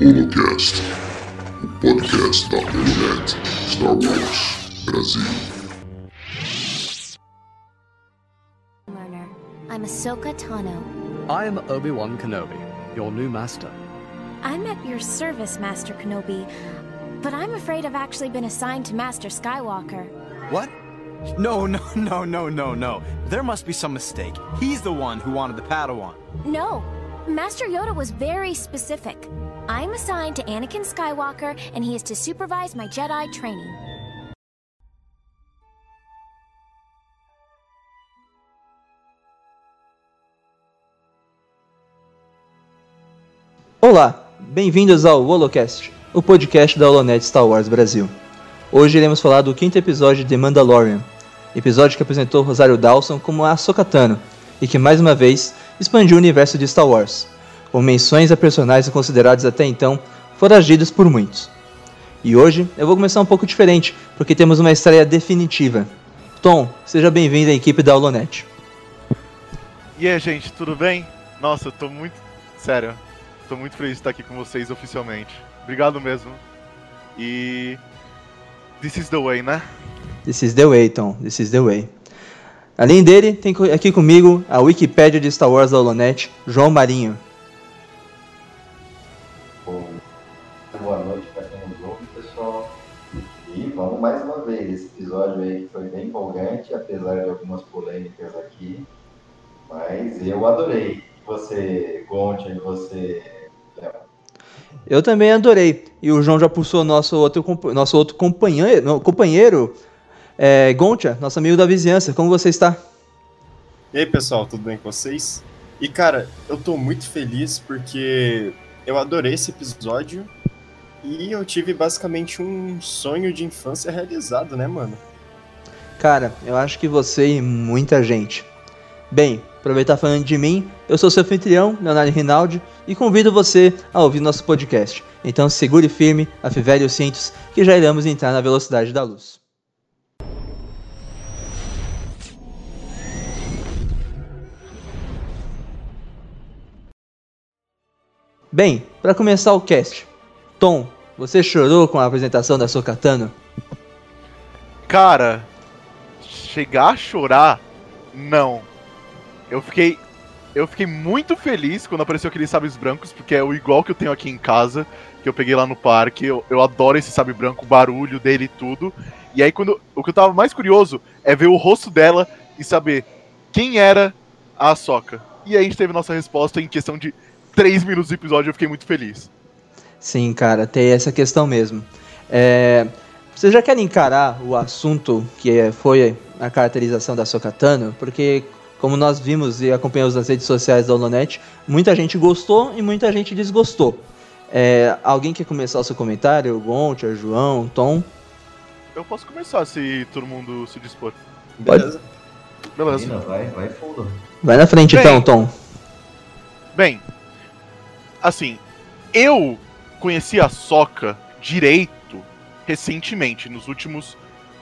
Holocast, o podcast da Holonet Star Wars Brasil. Learner. I'm Ahsoka Tano. I am Obi-Wan Kenobi, your new master. I'm at your service, Master Kenobi, but I'm afraid I've actually been assigned to Master Skywalker. What? No, no, no, no, no, no. There must be some mistake. He's the one who wanted the Padawan. No, Master Yoda was very specific. I'm assigned to Anakin Skywalker, and he is to supervise my Jedi training. Olá, bem-vindos ao Holocast, o podcast da Holonet Star Wars Brasil. Hoje iremos falar do quinto episódio de Mandalorian, episódio que apresentou Rosário Dawson como a Ahsoka Tano e que mais uma vez expandiu o universo de Star Wars, com menções a personagens considerados até então foragidos por muitos. E hoje eu vou começar um pouco diferente, porque temos uma estreia definitiva. Tom, seja bem-vindo à equipe da Holonet. E aí, gente, tudo bem? Nossa, eu tô muito. Sério, tô muito feliz de estar aqui com vocês oficialmente. Obrigado mesmo. E. This is the way, né? This is the way, Tom. This is the way. Além dele, tem aqui comigo a Wikipédia de Star Wars da Holonet, João Marinho. Bom, boa noite para quem nos ouve, pessoal. E vamos mais uma vez. Esse episódio aí que foi bem empolgante, apesar de algumas polêmicas aqui. Mas eu adorei. Você, Gontia, e você, Léo? Eu também adorei. E o João já pulsou nosso outro, nosso outro companheiro, companheiro é, Gontia, nosso amigo da vizinhança. Como você está? E aí, pessoal, tudo bem com vocês? E cara, eu tô muito feliz porque eu adorei esse episódio e eu tive basicamente um sonho de infância realizado, né, mano? Cara, eu acho que você e muita gente. Bem, aproveitar falando de mim, eu sou seu anfitrião, Leonardo Rinaldi, e convido você a ouvir nosso podcast. Então segure firme, afivele os cintos, que já iremos entrar na velocidade da luz. Bem, para começar o cast, Tom, você chorou com a apresentação da Sokatano? Cara, chegar a chorar, não. Eu fiquei. Eu fiquei muito feliz quando apareceu aqueles sabres brancos, porque é o igual que eu tenho aqui em casa, que eu peguei lá no parque. Eu, eu adoro esse sabre branco, o barulho dele e tudo. E aí, quando. O que eu tava mais curioso é ver o rosto dela e saber quem era a Soca. E aí a gente teve nossa resposta em questão de 3 minutos de episódio, eu fiquei muito feliz. Sim, cara, tem essa questão mesmo. É, você já quer encarar o assunto que é- foi a caracterização da Sokatano? Porque, como nós vimos e acompanhamos nas redes sociais da Holonet, muita gente gostou e muita gente desgostou. É, alguém quer começar o seu comentário? Gontia, João, Tom? Eu posso começar se todo mundo se dispor. Pode. Beleza? Beleza. Vai, vai fundo. Vai na frente Bem. então, Tom. Bem, assim, eu conheci a Soca direito recentemente, nos últimos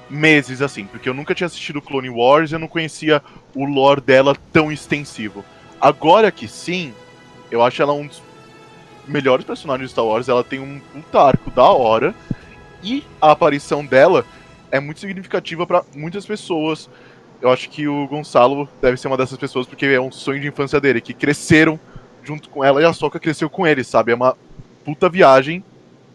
meses, assim, porque eu nunca tinha assistido Clone Wars e eu não conhecia o lore dela tão extensivo. Agora que sim, eu acho ela um dos melhores personagens de Star Wars, ela tem um puta arco da hora e a aparição dela é muito significativa pra muitas pessoas. Eu acho que o Gonçalo deve ser uma dessas pessoas porque é um sonho de infância dele, que cresceram junto com ela e a Soca cresceu com ele, sabe? É uma puta viagem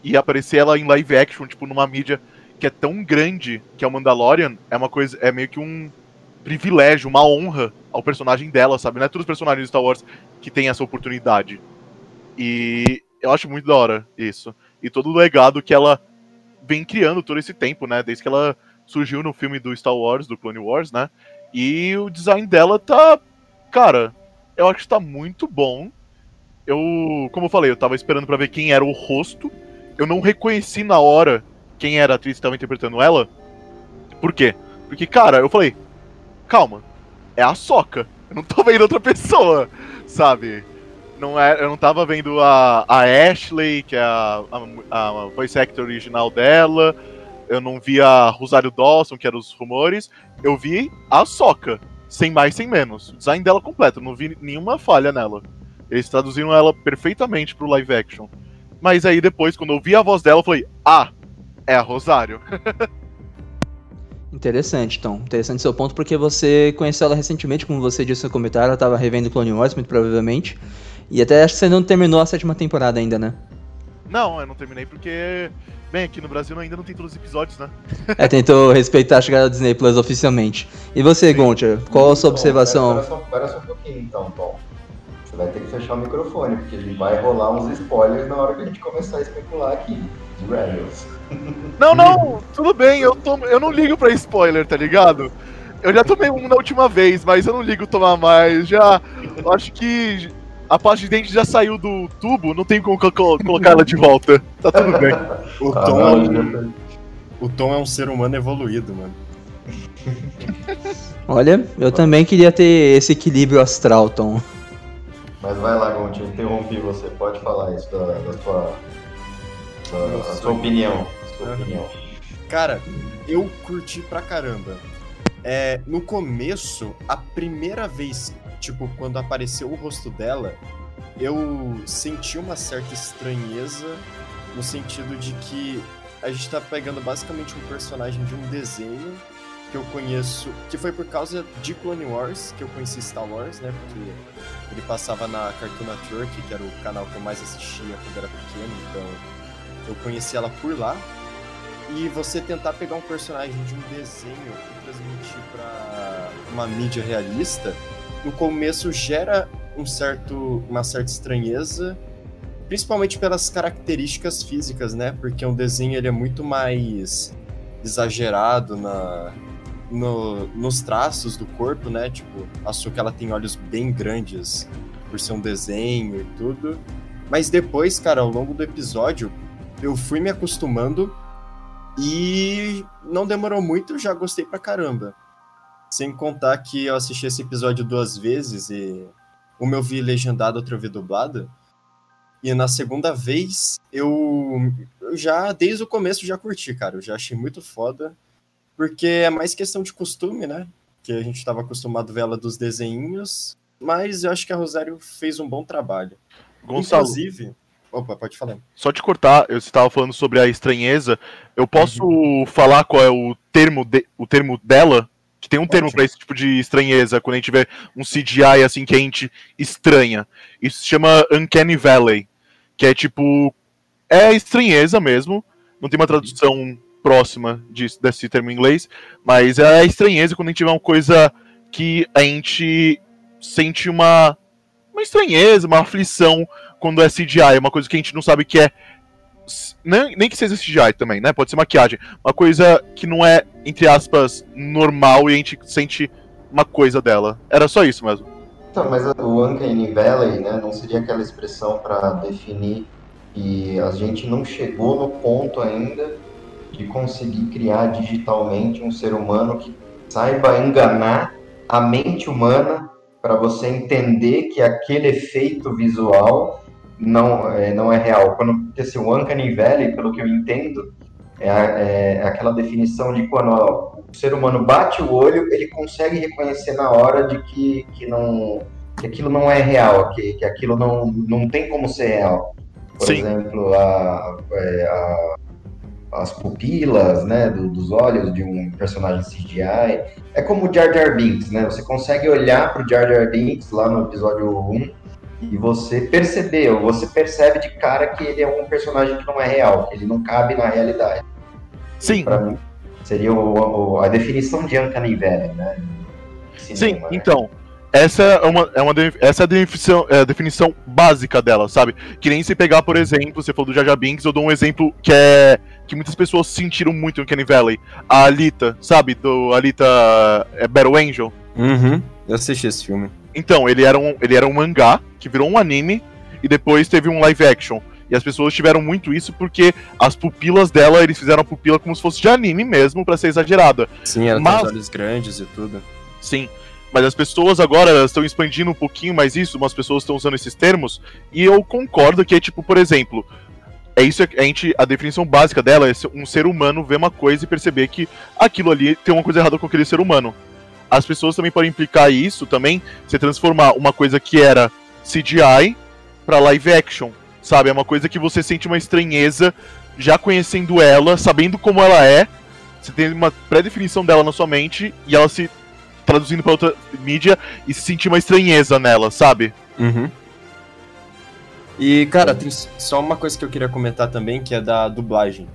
e aparecer ela em live action, tipo, numa mídia que é tão grande que é o Mandalorian, é uma coisa, é meio que um privilégio, uma honra ao personagem dela, sabe? Não é todos os personagens de Star Wars que tem essa oportunidade. E eu acho muito da hora isso. E todo o legado que ela vem criando todo esse tempo, né? Desde que ela surgiu no filme do Star Wars, do Clone Wars, né? E o design dela tá. Cara, eu acho que tá muito bom. Eu, como eu falei, eu tava esperando pra ver quem era o rosto. Eu não reconheci na hora quem era a atriz que tava interpretando ela. Por quê? Porque, cara, eu falei, calma, é a Soca. Eu não tô vendo outra pessoa, sabe? Não é, eu não tava vendo a, a Ashley, que é a, a, a voice actor original dela. Eu não vi a Rosário Dawson, que eram os rumores. Eu vi a Soca, sem mais, sem menos. O design dela completo, não vi nenhuma falha nela. Eles traduziram ela perfeitamente pro live action. Mas aí depois, quando eu vi a voz dela, eu falei, ah, é a Rosário. Interessante, então. Interessante seu ponto, porque você conheceu ela recentemente, como você disse no comentário, ela estava revendo Clone Wars, muito provavelmente. E até acho que você não terminou a sétima temporada ainda, né? Não, eu não terminei porque, bem, aqui no Brasil ainda não tem todos os episódios, né? É, tentou respeitar a chegada da Disney Plus oficialmente. E você, Gontia, qual a sua Tom, observação? Espera só, espera só um pouquinho então, Tom. Você vai ter que fechar o microfone, porque ele vai rolar uns spoilers na hora que a gente começar a especular aqui. De Rebels. Não, não, tudo bem, eu, tomo, eu não ligo pra spoiler, tá ligado? Eu já tomei um na última vez, mas eu não ligo tomar mais. Já. eu Acho que a pasta de dente já saiu do tubo, não tem como co- co- colocar ela de volta. Tá tudo bem. O Tá, Tom, é não, um, o Tom é um ser humano evoluído, mano. Olha, eu também queria ter esse equilíbrio astral, Tom. Mas vai lá, Gonti, eu interrompi você. Pode falar isso da, da sua, da, sua opinião. Sua opinião. Cara, eu curti pra caramba. É, no começo, a primeira vez, tipo, quando apareceu o rosto dela, eu senti uma certa estranheza no sentido de que a gente tá pegando basicamente um personagem de um desenho que eu conheço, que foi por causa de Clone Wars, que eu conheci Star Wars, né? Porque ele passava na Cartoon Network, que era o canal que eu mais assistia quando era pequeno, então eu conheci ela por lá. E você tentar pegar um personagem de um desenho e transmitir pra uma mídia realista, no começo gera um certo, uma certa estranheza, principalmente pelas características físicas, né? Porque um desenho ele é muito mais exagerado na, no- nos traços do corpo, né? Tipo, a Suka ela tem olhos bem grandes por ser um desenho e tudo. Mas depois, cara, ao longo do episódio, eu fui me acostumando e não demorou muito, eu já gostei pra caramba. Sem contar que eu assisti esse episódio duas vezes e uma eu vi legendado, outra eu vi dublada. E na segunda vez, eu, eu já, desde o começo, já curti, cara. Eu já achei muito foda. Porque é mais questão de costume, né? Que a gente tava acostumado a ver ela dos desenhinhos. Mas eu acho que a Rosário fez um bom trabalho. Gonçalo, Inclusive. Opa, pode falar. só te cortar, eu estava falando sobre a estranheza. Eu posso falar qual é o termo, de- o termo dela? Que tem um termo Pode. pra esse tipo de estranheza, quando a gente vê um CGI assim que a gente estranha. Isso se chama Uncanny Valley. Que é tipo. É estranheza mesmo. Não tem uma tradução próxima disso, desse termo em inglês. Mas é a estranheza quando a gente vê uma coisa que a gente sente uma. Uma estranheza, uma aflição quando é CGI. Uma coisa que a gente não sabe que é. Nem, nem que seja CGI também, né? Pode ser maquiagem. Uma coisa que não é, entre aspas, normal e a gente sente uma coisa dela. Era só isso mesmo. Então, mas o Uncanny Valley, né, não seria aquela expressão para definir que a gente não chegou no ponto ainda de conseguir criar digitalmente um ser humano que saiba enganar a mente humana para você entender que aquele efeito visual não é, não é real. Quando porque, assim, o Uncanny Valley, pelo que eu entendo, é, a- é aquela definição de quando ó, o ser humano bate o olho, ele consegue reconhecer na hora de que, que, não, que aquilo não é real, que, que aquilo não, não tem como ser real. Por Sim. exemplo, a, é, a- as pupilas né, do- dos olhos de um personagem CGI. É como o Jar Jar Binks, né? Você consegue olhar para o Jar Jar Binks lá no episódio 1 e você percebeu, você percebe de cara que ele é um personagem que não é real, que ele não cabe na realidade. Sim, Pra mim, seria o- o- a definição de Uncanny Valley, né? sim. Cinema, né? Então, essa é uma, é uma essa é a definição, é a definição básica dela, sabe? Que nem se pegar, por exemplo, você falou do Jaja Binks, eu dou um exemplo que é que muitas pessoas sentiram muito em Kenny Valley. A Alita, sabe? Do Alita é, Battle Angel. Uhum. Eu assisti esse filme. Então, ele era, um, ele era um mangá que virou um anime e depois teve um live action. E as pessoas tiveram muito isso porque as pupilas dela, eles fizeram a pupila como se fosse de anime mesmo, pra ser exagerada. Sim, ela Mas- tem os olhos grandes e tudo. Sim. Mas as pessoas agora estão expandindo um pouquinho mais isso, umas pessoas estão usando esses termos, e eu concordo que é tipo, por exemplo, é isso a gente a definição básica dela é um ser humano ver uma coisa e perceber que aquilo ali tem uma coisa errada com aquele ser humano. As pessoas também podem implicar isso também, se transformar uma coisa que era CGI pra live action, sabe? É uma coisa que você sente uma estranheza já conhecendo ela, sabendo como ela é. Você tem uma pré-definição dela na sua mente e ela se traduzindo pra outra mídia e se sentir uma estranheza nela, sabe? Uhum. E, cara, tem só uma coisa que eu queria comentar também, que é da dublagem.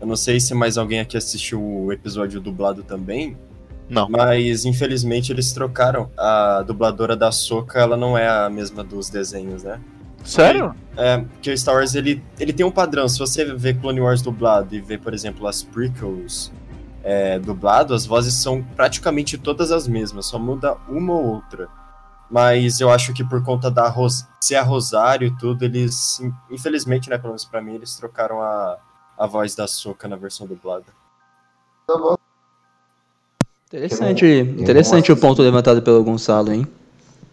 Eu não sei se mais alguém aqui assistiu o episódio dublado também. Não. Mas, infelizmente, eles trocaram. A dubladora da Soca, ela não é a mesma dos desenhos, né? Sério? É, porque o Star Wars, ele, ele tem um padrão. Se você vê Clone Wars dublado e vê, por exemplo, as prequels é, dublado, as vozes são praticamente todas as mesmas, só muda uma ou outra. Mas eu acho que por conta da Ros ser a Rosário e tudo, eles, infelizmente, né, pelo menos pra mim, eles trocaram a, a voz da Soca na versão dublada. Tá bom. Interessante, Eu não- eu interessante o ponto levantado pelo Gonçalo, hein?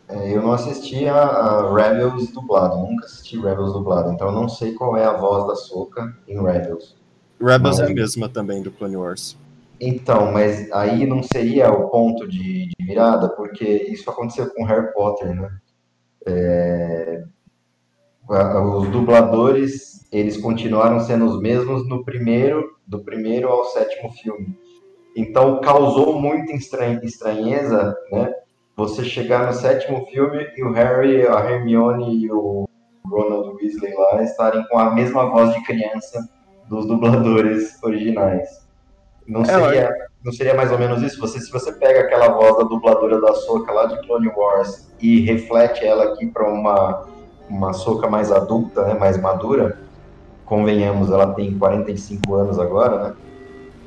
É, eu não assisti a, a Rebels dublado, nunca assisti Rebels dublado, então eu não sei qual é a voz da Soca em Rebels. Rebels é Mas- a mesma também do Clone Wars. Então, mas aí não seria o ponto de, de virada, porque isso aconteceu com Harry Potter, né? É, os dubladores, eles continuaram sendo os mesmos no primeiro, do primeiro ao sétimo filme. Então, causou muita estran- estranheza, né? Você chegar no sétimo filme e o Harry, a Hermione e o Ronald Weasley lá estarem com a mesma voz de criança dos dubladores originais. Não É, seria, não seria mais ou menos isso? Você, se você pega aquela voz da dubladora da Soca lá de Clone Wars e reflete ela aqui para uma, uma Soca mais adulta, né, mais madura, convenhamos, ela tem 45 anos agora, né?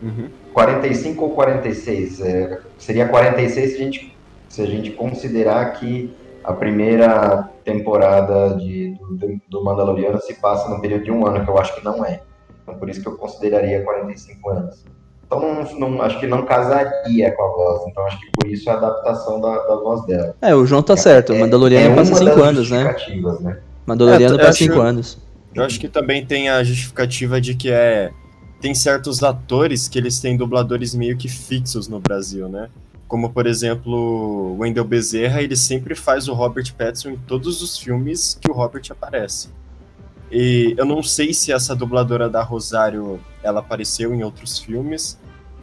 Uhum. 45 ou 46? É, seria 46 se a, gente, se a gente considerar que a primeira temporada de, do, do Mandaloriano se passa no período de um ano, que eu acho que não é. Então, por isso que eu consideraria 45 anos. Então, não, não- acho que não casaria com a voz. Então, acho que por isso a adaptação da, da voz dela. É, o João tá certo, o Mandaloriano é passa uma 5 das anos, né? né? Mandaloriano É, passa acho- 5 anos. Eu acho que também tem a justificativa de que é tem certos atores que eles têm dubladores meio que fixos no Brasil, né? Como, por exemplo, o Wendell Bezerra, ele sempre faz o Robert Pattinson em todos os filmes que o Robert aparece. E eu não sei se essa dubladora da Rosário, ela apareceu em outros filmes,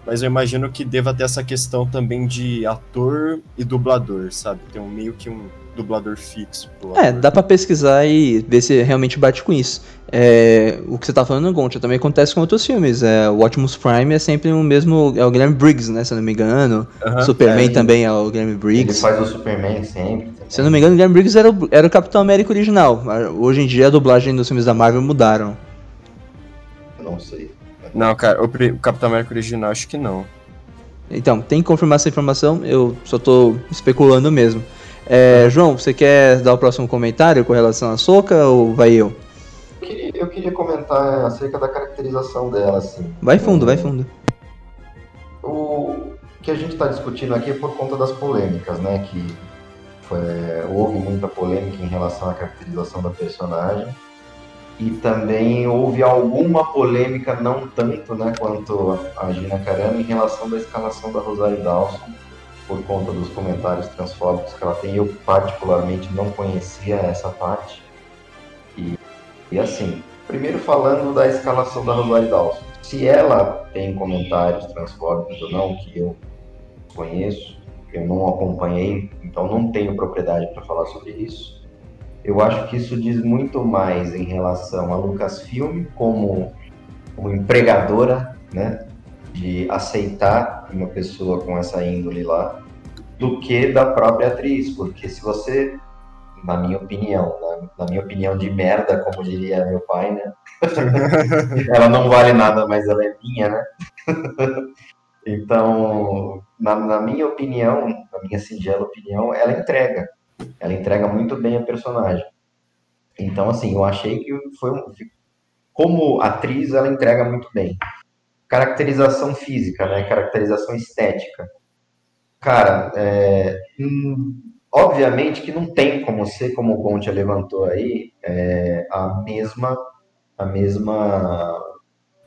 mas eu imagino que deva ter essa questão também de ator e dublador, sabe? Tem um meio que um dublador fixo. É, ator. dá pra pesquisar e ver se realmente bate com isso. É, o que você tá falando, Goncha, também acontece com outros filmes. É, o Optimus Prime é sempre o mesmo. É o Guilherme Briggs, né? Se eu não me engano. Aham, Superman é, também é o Guilherme Ele Briggs. faz o Superman sempre. Se eu não me engano, o Guilherme Briggs era o, era o Capitão América original. Hoje em dia a dublagem dos filmes da Marvel mudaram. Não sei. Não, cara, o, o Capitão América original acho que não. Então, tem que confirmar essa informação, eu só tô especulando mesmo. É, João, você quer dar o próximo comentário com relação à Soca ou vai eu? Eu queria, comentar acerca da caracterização dela, assim. Vai fundo, vai fundo. O que a gente está discutindo aqui é por conta das polêmicas, né? Que foi- houve muita polêmica em relação à caracterização da personagem. E também houve alguma polêmica, não tanto né, quanto a Gina Carano, em relação da escalação da Rosário Dawson, por conta dos comentários transfóbicos que ela tem. Eu, particularmente, não conhecia essa parte. E, assim, primeiro falando da escalação da Rosário Dawson. Se ela tem comentários transfóbicos ou não, que eu conheço, eu não acompanhei, então não tenho propriedade para falar sobre isso. Eu acho que isso diz muito mais em relação a Lucasfilm como, como empregadora, né, de aceitar uma pessoa com essa índole lá, do que da própria atriz, porque se você, na minha opinião, na, na minha opinião de merda, como diria meu pai, né, ela não vale nada, mas ela é minha, né? então, na, na minha opinião, na minha singela opinião, ela entrega. Ela entrega muito bem a personagem. Então, assim, eu achei que foi um, como atriz, ela entrega muito bem. Caracterização física, né? Caracterização estética. Cara, é, hum, obviamente que não tem como ser, como o Gontia levantou aí, é, a mesma a mesma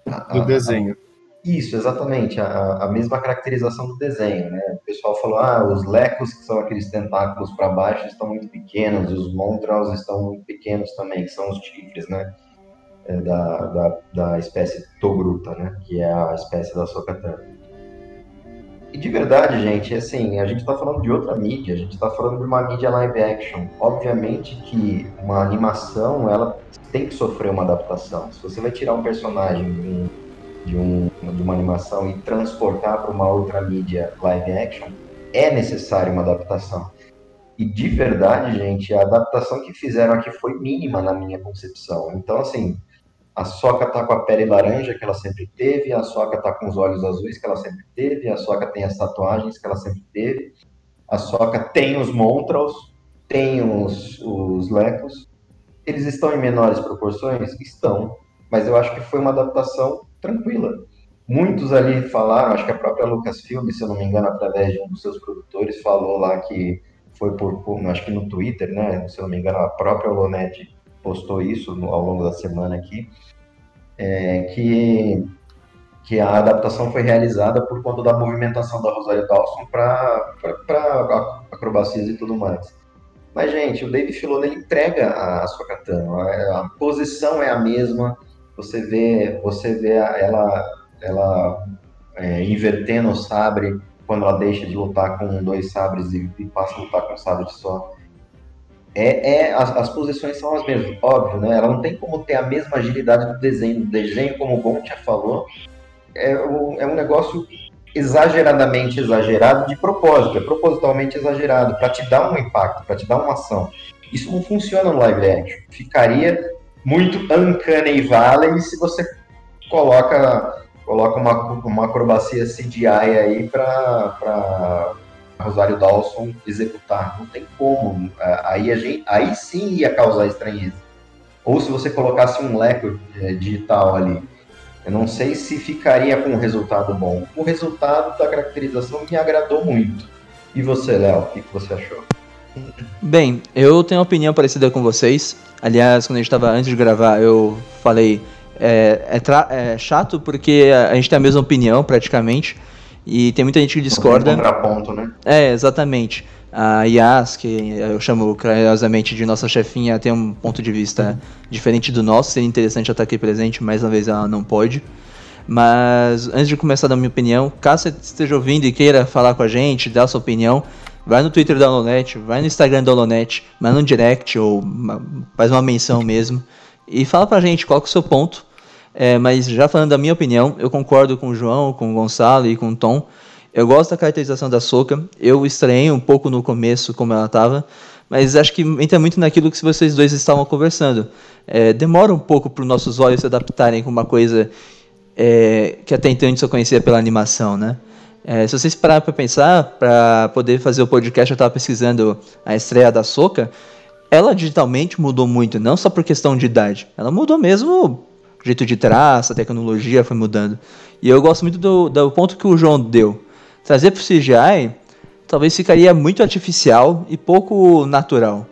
a- Do a- desenho. Isso, exatamente, a, a mesma caracterização do desenho, né? O pessoal falou, ah, os lecos, que são aqueles tentáculos para baixo, estão muito pequenos, e os montrals estão muito pequenos também, que são os tigres, né? É, da, da, da espécie Togruta, né? Que é a espécie da Sokatana. De verdade, gente, assim, a gente está falando de outra mídia, a gente está falando de uma mídia live action. Obviamente que uma animação, ela tem que sofrer uma adaptação. Se você vai tirar um personagem de, um, de, um, de uma animação e transportar para uma outra mídia live action, é necessário uma adaptação. E de verdade, gente, a adaptação que fizeram aqui foi mínima na minha concepção. Então, assim, a Soca tá com a pele laranja que ela sempre teve, a Soca tá com os olhos azuis que ela sempre teve, a Soca tem as tatuagens que ela sempre teve, a Soca tem os montrals, tem os, os lecos. Eles estão em menores proporções? Estão, mas eu acho que foi uma adaptação tranquila. Muitos ali falaram, acho que a própria Lucasfilm, se eu não me engano, através de um dos seus produtores, falou lá que foi por acho que no Twitter, né? Se eu não me engano, a própria Olonet postou isso ao longo da semana aqui, é, que, que a adaptação foi realizada por conta da movimentação da Rosário Dawson para acrobacias e tudo mais. Mas, gente, o Dave Filoni entrega a, a sua katana, a, a, posição é a mesma, você vê, você vê ela, ela é, invertendo o sabre quando ela deixa de lutar com dois sabres e, e passa a lutar com um sabre só é, é as, as, posições são as mesmas, óbvio, né? Ela não tem como ter a mesma agilidade do desenho. O desenho, como o Gon já falou, é um, é um negócio exageradamente exagerado de propósito, é propositalmente exagerado, para te dar um impacto, para te dar uma ação. Isso não funciona no live action. Ficaria muito uncanny valley se você coloca, coloca uma, uma acrobacia CGI aí para Rosário Dawson executar. Não tem como. É, aí, a gente, aí sim ia causar estranheza. Ou se você colocasse um leco é, digital ali. Eu não sei se ficaria com um resultado bom. O resultado da caracterização me agradou muito. E você, Léo, o que, que você achou? Bem, eu tenho uma opinião parecida com vocês. Aliás, quando a gente estava antes de gravar, eu falei. É, é, é chato porque a gente tem a mesma opinião praticamente. E tem muita gente que discorda. Um contraponto, né? É, exatamente. A Yas, que eu chamo carinhosamente de nossa chefinha, tem um ponto de vista diferente do nosso. Seria interessante ela estar aqui presente, mais uma vez ela não pode. Mas antes de começar a dar minha opinião, caso você esteja ouvindo e queira falar com a gente, dar sua opinião, vai no Twitter da Alonet, vai no Instagram da Alonet, manda um direct ou uma, faz uma menção mesmo e fala pra gente qual é o seu ponto é, mas já falando da minha opinião, eu concordo com o João, com o Gonçalo e com o Tom. Eu gosto da caracterização da Soca. Eu estranhei um pouco no começo como ela estava, mas acho que entra muito naquilo que vocês dois estavam conversando. É, demora um pouco para os nossos olhos se adaptarem com uma coisa é, que até então a gente só conhecia pela animação, né? É, se vocês pararem para pensar, para poder fazer o podcast, eu estava pesquisando a estreia da Soca. Ela digitalmente mudou muito, não só por questão de idade. Ela mudou mesmo jeito de traço, a tecnologia foi mudando. E eu gosto muito do, do ponto que o João deu. Trazer para o CGI talvez ficaria muito artificial e pouco natural.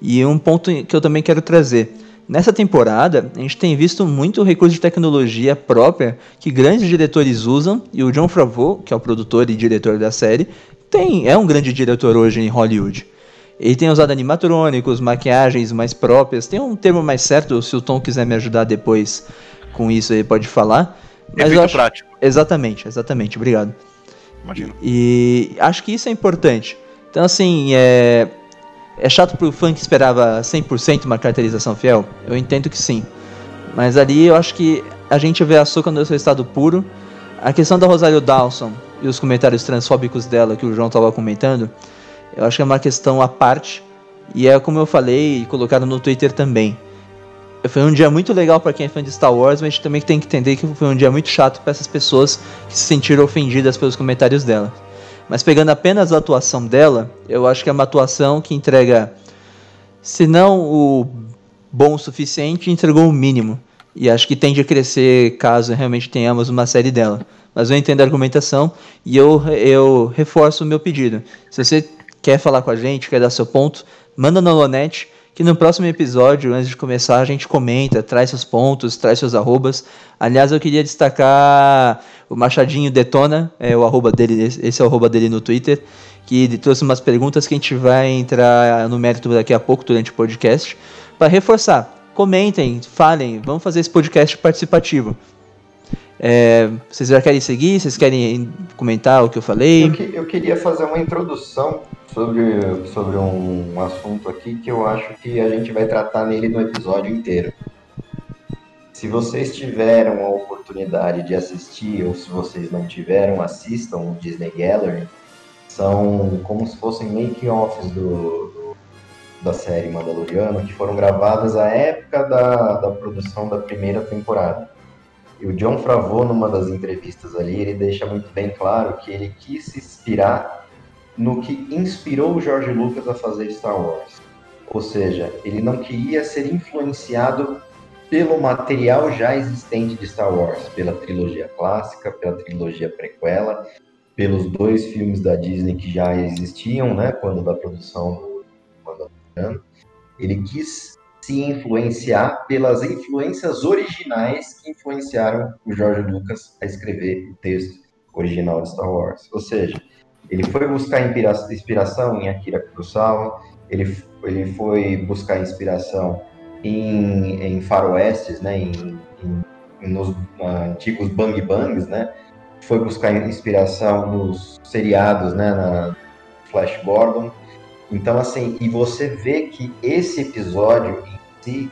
E um ponto que eu também quero trazer. Nessa temporada, a gente tem visto muito recurso de tecnologia própria que grandes diretores usam, e o John Favreau, que é o produtor e diretor da série, tem, é um grande diretor hoje em Hollywood. Ele tem usado animatrônicos, maquiagens mais próprias. Tem um termo mais certo, se o Tom quiser me ajudar depois com isso, ele pode falar. Mas Efeito acho... prático. Exatamente, exatamente, obrigado. Imagino. E, e acho que isso é importante. Então, assim, é, é chato pro fã que esperava 100% uma caracterização fiel? Eu entendo que sim. Mas ali eu acho que a gente vê a Soka no seu estado puro. A questão da Rosário Dawson e os comentários transfóbicos dela que o João estava comentando, eu acho que é uma questão à parte. E é como eu falei e colocado no Twitter também. Foi um dia muito legal para quem é fã de Star Wars, mas a gente também tem que entender que foi um dia muito chato para essas pessoas que se sentiram ofendidas pelos comentários dela. Mas pegando apenas a atuação dela, eu acho que é uma atuação que entrega, se não o bom o suficiente, entregou o mínimo. E acho que tende a crescer caso realmente tenhamos uma série dela. Mas eu entendo a argumentação e eu, eu reforço o meu pedido. Se você quer falar com a gente, quer dar seu ponto, manda no Lonet que no próximo episódio, antes de começar, a gente comenta, traz seus pontos, traz seus arrobas. Aliás, eu queria destacar o Machadinho Detona, é o arroba dele, esse é o arroba dele no Twitter, que trouxe umas perguntas que a gente vai entrar no mérito daqui a pouco durante o podcast, para reforçar. Comentem, falem, vamos fazer esse podcast participativo. É, vocês já querem seguir? Vocês querem comentar o que eu falei? Eu, que, eu queria fazer uma introdução sobre, sobre um assunto aqui que eu acho que a gente vai tratar nele no episódio inteiro. Se vocês tiveram a oportunidade de assistir, ou se vocês não tiveram, assistam o Disney Gallery. São como se fossem make-offs do, do, da série Mandaloriano, que foram gravadas à época da, da produção da primeira temporada. E o John Favreau, numa das entrevistas ali, ele deixa muito bem claro que ele quis se inspirar no que inspirou o George Lucas a fazer Star Wars. Ou seja, ele não queria ser influenciado pelo material já existente de Star Wars, pela trilogia clássica, pela trilogia prequela, pelos dois filmes da Disney que já existiam, né, quando da produção do Mandaloriano. Ele quis se influenciar pelas influências originais que influenciaram o George Lucas a escrever o texto original de Star Wars. Ou seja, ele foi buscar inspiração em Akira Kurosawa, ele, ele foi buscar inspiração em, em faroestes, né, em, em, nos antigos bang bangs, né, foi buscar inspiração nos seriados, né, na Flash Gordon, então, assim, e você vê que esse episódio em si,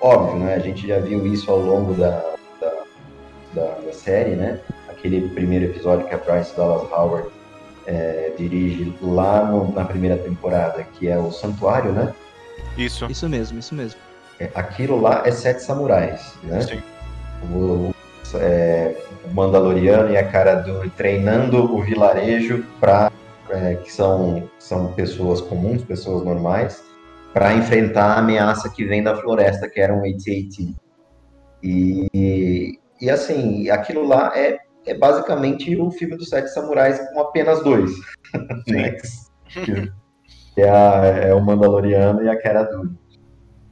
óbvio, né? A gente já viu isso ao longo da, da, da, da série, né? Aquele primeiro episódio que a Bryce Dallas Howard é, dirige lá no, na primeira temporada, que é o Santuário, né? Isso. Isso mesmo, isso mesmo. É, aquilo lá é Sete Samurais, né? Sim. O, o, é, o Mandaloriano e a cara do treinando o vilarejo para é, que são, são pessoas comuns, pessoas normais, para enfrentar a ameaça que vem da floresta, que era um AT-AT. E, e assim, aquilo lá é, é basicamente o filme dos Sete Samurais com apenas dois. né? que, é, a, é, o Mandaloriano e a Cara Dune.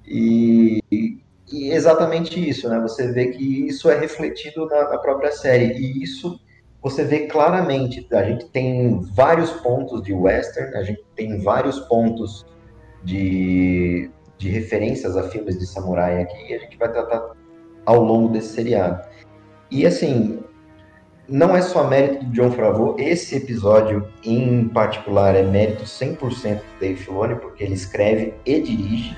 E, e, exatamente isso, né? Você vê que isso é refletido na, na própria série. E isso você vê claramente, a gente tem vários pontos de western, a gente tem vários pontos de, de referências a filmes de samurai aqui, e a gente vai tratar ao longo desse seriado. E assim, não é só mérito do John Favreau, esse episódio em particular é mérito 100% do Dave Filoni, porque ele escreve e dirige,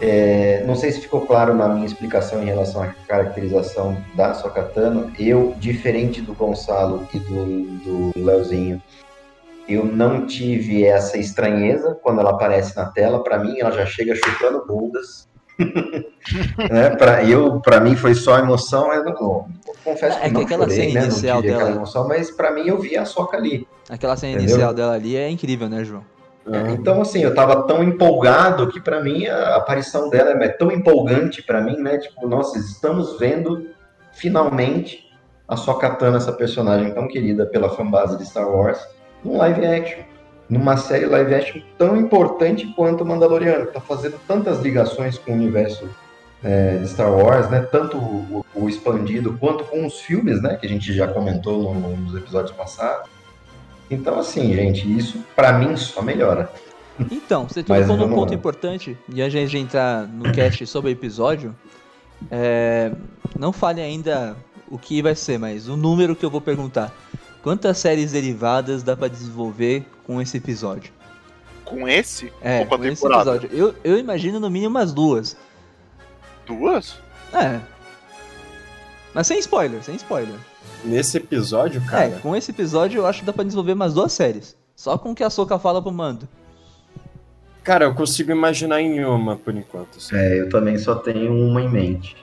é, não sei se ficou claro na minha explicação em relação à caracterização da Sokatano. Eu, diferente do Gonçalo e do, do Leozinho, eu não tive essa estranheza quando ela aparece na tela. Para mim, ela já chega chutando bundas. né? Para eu, para mim foi só emoção. Eu, não, eu confesso que, é que não aquela chorei, cena né? inicial dela, emoção, mas para mim eu vi a Soca ali. Aquela cena entendeu? inicial dela ali é incrível, né, João? É, então, assim, eu tava tão empolgado que para mim a aparição dela é tão empolgante para mim, né? Tipo, nossa, estamos vendo finalmente a Sokatana, essa personagem tão querida pela fanbase de Star Wars, num live action. Numa série live action tão importante quanto o Mandaloriano, que tá fazendo tantas ligações com o universo é, de Star Wars, né? Tanto o, o, expandido quanto com os filmes, né? Que a gente já comentou no, nos episódios passados. Então, assim, gente, isso para mim só melhora. Então, você tocou num ponto lá. importante, e antes de entrar no cast sobre o episódio, é, não fale ainda o que vai ser, mas o número que eu vou perguntar. Quantas séries derivadas dá para desenvolver com esse episódio? Com esse? É, com, com esse episódio. Eu, eu imagino no mínimo umas duas. Duas? É. Mas sem spoiler, sem spoiler. Nesse episódio, cara. É, com esse episódio eu acho que dá pra desenvolver umas duas séries. Só com o que a Soca fala pro Mando. Cara, eu consigo imaginar em uma por enquanto. Assim. É, eu também só tenho uma em mente.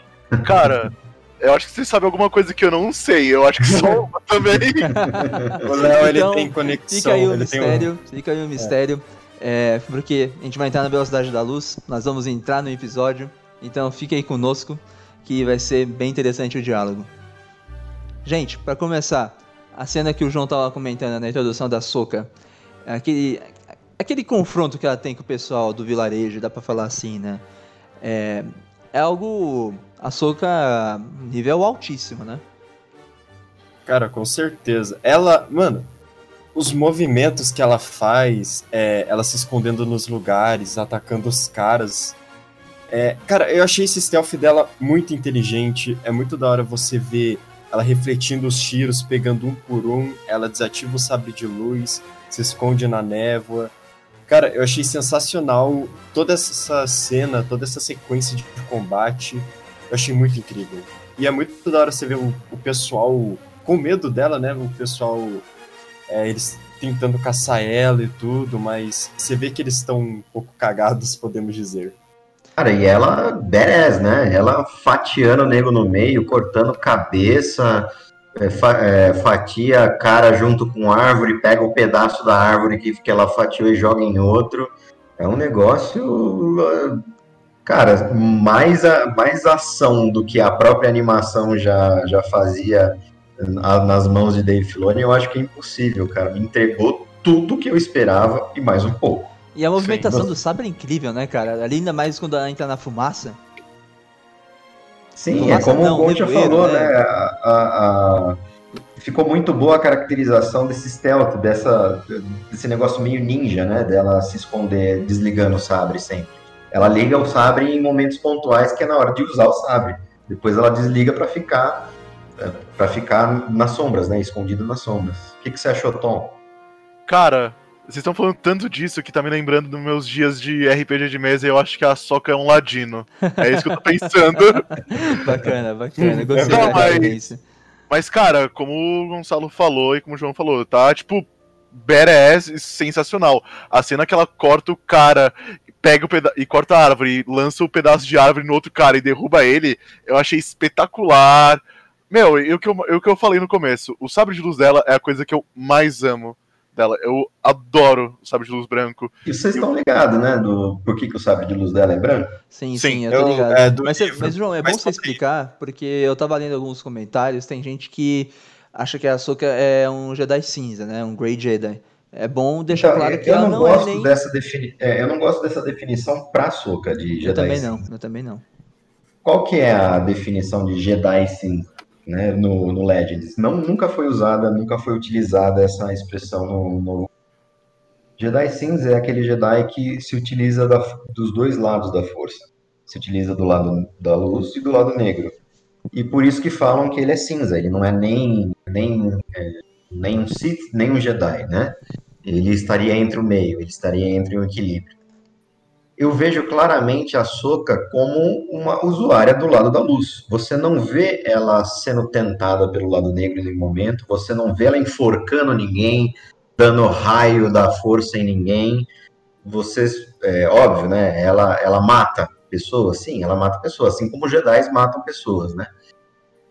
Cara, eu acho que você sabe alguma coisa que eu não sei. Eu acho que só uma também. o Léo, ele então, tem conexão. Fica aí o ele mistério. Um... Fica aí o mistério. É. É, porque a gente vai entrar na velocidade da luz. Nós vamos entrar no episódio. Então fique aí conosco, que vai ser bem interessante o diálogo. Gente, para começar, a cena que o João tava comentando na introdução da Soca, aquele, aquele confronto que ela tem com o pessoal do vilarejo, dá pra falar assim, né? É, é algo. A Soca nível altíssimo, né? Cara, com certeza. Ela, mano, os movimentos que ela faz, é, ela se escondendo nos lugares, atacando os caras. É, cara, eu achei esse stealth dela muito inteligente. É muito da hora você ver ela refletindo os tiros, pegando um por um. Ela desativa o sabre de luz, se esconde na névoa. Cara, eu achei sensacional toda essa cena, toda essa sequência de combate. Eu achei muito incrível. E é muito da hora você ver o, o pessoal com medo dela, né? O pessoal, é, eles tentando caçar ela e tudo, mas você vê que eles estão um pouco cagados, podemos dizer. Cara, e ela, badass, né? Ela fatiando o nego no meio, cortando cabeça, é, fa é, fatia a cara junto com árvore, pega o um pedaço da árvore que, que ela fatiou e joga em outro. É um negócio, cara, mais, a, mais ação do que a própria animação já, já fazia nas mãos de Dave Filoni, eu acho que é impossível, cara. Me entregou tudo que eu esperava e mais um pouco. E a movimentação Sim. do sabre é incrível, né, cara? Ali ainda mais quando ela entra na fumaça. Sim, fumaça, é como não, o Gon já falou, né? né? A, a, a... Ficou muito boa a caracterização desse stealth, dessa, desse negócio meio ninja, né? Dela se esconder desligando o sabre sempre. Ela liga o sabre em momentos pontuais, que é na hora de usar o sabre. Depois ela desliga para ficar é, para ficar nas sombras, né? Escondido nas sombras. O que, que você achou, Tom? Cara, vocês estão falando tanto disso que tá me lembrando dos meus dias de RPG de mesa e eu acho que a Soca é um ladino. É isso que eu tô pensando. bacana, bacana. Gostei Não, mas, mas, cara, como o Gonçalo falou e como o João falou, tá tipo badass sensacional. A cena que ela corta o cara, pega o e corta a árvore, lança o um pedaço de árvore no outro cara e derruba ele, eu achei espetacular. Meu, e o que eu, o que eu falei no começo, o sabre de luz dela é a coisa que eu mais amo dela. Eu adoro o sabre de luz branco. E vocês estão ligados, né? Do por que, que o sabre de luz dela é branco? Sim, sim, sim eu tô ligado. É, mas, mas, João, é mas bom você explicar, porque eu tava lendo alguns comentários, tem gente que acha que a Ahsoka é um Jedi cinza, né? Um Grey Jedi. É bom deixar então, claro que ela não, não é nem... Dessa defini... É, eu não gosto dessa definição pra Ahsoka de Jedi Eu também cinza. não, eu também não. Qual que é a definição de Jedi cinza? Né, no, no Legends. Não, nunca foi usada, nunca foi utilizada essa expressão no, no... Jedi cinza é aquele Jedi que se utiliza da, dos dois lados da força. Se utiliza do lado da luz e do lado negro. E por isso que falam que ele é cinza, ele não é nem, nem, é, nem um Sith, nem um Jedi, né? Ele estaria entre o meio, ele estaria entre o equilíbrio eu vejo claramente a Soca como uma usuária do lado da luz. Você não vê ela sendo tentada pelo lado negro em nenhum momento, você não vê ela enforcando ninguém, dando raio da força em ninguém. Você, é óbvio, né? Ela, ela mata pessoas, sim, ela mata pessoas, assim como os Jedi matam pessoas, né?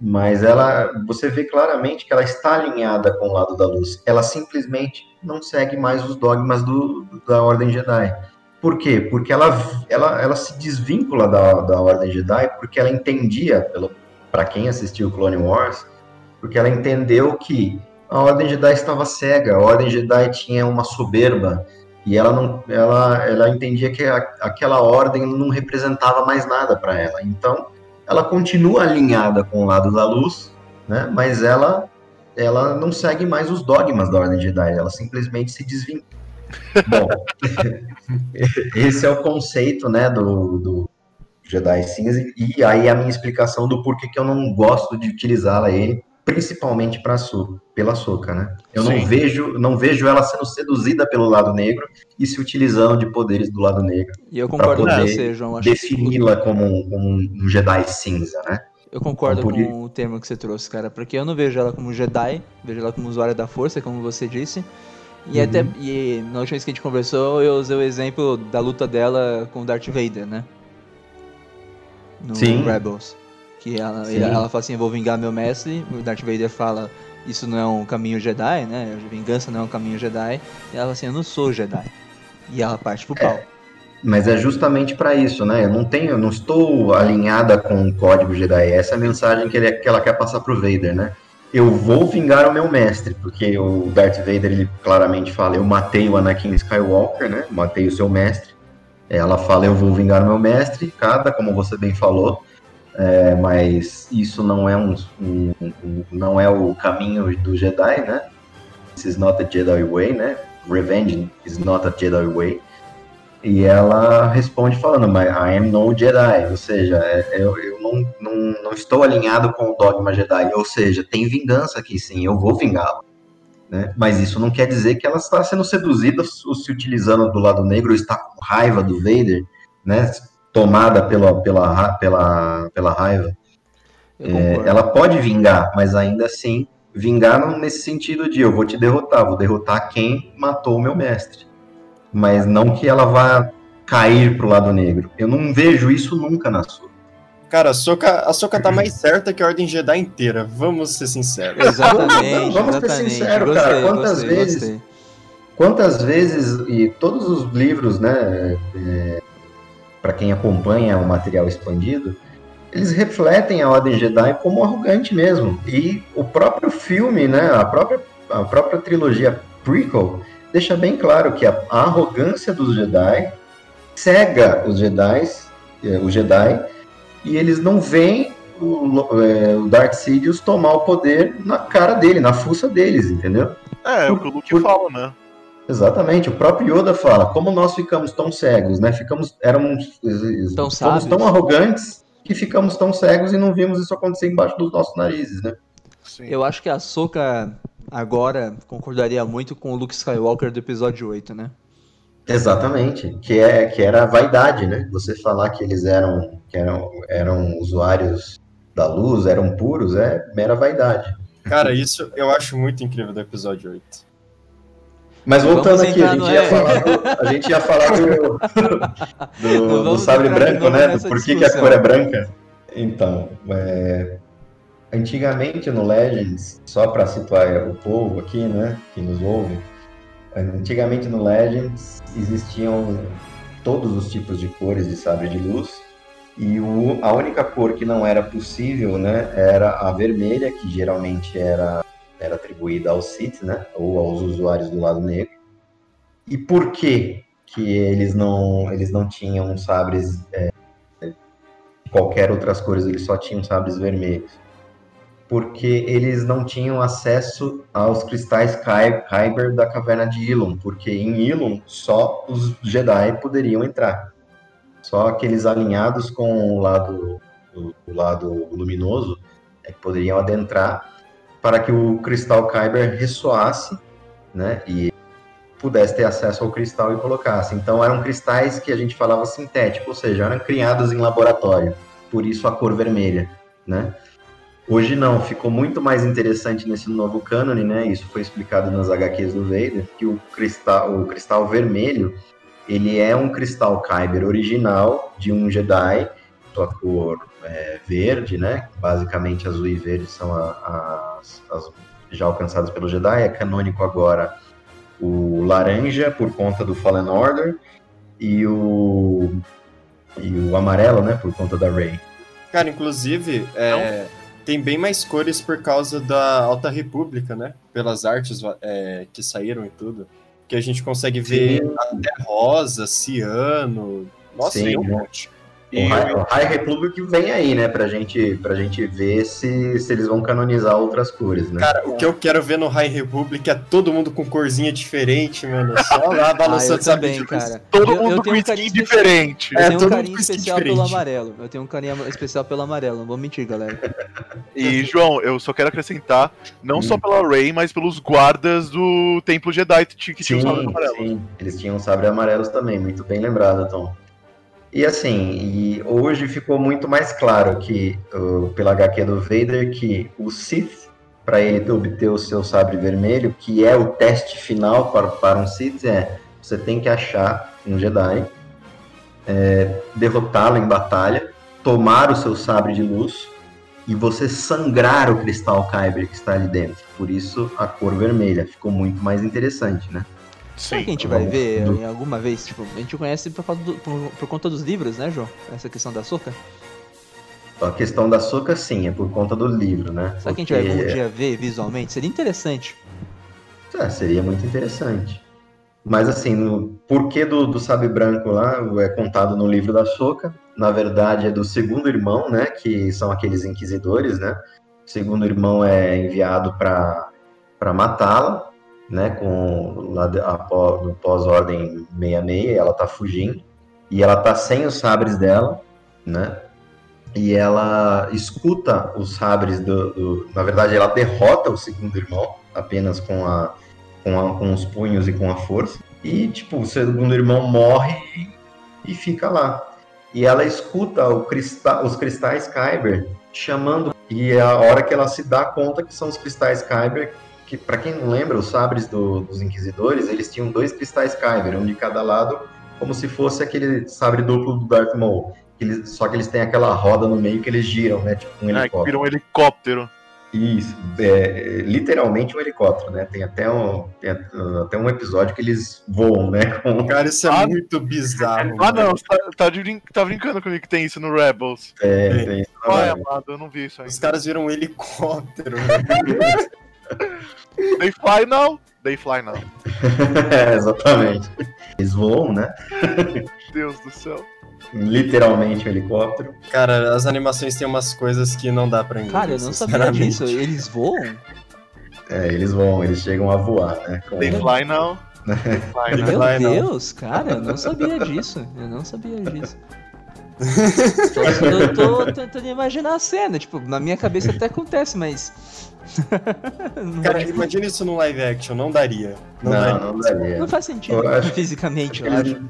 Mas ela, você vê claramente que ela está alinhada com o lado da luz. Ela simplesmente não segue mais os dogmas do, da Ordem Jedi por quê? Porque ela, ela, ela se desvincula da, da Ordem Jedi porque ela entendia, para quem assistiu Clone Wars, porque ela entendeu que a Ordem Jedi estava cega, a Ordem Jedi tinha uma soberba, e ela não ela, ela entendia que a, aquela ordem não representava mais nada para ela. Então, ela continua alinhada com o lado da luz, né? Mas ela ela não segue mais os dogmas da Ordem Jedi, ela simplesmente se desvincula Bom, esse é o conceito, né, do, do Jedi Cinza, e aí a minha explicação do porquê que eu não gosto de utilizá-la ele, principalmente para pela Soca, né? Eu não vejo, não vejo ela sendo seduzida pelo lado negro e se utilizando de poderes do lado negro. E eu concordo com você, João. Defini-la como, um, como um Jedi cinza, né? Eu concordo então, com o termo que você trouxe, cara, porque eu não vejo ela como Jedi, vejo ela como usuária da força, como você disse. E uhum. até e na última vez que a gente conversou, eu usei o exemplo da luta dela com o Darth Vader, né? No Sim. Rebels. Que ela, ela fala assim, eu vou vingar meu mestre, o Darth Vader fala, isso não é um caminho Jedi, né? Vingança não é um caminho Jedi. E ela fala assim, eu não sou Jedi. E ela parte pro pau. É, mas é justamente para isso, né? Eu não tenho, eu não estou alinhada com o código Jedi. Essa é a mensagem que, ele, que ela quer passar pro Vader, né? Eu vou vingar o meu mestre, porque o Darth Vader ele claramente fala, eu matei o Anakin Skywalker, né? Matei o seu mestre. Ela fala, eu vou vingar o meu mestre, cada, como você bem falou, é, mas isso não é um, um, um, não é o caminho do Jedi, né? This is not a Jedi way, né? Revenge is not a Jedi way. E ela responde falando, mas I am no Jedi, ou seja, é, eu, eu não, não, não estou alinhado com o dogma Jedi, ou seja, tem vingança aqui sim, eu vou vingá-la. Né? Mas isso não quer dizer que ela está sendo seduzida ou se utilizando do lado negro, ou está com raiva do Vader, né? tomada pela, pela, pela, pela raiva. É, ela pode vingar, mas ainda assim, vingar nesse sentido de eu vou te derrotar, vou derrotar quem matou o meu mestre mas não que ela vá cair pro lado negro. Eu não vejo isso nunca na sua. Cara, a Soka, a Soka tá mais certa que a Ordem Jedi inteira, vamos ser sinceros. Exatamente. vamos exatamente. ser sinceros, Gostei, cara. Quantas gostei, vezes. gostei. Quantas vezes, e todos os livros, né, é, para quem acompanha o material expandido, eles refletem a Ordem Jedi como arrogante mesmo. E o próprio filme, né, a própria, a própria trilogia prequel, deixa bem claro que a, a arrogância dos Jedi cega os Jedi, é, o Jedi, e eles não veem o, é, o Darth Sidious tomar o poder na cara dele, na fuça deles, entendeu? É, é o que o Luke Por- fala, né? Exatamente, o próprio Yoda fala, como nós ficamos tão cegos, né? Ficamos, éramos, Tão fomos tão arrogantes que ficamos tão cegos e não vimos isso acontecer embaixo dos nossos narizes, né? Sim. Eu acho que a Soka agora concordaria muito com o Luke Skywalker do episódio 8, né? Exatamente, que é que era a vaidade, né? Você falar que eles eram que eram, eram usuários da luz, eram puros, é mera vaidade. Cara, isso eu acho muito incrível do episódio 8. Mas voltando aqui, a gente, ia é. falar do, a gente ia falar do, do, do sabre branco, novo né? Do por que, que a cor é branca. Então, é, antigamente no Legends, só para situar o povo aqui, né, que nos ouve, antigamente no Legends existiam todos os tipos de cores de sabre de luz e o, a única cor que não era possível, né, era a vermelha, que geralmente era era atribuída aos Sith, né, ou aos usuários do lado negro. E por que que eles não eles não tinham sabres é, qualquer outras cores, eles só tinham sabres vermelhos? Porque eles não tinham acesso aos cristais Ky- Kyber da caverna de Ilum, porque em Ilum só os Jedi poderiam entrar. Só aqueles alinhados com o lado o lado luminoso é que poderiam adentrar para que o cristal Kyber ressoasse, né, e pudesse ter acesso ao cristal e colocasse. Então eram cristais que a gente falava sintético, ou seja, eram criados em laboratório. Por isso a cor vermelha, né? Hoje não, ficou muito mais interessante nesse novo cânone, né? Isso foi explicado nas HQs do Vader, que o cristal, o cristal vermelho, ele é um cristal Kyber original de um Jedi, sua cor é, verde, né? Basicamente azul e verde são a- a- as, as já alcançadas pelo Jedi. É canônico agora o laranja por conta do Fallen Order e o e o amarelo, né? Por conta da Rey. Cara, inclusive, é, tem bem mais cores por causa da Alta República, né? Pelas artes é, que saíram e tudo. Que a gente consegue ver até rosa, ciano. Nossa, Sim, tem um né? Monte. O High, o High Republic vem aí, né? Pra gente, pra gente ver se, se eles vão canonizar outras cores, né? Cara, o que eu quero ver no High Republic é todo mundo com corzinha diferente, mano. Só lá Ah, eu balançando sabe também, cara. Todo Eu- eu mundo tenho com um skin especial. diferente. Eu É, tenho um todo mundo carinho com skin especial pelo diferente. amarelo. Eu tenho um carinho especial pelo amarelo, não vou mentir, galera. E, João, eu só quero acrescentar, não Hum. só pela Rey, mas pelos guardas do Templo Jedi que tinha que tinha os sabres amarelos. sim, eles tinham sabre amarelos também, muito bem lembrado, Tom. E assim, e hoje ficou muito mais claro que, uh, pela HQ do Vader, que o Sith, para ele obter o seu sabre vermelho, que é o teste final para, para um Sith, é você tem que achar um Jedi, é, derrotá-lo em batalha, tomar o seu sabre de luz e você sangrar o cristal Kyber que está ali dentro. Por isso a cor vermelha ficou muito mais interessante, né? Será que a gente vai ver em alguma vez? Tipo, a gente conhece por, do- por, por conta dos livros, né, João? Essa questão da soca? A questão da Soca, sim, é por conta do livro, né? Será que a gente vai algum Porque- dia ver visualmente? Seria interessante. É, seria muito interessante. Mas assim, no porquê do, do Sabe Branco lá é contado no livro da Soca. Na verdade, é do segundo irmão, né? Que são aqueles inquisidores, né? O segundo irmão é enviado para matá-la, né? Com apó- no pós-ordem 66, ela tá fugindo. E ela tá sem os sabres dela, né? E ela escuta os sabres do, do- Na verdade, ela derrota o segundo irmão apenas com a com, a- com os punhos e com a força. E, tipo, o segundo irmão morre e, fica lá. E ela escuta o crista- os cristais Kyber chamando. E é a hora que ela se dá conta que são os cristais Kyber, que, para quem não lembra, os sabres do- dos inquisidores, eles tinham dois cristais Kyber, um de cada lado, como se fosse aquele sabre duplo do Darth Maul. Eles, só que eles têm aquela roda no meio que eles giram, né? Tipo um É, que helicóptero. virou um helicóptero. Isso, é, literalmente um helicóptero, né? Tem até um, tem até um episódio que eles voam, né? Com, Cara, isso é Ah, muito bizarro. Ah, não, você tá, tá brin- tá brincando comigo que tem isso no Rebels. é, tem, Ai, amado, eu não vi isso Os ainda. caras viram um helicóptero. They fly now? They fly now. é, exatamente. Eles voam, né? Deus do céu. Literalmente um helicóptero. Cara, as animações têm umas coisas que não dá pra engolir. Cara, eu não sabia disso. Eles voam? É, eles voam, eles chegam a voar, né? Com- They fly now? They fly now. Meu não. Deus, cara, eu não sabia disso. Eu não sabia disso. Tô- eu tô tentando imaginar a cena, tipo, na minha cabeça até acontece, mas. Cara, imagina isso no live action, não daria. Não, Não, daria. não daria. não faz sentido Eu acho- fisicamente, eu Eles acho.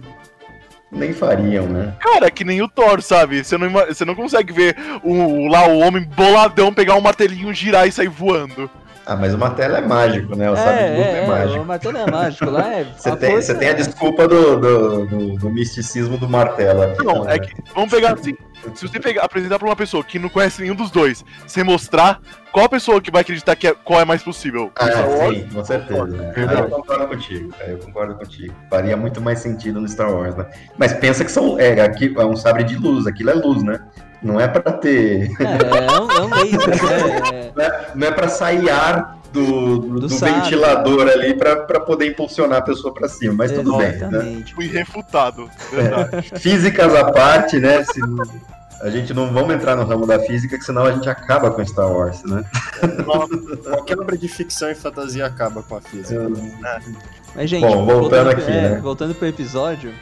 nem fariam, né? Cara, é que nem o Thor, sabe? Você não, você não consegue ver o, lá o homem boladão pegar um martelinho, girar e sair voando. Ah, mas o martelo é mágico, né? O sabre de luz É, é, é, é, mágico. o martelo é mágico lá, é. Você a tem, você tem a é- desculpa do, do, do- do misticismo do martelo aqui. Não, né? é que. Vamos pegar assim. Se você pegar, apresentar pra uma pessoa que não conhece nenhum dos dois, sem mostrar, qual a pessoa que vai acreditar que é, qual é mais possível? Ah, Star Wars? sim, com certeza. né? Eu concordo contigo, cara, eu concordo contigo. Faria muito mais sentido no Star Wars, né? Mas pensa que são, é, aqui é um sabre de luz, aquilo é luz, né? Não é pra ter. É, é um, é um laser? É- Não é, não é pra sair ar do, do, Do ventilador ali pra, pra poder impulsionar a pessoa pra cima, mas tudo bem, né? Exatamente. Fui refutado. Verdade. Físicas à parte, né? se- a gente não vamos entrar no ramo da física, que senão a gente acaba com Star Wars, né? Qualquer obra de ficção e fantasia acaba com a física. Mas, gente, Bom, voltando pro- aqui, é, né? voltando pro episódio,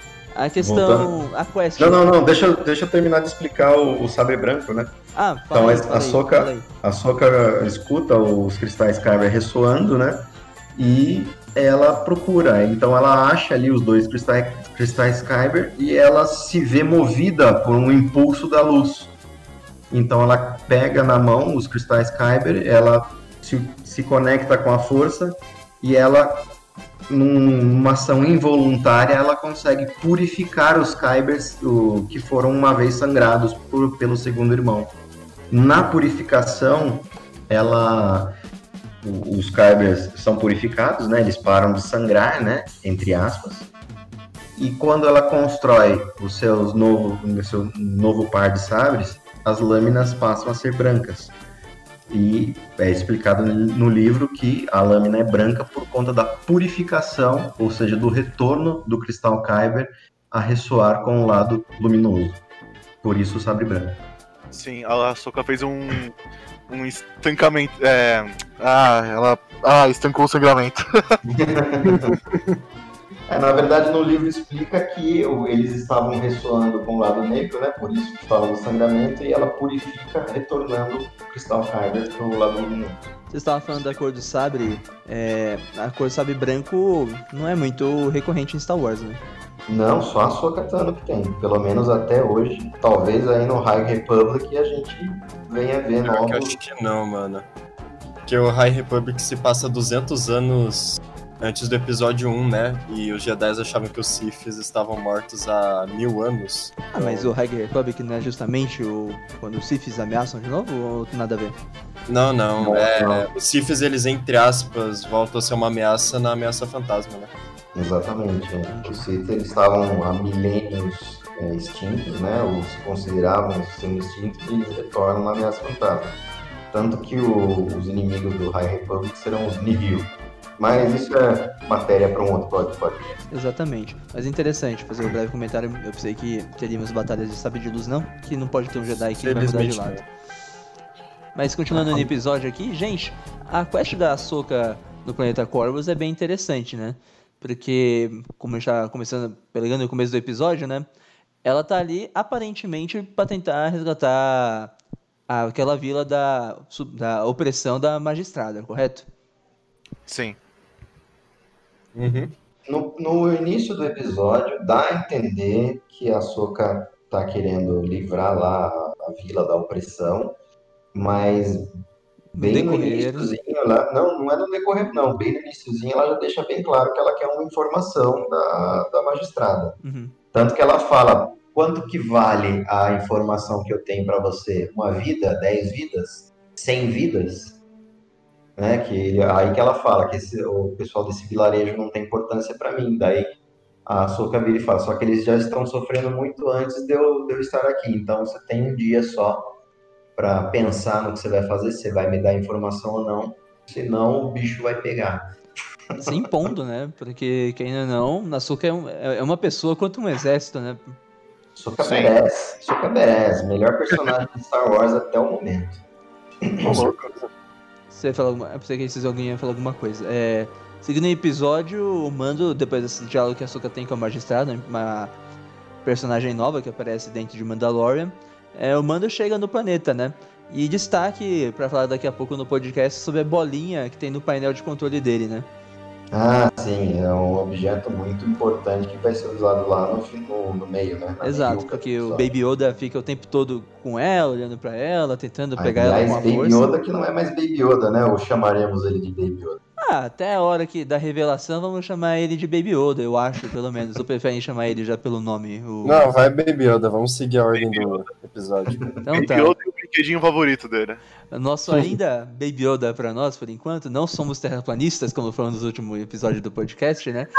a questão. A quest. Não, não, não, deixa, eu- deixa eu terminar de explicar o, o sabre branco, né? Ah, Então, aí, a- Soca- aí. A Soka escuta os cristais Kyber ressoando, né? E ela procura. Então ela acha ali os dois cristais, cristais Kyber e ela se vê movida por um impulso da luz. Então ela pega na mão os cristais Kyber, ela se, se conecta com a força e ela, numa ação involuntária, ela consegue purificar os Kybers o, que foram uma vez sangrados por- pelo segundo irmão. Na purificação, ela o- os Kybers são purificados, né? Eles param de sangrar, né? Entre aspas. E quando ela constrói os seus novo, o seu novo par de sabres, as lâminas passam a ser brancas. E é explicado no livro que a lâmina é branca por conta da purificação, ou seja, do retorno do cristal Kyber a ressoar com o lado luminoso. Por isso o sabre branco. Sim, a Soka fez um. Um estancamento. É. Ah, ela. Ah, estancou o sangramento. É, na verdade, no livro explica que eles estavam ressoando com o lado negro, né? Por isso que fala do sangramento, e ela purifica, retornando o cristal Kyber pro lado luminoso. Você estava falando da cor do sabre. é, a cor do sabre branco não é muito recorrente em Star Wars, né? Não, só a sua Katana que tem. Pelo menos até hoje. Talvez aí no High Republic a gente venha ver que eu novos. acho que não, mano. Porque o High Republic se passa 200 anos antes do episódio 1, né? E os Jedi achavam que os Siths estavam mortos há mil anos. Ah, mas o High Republic não é justamente o quando os Siths ameaçam de novo ou nada a ver? Não, não. Não, é, não. Os Siths, eles, entre aspas, voltam a ser uma ameaça na ameaça fantasma, né? Exatamente. é. Os Sith eles estavam há milênios é, extintos, né? Ou se consideravam sendo extintos, e eles retornam na ameaça fantasma. Tanto que o- os inimigos do High Republic serão os Nihil. Mas isso é matéria para um outro pod- podcast. Exatamente. Mas interessante, fazer um breve comentário. Eu pensei que teríamos batalhas de sabre de luz, não. Que não pode ter um Jedi que vai mudar de lado. Mas continuando no episódio aqui, gente, a quest da Ahsoka no planeta Corvus é bem interessante, né? Porque, como a gente tá começando, pegando o começo do episódio, né? Ela tá ali aparentemente para tentar resgatar aquela vila da, da opressão da magistrada, correto? Sim. Uhum. No, no início do episódio, dá a entender que a Soka tá querendo livrar lá a, vila da opressão, mas bem no iníciozinho, lá, não, não é no decorrer, não, bem no iníciozinho ela já deixa bem claro que ela quer uma informação da, da magistrada. Uhum. Tanto que ela fala, quanto que vale a informação que eu tenho para você? Uma vida? Dez vidas? Cem vidas? Né? Que, aí que ela fala que esse- o pessoal desse vilarejo não tem importância para mim. Daí a Soka vira e fala, só que eles já estão sofrendo muito antes de eu, de eu estar aqui. Então você tem um dia só para pensar no que você vai fazer, se você vai me dar informação ou não. Senão o bicho vai pegar. Se impondo, né? Porque, que ainda não, Nasuka é, um- é é uma pessoa quanto um exército, né? Sim. merece. Soka merece. Melhor personagem de Star Wars até o momento. Você falou alguma, eu pensei que esses alguém ia falar alguma coisa. É, seguindo o episódio, o Mando, depois desse diálogo que a Ahsoka tem com a magistrada, uma personagem nova que aparece dentro de Mandalorian, é, o Mando chega no planeta, né? E destaque, pra falar daqui a pouco no podcast, sobre a bolinha que tem no painel de controle dele, né? Ah, sim, é um objeto muito importante que vai ser usado lá no, fim- no, no meio, né? Na Exato, meiuca porque o. Baby Yoda fica o tempo todo com ela, olhando pra ela, tentando pegar Aliás, ela com Baby força. Yoda que não é mais Baby Yoda, né? Ou chamaremos ele de Baby Yoda. Ah, até a hora que da revelação vamos chamar ele de Baby Yoda, eu acho, pelo menos. Ou preferem chamar ele já pelo nome? O... Não, vai Baby Yoda, vamos seguir a ordem do episódio. Então Baby tá. Yoda brinquedinho favorito dele. Nosso ainda Baby Yoda pra nós, por enquanto, não somos terraplanistas, como falamos no último episódio do podcast, né?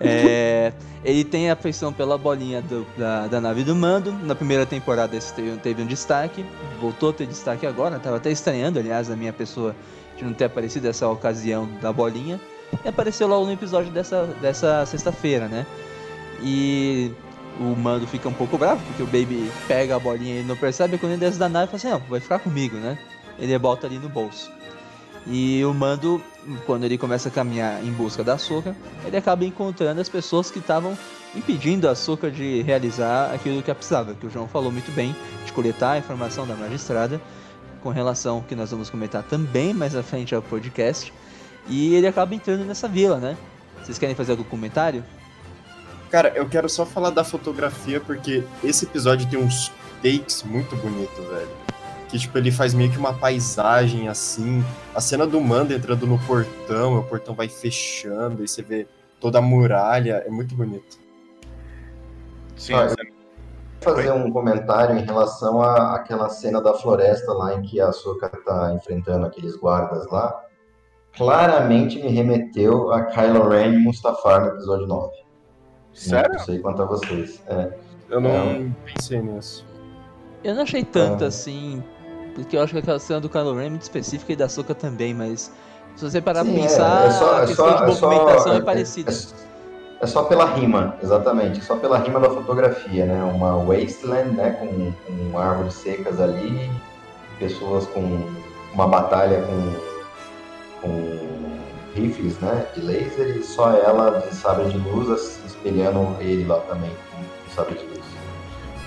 É, ele tem a afeição pela bolinha do- da, da nave do mando. Na primeira temporada esse teve, teve um destaque, voltou a ter destaque agora. Tava até estranhando, aliás, a minha pessoa de não ter aparecido essa ocasião da bolinha. E apareceu logo no episódio dessa, dessa sexta-feira, né? E o mando fica um pouco bravo, porque o Baby pega a bolinha e não percebe. Quando ele desce da nave, fala assim: Não, vai ficar comigo, né? Ele bota ali no bolso. E o Mando, quando ele começa a caminhar em busca da Soca, ele acaba encontrando as pessoas que estavam impedindo a Soca de realizar aquilo que ela precisava, que o João falou muito bem, de coletar a informação da magistrada, com relação que nós vamos comentar também mais à frente ao podcast. E ele acaba entrando nessa vila, né? Vocês querem fazer algum comentário? Cara, eu quero só falar da fotografia, porque esse episódio tem uns takes muito bonitos, velho. Que, tipo, ele faz meio que uma paisagem assim. A cena do Mando entrando no portão, o portão vai fechando, e você vê toda a muralha. É muito bonito. Sim, Ah, sim. fazer um comentário em relação à àquela cena da floresta lá em que a Soka tá enfrentando aqueles guardas lá. Claramente me remeteu a Kylo Ren e Mustafar no episódio 9. Sério? Não sei quanto a vocês. É. Eu não pensei nisso. Eu não achei tanto Ah. assim, porque eu acho que aquela cena do Kylo Ren é muito específica e da Soca também, mas se você parar pra Sim, é, pensar, é só- a é questão só- de é só- movimentação é, é- parecida. é- É só pela rima, exatamente. Só pela rima da fotografia, né? Uma wasteland, né? Com, com árvores secas ali, pessoas com uma batalha com, com rifles, né? De laser e só ela de sabre de luz assim, espelhando ele lá também com sabre de luz.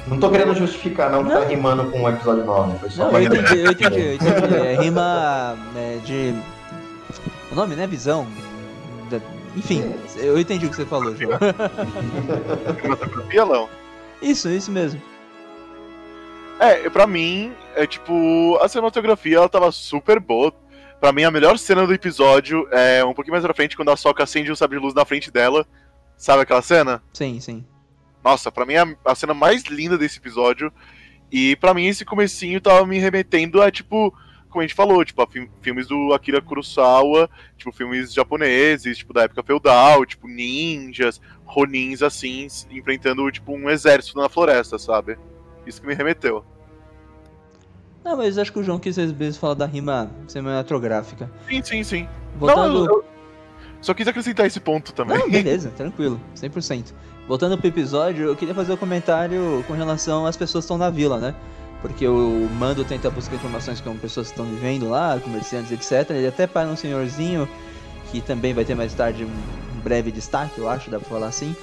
Não tô querendo justificar, não, que tá Não. rimando com o episódio 9. Foi só Não, eu entendi, eu entendi, eu entendi. É rima né, de. O nome, né? Visão. Enfim, eu entendi o que você falou, João. Cinematografia, Léo? Isso, isso mesmo. É, pra mim, é tipo, a cinematografia ela tava super boa. Pra mim, a melhor cena do episódio é um pouquinho mais pra frente, quando a Soca acende o sabre de luz na frente dela. Sabe aquela cena? Sim, sim. Nossa, pra mim é a cena mais linda desse episódio. E pra mim esse comecinho tava me remetendo a, tipo, como a gente falou, tipo, a fi- filmes do Akira Kurosawa, tipo, filmes japoneses, tipo, da época feudal, tipo, ninjas, ronins, assim, enfrentando, tipo, um exército na floresta, sabe? Isso que me remeteu. Não, mas acho que o João quis às vezes falar da rima cinematográfica. Sim, sim, sim. Voltando... Não, eu- Só quis acrescentar esse ponto também. Não, beleza, tranquilo, 100%. Voltando pro episódio, eu queria fazer um comentário com relação às pessoas que estão na vila, né? Porque o Mando tenta buscar informações com pessoas que estão vivendo lá, comerciantes, etc. Ele até para um senhorzinho, que também vai ter mais tarde um breve destaque, eu acho, dá pra falar assim.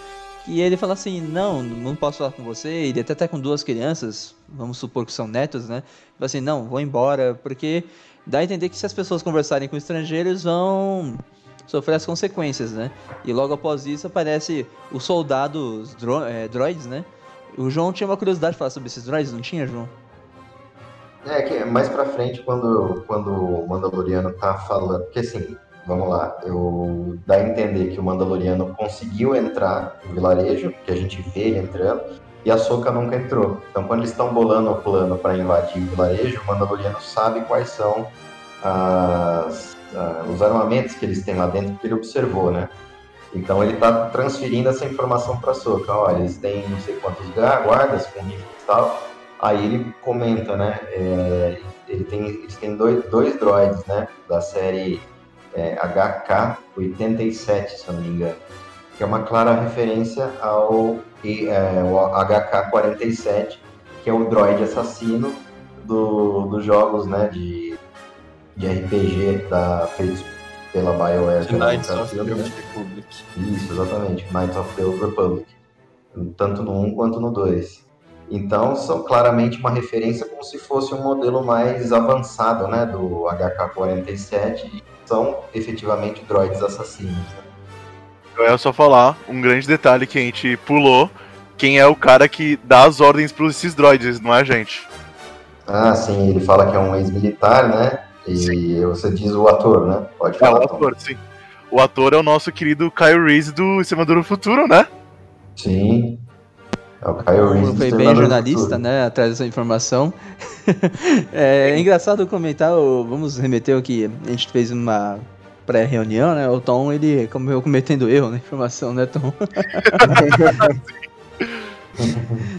E ele fala assim, não, não posso falar com você. Ele até tá com duas crianças, vamos supor que são netos, né? Fala assim, não, vou embora, porque dá a entender que se as pessoas conversarem com estrangeiros, vão sofrer as consequências, né? E logo após isso aparece os soldados dro é, droids, né? O João tinha uma curiosidade de falar sobre esses droids, não tinha, João? É, que mais pra frente, quando, quando o Mandaloriano tá falando. Porque assim, vamos lá, eu dá a entender que o Mandaloriano conseguiu entrar no vilarejo, que a gente vê ele entrando, e a Soca nunca entrou. Então, quando eles estão bolando o plano para invadir o vilarejo, o Mandaloriano sabe quais são as, ah, os armamentos que eles têm lá dentro, porque ele observou, né? Então ele tá transferindo essa informação para a Soca. Olha, eles têm não sei quantos guardas com rifles e tal. Aí ele comenta, né? é, ele tem, eles têm dois, dois droids, né? Da série é, HK-87, se eu não me engano. Que é uma clara referência ao é, o HK-47, que é o droid assassino do, dos jogos, né? De, de RPG da, feitos pela BioWare. é Knights of the Old né? Republic. Isso, exatamente. Knights of the Old Republic. Tanto no 1 quanto no 2. Então, são claramente uma referência como se fosse um modelo mais avançado, né? Do HK-47. E são, efetivamente, droids assassinos. né? Eu ia só falar um grande detalhe que a gente pulou. Quem é o cara que dá as ordens para esses droids, não é a gente? Ah, sim, ele fala que é um ex-militar, né? E você diz o ator, né? Pode É o falar. Tom. ator, sim. O ator é o nosso querido Kyle Reese do Extremadura do Futuro, né? Sim. É o Kyle Reese. do Foi bem jornalista, Futuro. né? Atrás dessa informação. é, é engraçado comentar, o- vamos remeter o que a gente fez uma pré-reunião, né? O Tom, ele como cometendo erro na informação, né, Tom?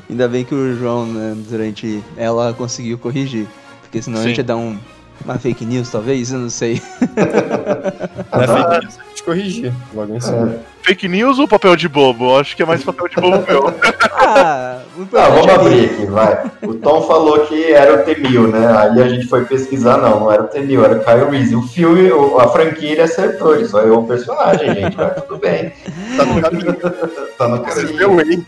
Ainda bem que o João, né, durante ela conseguiu corrigir. Porque senão a Sim. gente ia dar um, uma fake news, talvez, eu não sei. Na fake news a gente corrigia logo em cima. É. Fake news ou papel de bobo? Acho que é mais papel de bobo meu. Ah, Ah, vamos é abrir aqui, vai. O Tom falou que era o T-1000, né? Aí a gente foi pesquisar, não, não era o T-1000, era o Kyle Reese. O filme, a franquia, ele acertou, ele só errou o personagem, gente, mas tudo bem. Tá no caminho. Tá no Você caminho. viu aí?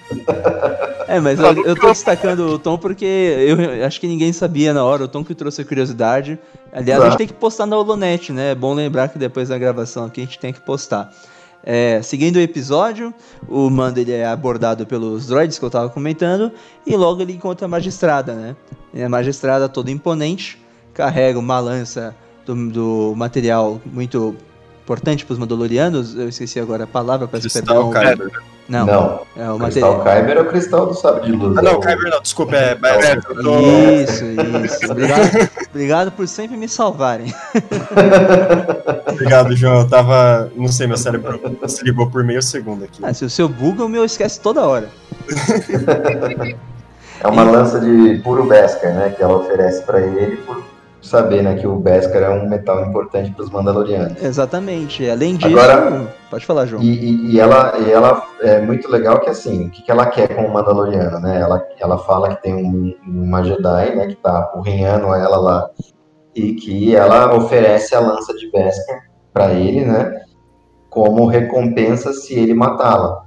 É, mas eu, eu tô destacando o Tom porque eu acho que ninguém sabia na hora, o Tom que trouxe a curiosidade. Aliás, a gente Tá. tem que postar na Holonet, né? É bom lembrar que depois da gravação aqui a gente tem que postar. É, seguindo o episódio, o Mando ele é abordado pelos droids que eu tava comentando e logo ele encontra a magistrada, né? E a magistrada toda imponente, carrega uma lança do, do material muito importante para os Mandalorianos. Eu esqueci agora a palavra, peço Cristal perdão. Kyber. Não, Não, é o o Cristal. Kyber é o cristal do sabre de luz. Ah, é não, o- Kyber não, desculpa, é Beskar. Eu tô- Isso, isso. Obrigado, obrigado por sempre me salvarem. Obrigado, João. Eu tava. Não sei, meu cérebro se ligou por meio segundo aqui. Ah, se o seu buga, o meu esquece toda hora. É uma lança de puro Beskar, né? Que ela oferece pra ele por saber, né? Que o Beskar é um metal importante pros Mandalorianos. Exatamente. Além disso. Agora- Pode falar, João. E, e- ela, e ela é muito legal que assim, o que, que ela quer com o Mandaloriano, né? Ela, ela fala que tem um- uma Jedi, né? Que tá apurrinhando ela lá e que ela oferece a lança de Beskar para ele, né? Como recompensa se ele matá-la.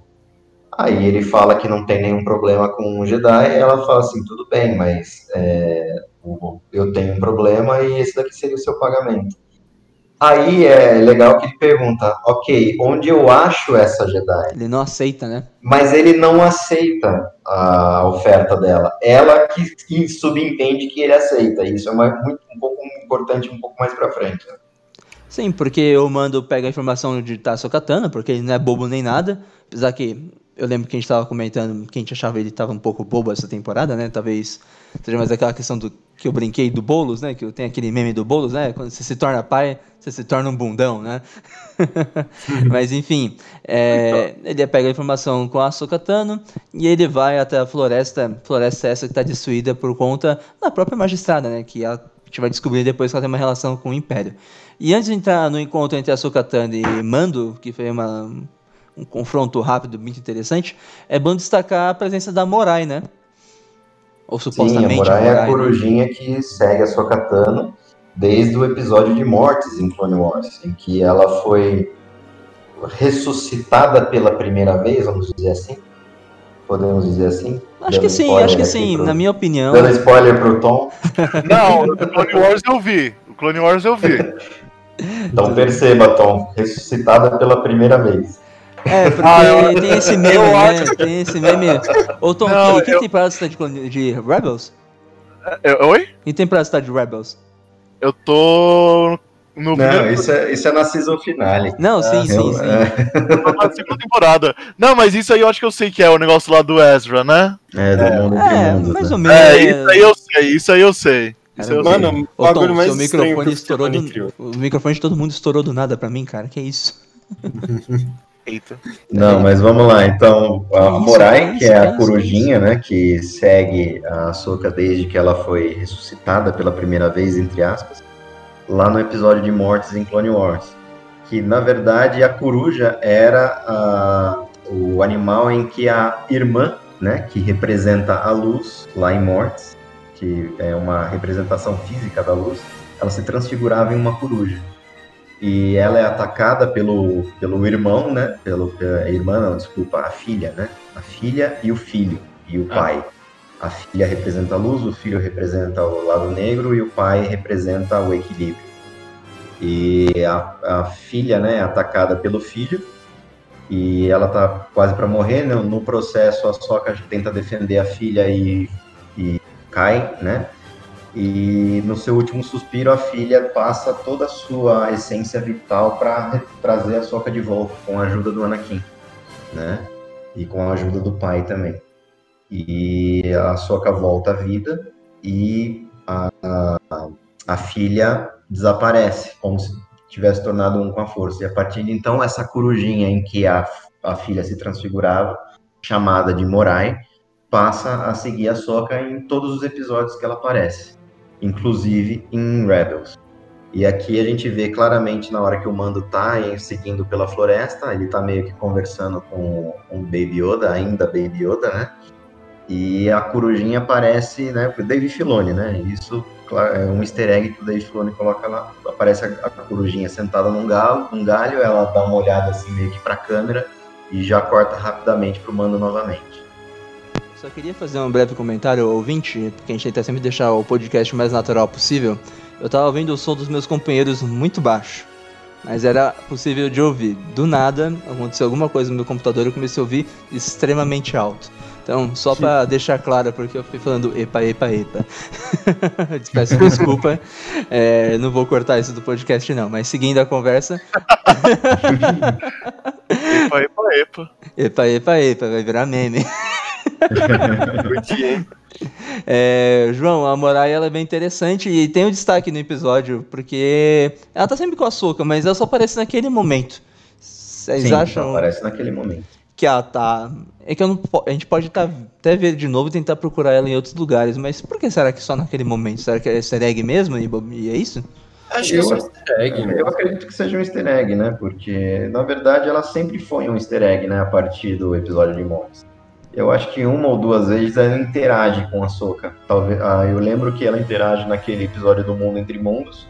Aí ele fala que não tem nenhum problema com o Jedi, e ela fala assim, tudo bem, mas é, o- eu tenho um problema e esse daqui seria o seu pagamento. Aí é legal que ele pergunta, ok, onde eu acho essa Jedi? Ele não aceita, né? Mas ele não aceita a oferta dela. Ela que, que subentende que ele aceita. Isso é uma- muito, um pouco importante um pouco mais pra frente. né? Sim, porque o Mando pega a informação de Tasso Katana, porque ele não é bobo nem nada. Apesar que eu lembro que a gente tava comentando que a gente achava ele tava um pouco bobo essa temporada, né? Talvez seja mais aquela questão do que eu brinquei do Boulos, né? Que eu tenho aquele meme do Boulos, né? Quando você se torna pai, você se torna um bundão, né? Mas enfim, é, ele pega a informação com a Sokatano e ele vai até a floresta, floresta essa que está destruída por conta da própria magistrada, né? Que a gente vai descobrir depois que ela tem uma relação com o Império. E antes de entrar no encontro entre a Sokatano e Mando, que foi uma, um confronto rápido, muito interessante, é bom destacar a presença da Morai, né? Ou Sim, a supostamente Morai é a Morai, né? corujinha que segue a Sokatano desde o episódio de Mortes em Clone Wars, em que ela foi ressuscitada pela primeira vez, vamos dizer assim. Podemos dizer assim? Acho que sim, acho que sim. pro- Na minha opinião, Dando spoiler pro Tom. Não, o Clone Wars eu vi. O Clone Wars eu vi. Então perceba, Tom, ressuscitada pela primeira vez. É, porque Ah, eu- tem esse meme, eu né? acho- Tem esse meme. Ô, Tom, Não, que, que eu- temporada você tá de, de Rebels? Eu- Oi? Que temporada você tá de Rebels? Eu tô no Não, isso é, isso é na season finale. Não, sim, sim, Eu- sim. é, eu tô na segunda temporada. Não, mas isso aí eu acho que eu sei que é o negócio lá do Ezra, né? é, do mundo entre É, mundos, mais né? ou menos. É, isso aí eu sei, isso aí eu sei. Isso aí eu sei. Mano, o Ô, Tom, bagulho mais seu microfone que o estourou do... O microfone de todo mundo estourou do nada pra mim, cara. Que isso? Eita. Não, mas vamos lá. Então, a Morai, que é a corujinha, né, que segue a Ahsoka desde que ela foi ressuscitada pela primeira vez, entre aspas, lá no episódio de Mortes em Clone Wars. Que, na verdade, a coruja era a- o animal em que a irmã, né, que representa a luz lá em Mortes, que é uma representação física da luz, ela se transfigurava em uma coruja e ela é atacada pelo, pelo irmão, né? Pelo, a irmã, não, desculpa, a filha, né? A filha e o filho, e o Ah. pai. A filha representa a luz, o filho representa o lado negro e o pai representa o equilíbrio. E a, a filha, né, é atacada pelo filho e ela tá quase para morrer. né? No processo, a Sokka tenta defender a filha e, e cai, né? E no seu último suspiro, a filha passa toda a sua essência vital para trazer a Sokka de volta, com a ajuda do Anakin, né? E com a ajuda do pai também. E a Sokka volta à vida e a, a, a filha desaparece, como se tivesse tornado um com a força. E a partir de então, essa corujinha em que a, a filha se transfigurava, chamada de Morai, passa a seguir a Sokka em todos os episódios que ela aparece inclusive em Rebels. E aqui a gente vê claramente na hora que o Mando tá seguindo pela floresta, ele tá meio que conversando com o Baby Yoda, ainda Baby Yoda, né? E a corujinha aparece, né? O Dave Filoni, né? Isso é um easter egg que o Dave Filoni coloca lá. Aparece a, corujinha sentada num galo, num galho, ela dá uma olhada assim meio que pra câmera e já corta rapidamente pro Mando novamente. Só queria fazer um breve comentário, ouvinte, porque a gente tenta sempre deixar o podcast o mais natural possível. Eu tava ouvindo o som dos meus companheiros muito baixo, mas era possível de ouvir. Do nada, aconteceu alguma coisa no meu computador e eu comecei a ouvir extremamente alto. Então, só pra deixar claro, porque eu fui falando epa, epa, epa. Peço desculpa, é, não vou cortar isso do podcast não, mas seguindo a conversa, Epa, epa, epa. epa, epa, epa, vai virar meme. Curti, hein? É, João, a Morai ela é bem interessante e tem um destaque no episódio, porque ela tá sempre com a Soca, mas ela só aparece naquele momento. Vocês Sim, acham aparece naquele momento. que ela tá. É que eu não a gente pode tá, até ver de novo e tentar procurar ela em outros lugares, mas por que será que só naquele momento? Será que é easter egg mesmo e, é isso? Acho que é só easter egg, né? Eu acredito que seja um easter egg, né? Porque, na verdade, ela sempre foi um easter egg, né? A partir do episódio de Mortes. Eu acho que uma ou duas vezes ela interage com a Soka. Talvez, ah, eu lembro que ela interage naquele episódio do Mundo Entre Mundos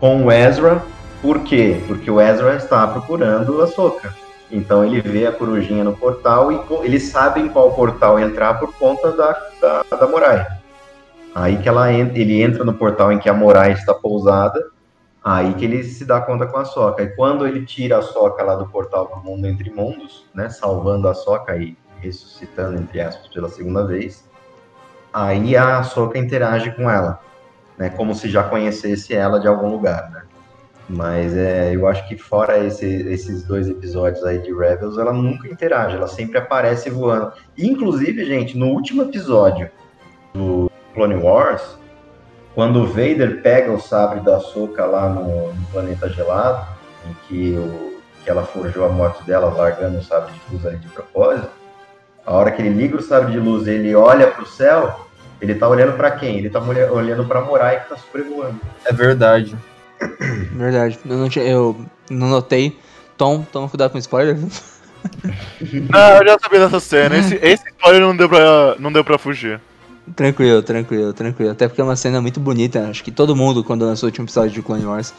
com o Ezra. Por quê? Porque o Ezra está procurando a Soka. Então ele vê a corujinha no portal e eles sabem qual portal entrar por conta da, da, da Morai. Aí que ela, ele entra no portal em que a Morai está pousada Aí que ele se dá conta com a Soca. E quando ele tira a Soca lá do portal do mundo entre mundos, né, salvando a Soca e ressuscitando, entre aspas, pela segunda vez, aí a Soca interage com ela, né, como se já conhecesse ela de algum lugar, né. Mas é, eu acho que fora esse, esses dois episódios aí de Rebels, ela nunca interage, ela sempre aparece voando. Inclusive, gente, no último episódio do Clone Wars, quando o Vader pega o sabre da Soka lá no, no planeta gelado, em que, o, que ela forjou a morte dela largando o sabre de luz ali de propósito, a hora que ele liga o sabre de luz ele olha para o céu, ele tá olhando para quem? Ele tá olhando para Morai que tá sobrevoando. É verdade. Verdade. Eu não, tinha, eu não notei. Tom, toma cuidado com spoiler. Não, eu já sabia dessa cena. Esse, esse spoiler não deu, pra, não deu pra fugir. Tranquilo, tranquilo, tranquilo. Até porque é uma cena muito bonita. Acho que todo mundo, quando lançou o último episódio de Clone Wars,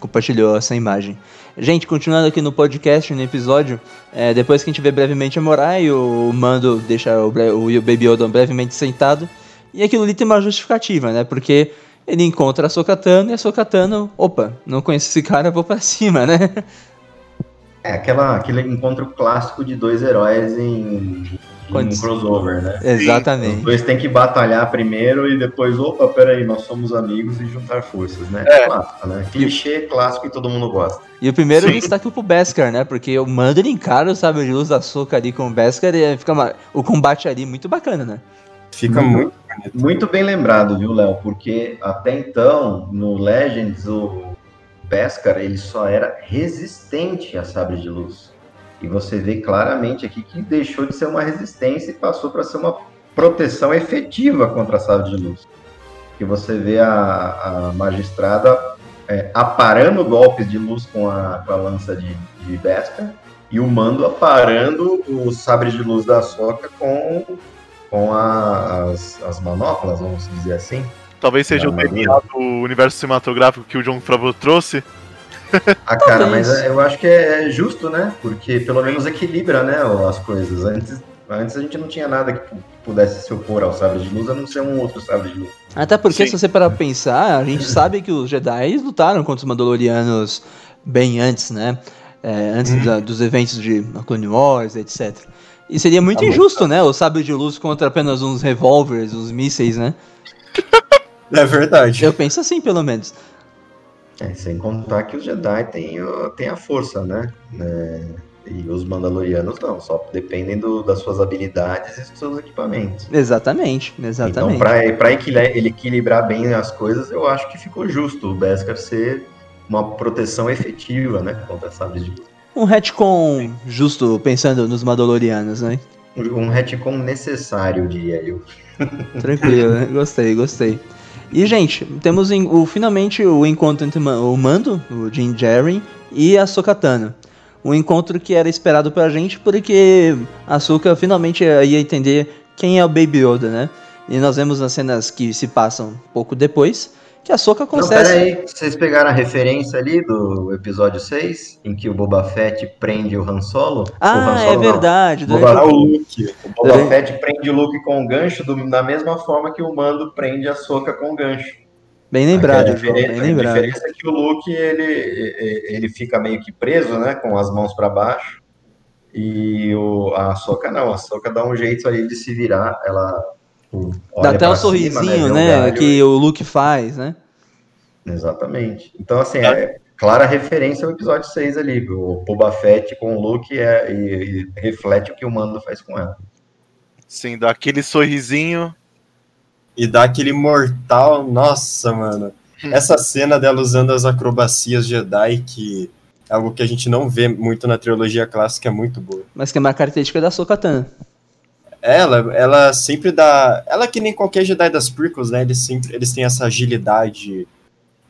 compartilhou essa imagem. Gente, continuando aqui no podcast, no episódio, é, depois que a gente vê brevemente a Morai, o Mando deixa o, o Baby Yoda brevemente sentado. E aquilo ali tem uma justificativa, né? Porque ele encontra a Sokatano e a Sokatano, opa, não conheço esse cara, vou pra cima, né? É aquela, aquele encontro clássico de dois heróis em, em um crossover, né? Exatamente. Os dois têm que batalhar primeiro e depois, opa, peraí, nós somos amigos e juntar forças, né? É. Clássico, né? Clichê clássico que todo mundo gosta. E o primeiro Sim. destaque pro Beskar, né? Porque o Mando ele encara o sabe de luz da Soca ali com o Beskar e fica uma... o combate ali muito bacana, né? Fica muito, muito, muito bem lembrado, viu, Léo? Porque até então, no Legends, o Beskar ele só era resistente a sabre de luz. E você vê claramente aqui que deixou de ser uma resistência e passou para ser uma proteção efetiva contra a sabre de luz. Que você vê a, a magistrada é, aparando golpes de luz com a, com a lança de, de Beskar e o Mando aparando o sabre de luz da Soca com com a, as, as manoplas, vamos dizer assim. Talvez seja o DNA do universo cinematográfico que o John Favreau trouxe. Ah, cara, mas eu acho que é justo, né? Porque pelo menos equilibra, né, as coisas. Antes, antes a gente não tinha nada que pudesse se opor ao sabre de luz, a não ser um outro sabre de luz. Até porque, Sim. se você parar pra pensar, a gente sabe que os Jedi lutaram contra os Mandalorianos bem antes, né? É, antes uhum. da, dos eventos de Clone Wars, etc. E seria muito tá injusto, bom. né? O sábio de luz contra apenas uns revólveres, uns mísseis, né? É verdade. Eu penso assim, pelo menos. É, sem contar que os Jedi têm, têm a força, né? É, e os Mandalorianos não, só dependem do, das suas habilidades e dos seus equipamentos. Exatamente, exatamente. Então, ele equilibrar bem as coisas, eu acho que ficou justo o Beskar ser uma proteção efetiva, né? Contra sabres de. Um retcon justo, pensando nos Mandalorianos, né? Um retcon necessário, diria eu. Tranquilo, né? Gostei, gostei. E, gente, temos o, finalmente o encontro entre o Mando, o Jim Jerry, e a Sokatana. Um encontro que era esperado pra gente porque a Soka finalmente ia entender quem é o Baby Yoda, né? E nós vemos as cenas que se passam pouco depois que a Soca consegue. Não, peraí, vocês pegaram a referência ali do episódio 6, em que o Boba Fett prende o Han Solo? Ah, Han Solo, é verdade. Boba, o Luke. O Boba Fett prende o Luke com o gancho do, da mesma forma que o Mando prende a Soca com o gancho. Bem lembrado, João, bem lembrado. A diferença é que o Luke, ele, ele fica meio que preso, né, com as mãos para baixo, e o, a Soca não, a Soca dá um jeito ali de se virar, ela Dá até o um sorrisinho, né? né que o Luke faz, né? Exatamente. Então, assim, é clara referência ao episódio 6 ali. O Boba Fett com o Luke é, e, e reflete o que o Mando faz com ela. Sim, dá aquele sorrisinho. E dá aquele mortal. Nossa, mano. Hum. Essa cena dela usando as acrobacias Jedi, que é algo que a gente não vê muito na trilogia clássica, é muito boa. Mas que é uma característica da Sokatan. Ela, ela sempre dá. Ela que nem qualquer Jedi das prequels, né? Eles sempre eles têm essa agilidade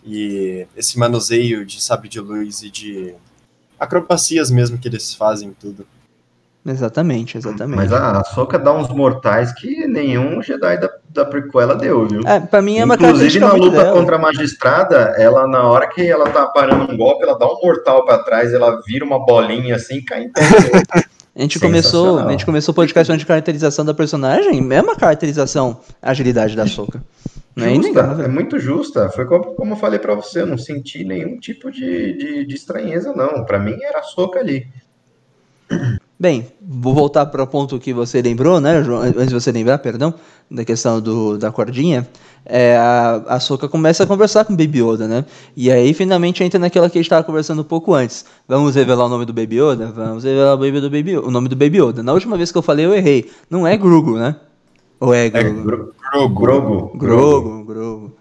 e esse manuseio de sabre de luz e de acrobacias mesmo que eles fazem tudo. Exatamente, exatamente. Mas a Soca dá uns mortais que nenhum Jedi da, da prequela deu, viu? É, pra mim é uma Inclusive na luta dela. contra a magistrada, ela na hora que ela tá parando um golpe, ela dá um mortal para trás, ela vira uma bolinha assim e cai em pé. A gente começou, a gente começou o podcast de caracterização da personagem, mesma caracterização, agilidade da Soca. É, justa, é muito justa. Foi como, como eu falei para você, eu não senti nenhum tipo de, de, de estranheza, não. Para mim era a Soca ali. Bem, vou voltar para o ponto que você lembrou, né, João? Antes de você lembrar, perdão, da questão do, da cordinha. É, a, a Soka começa a conversar com o Baby Yoda, né? E aí finalmente entra naquela que a gente estava conversando um pouco antes. Vamos revelar o nome do Baby Yoda? Vamos revelar o, Baby do Baby, o nome do Baby Yoda. Na última vez que eu falei, eu errei. Não é Grugo, né? Ou é É Grugo? Gro- Grogu. Grogu. Grogo, Grogo.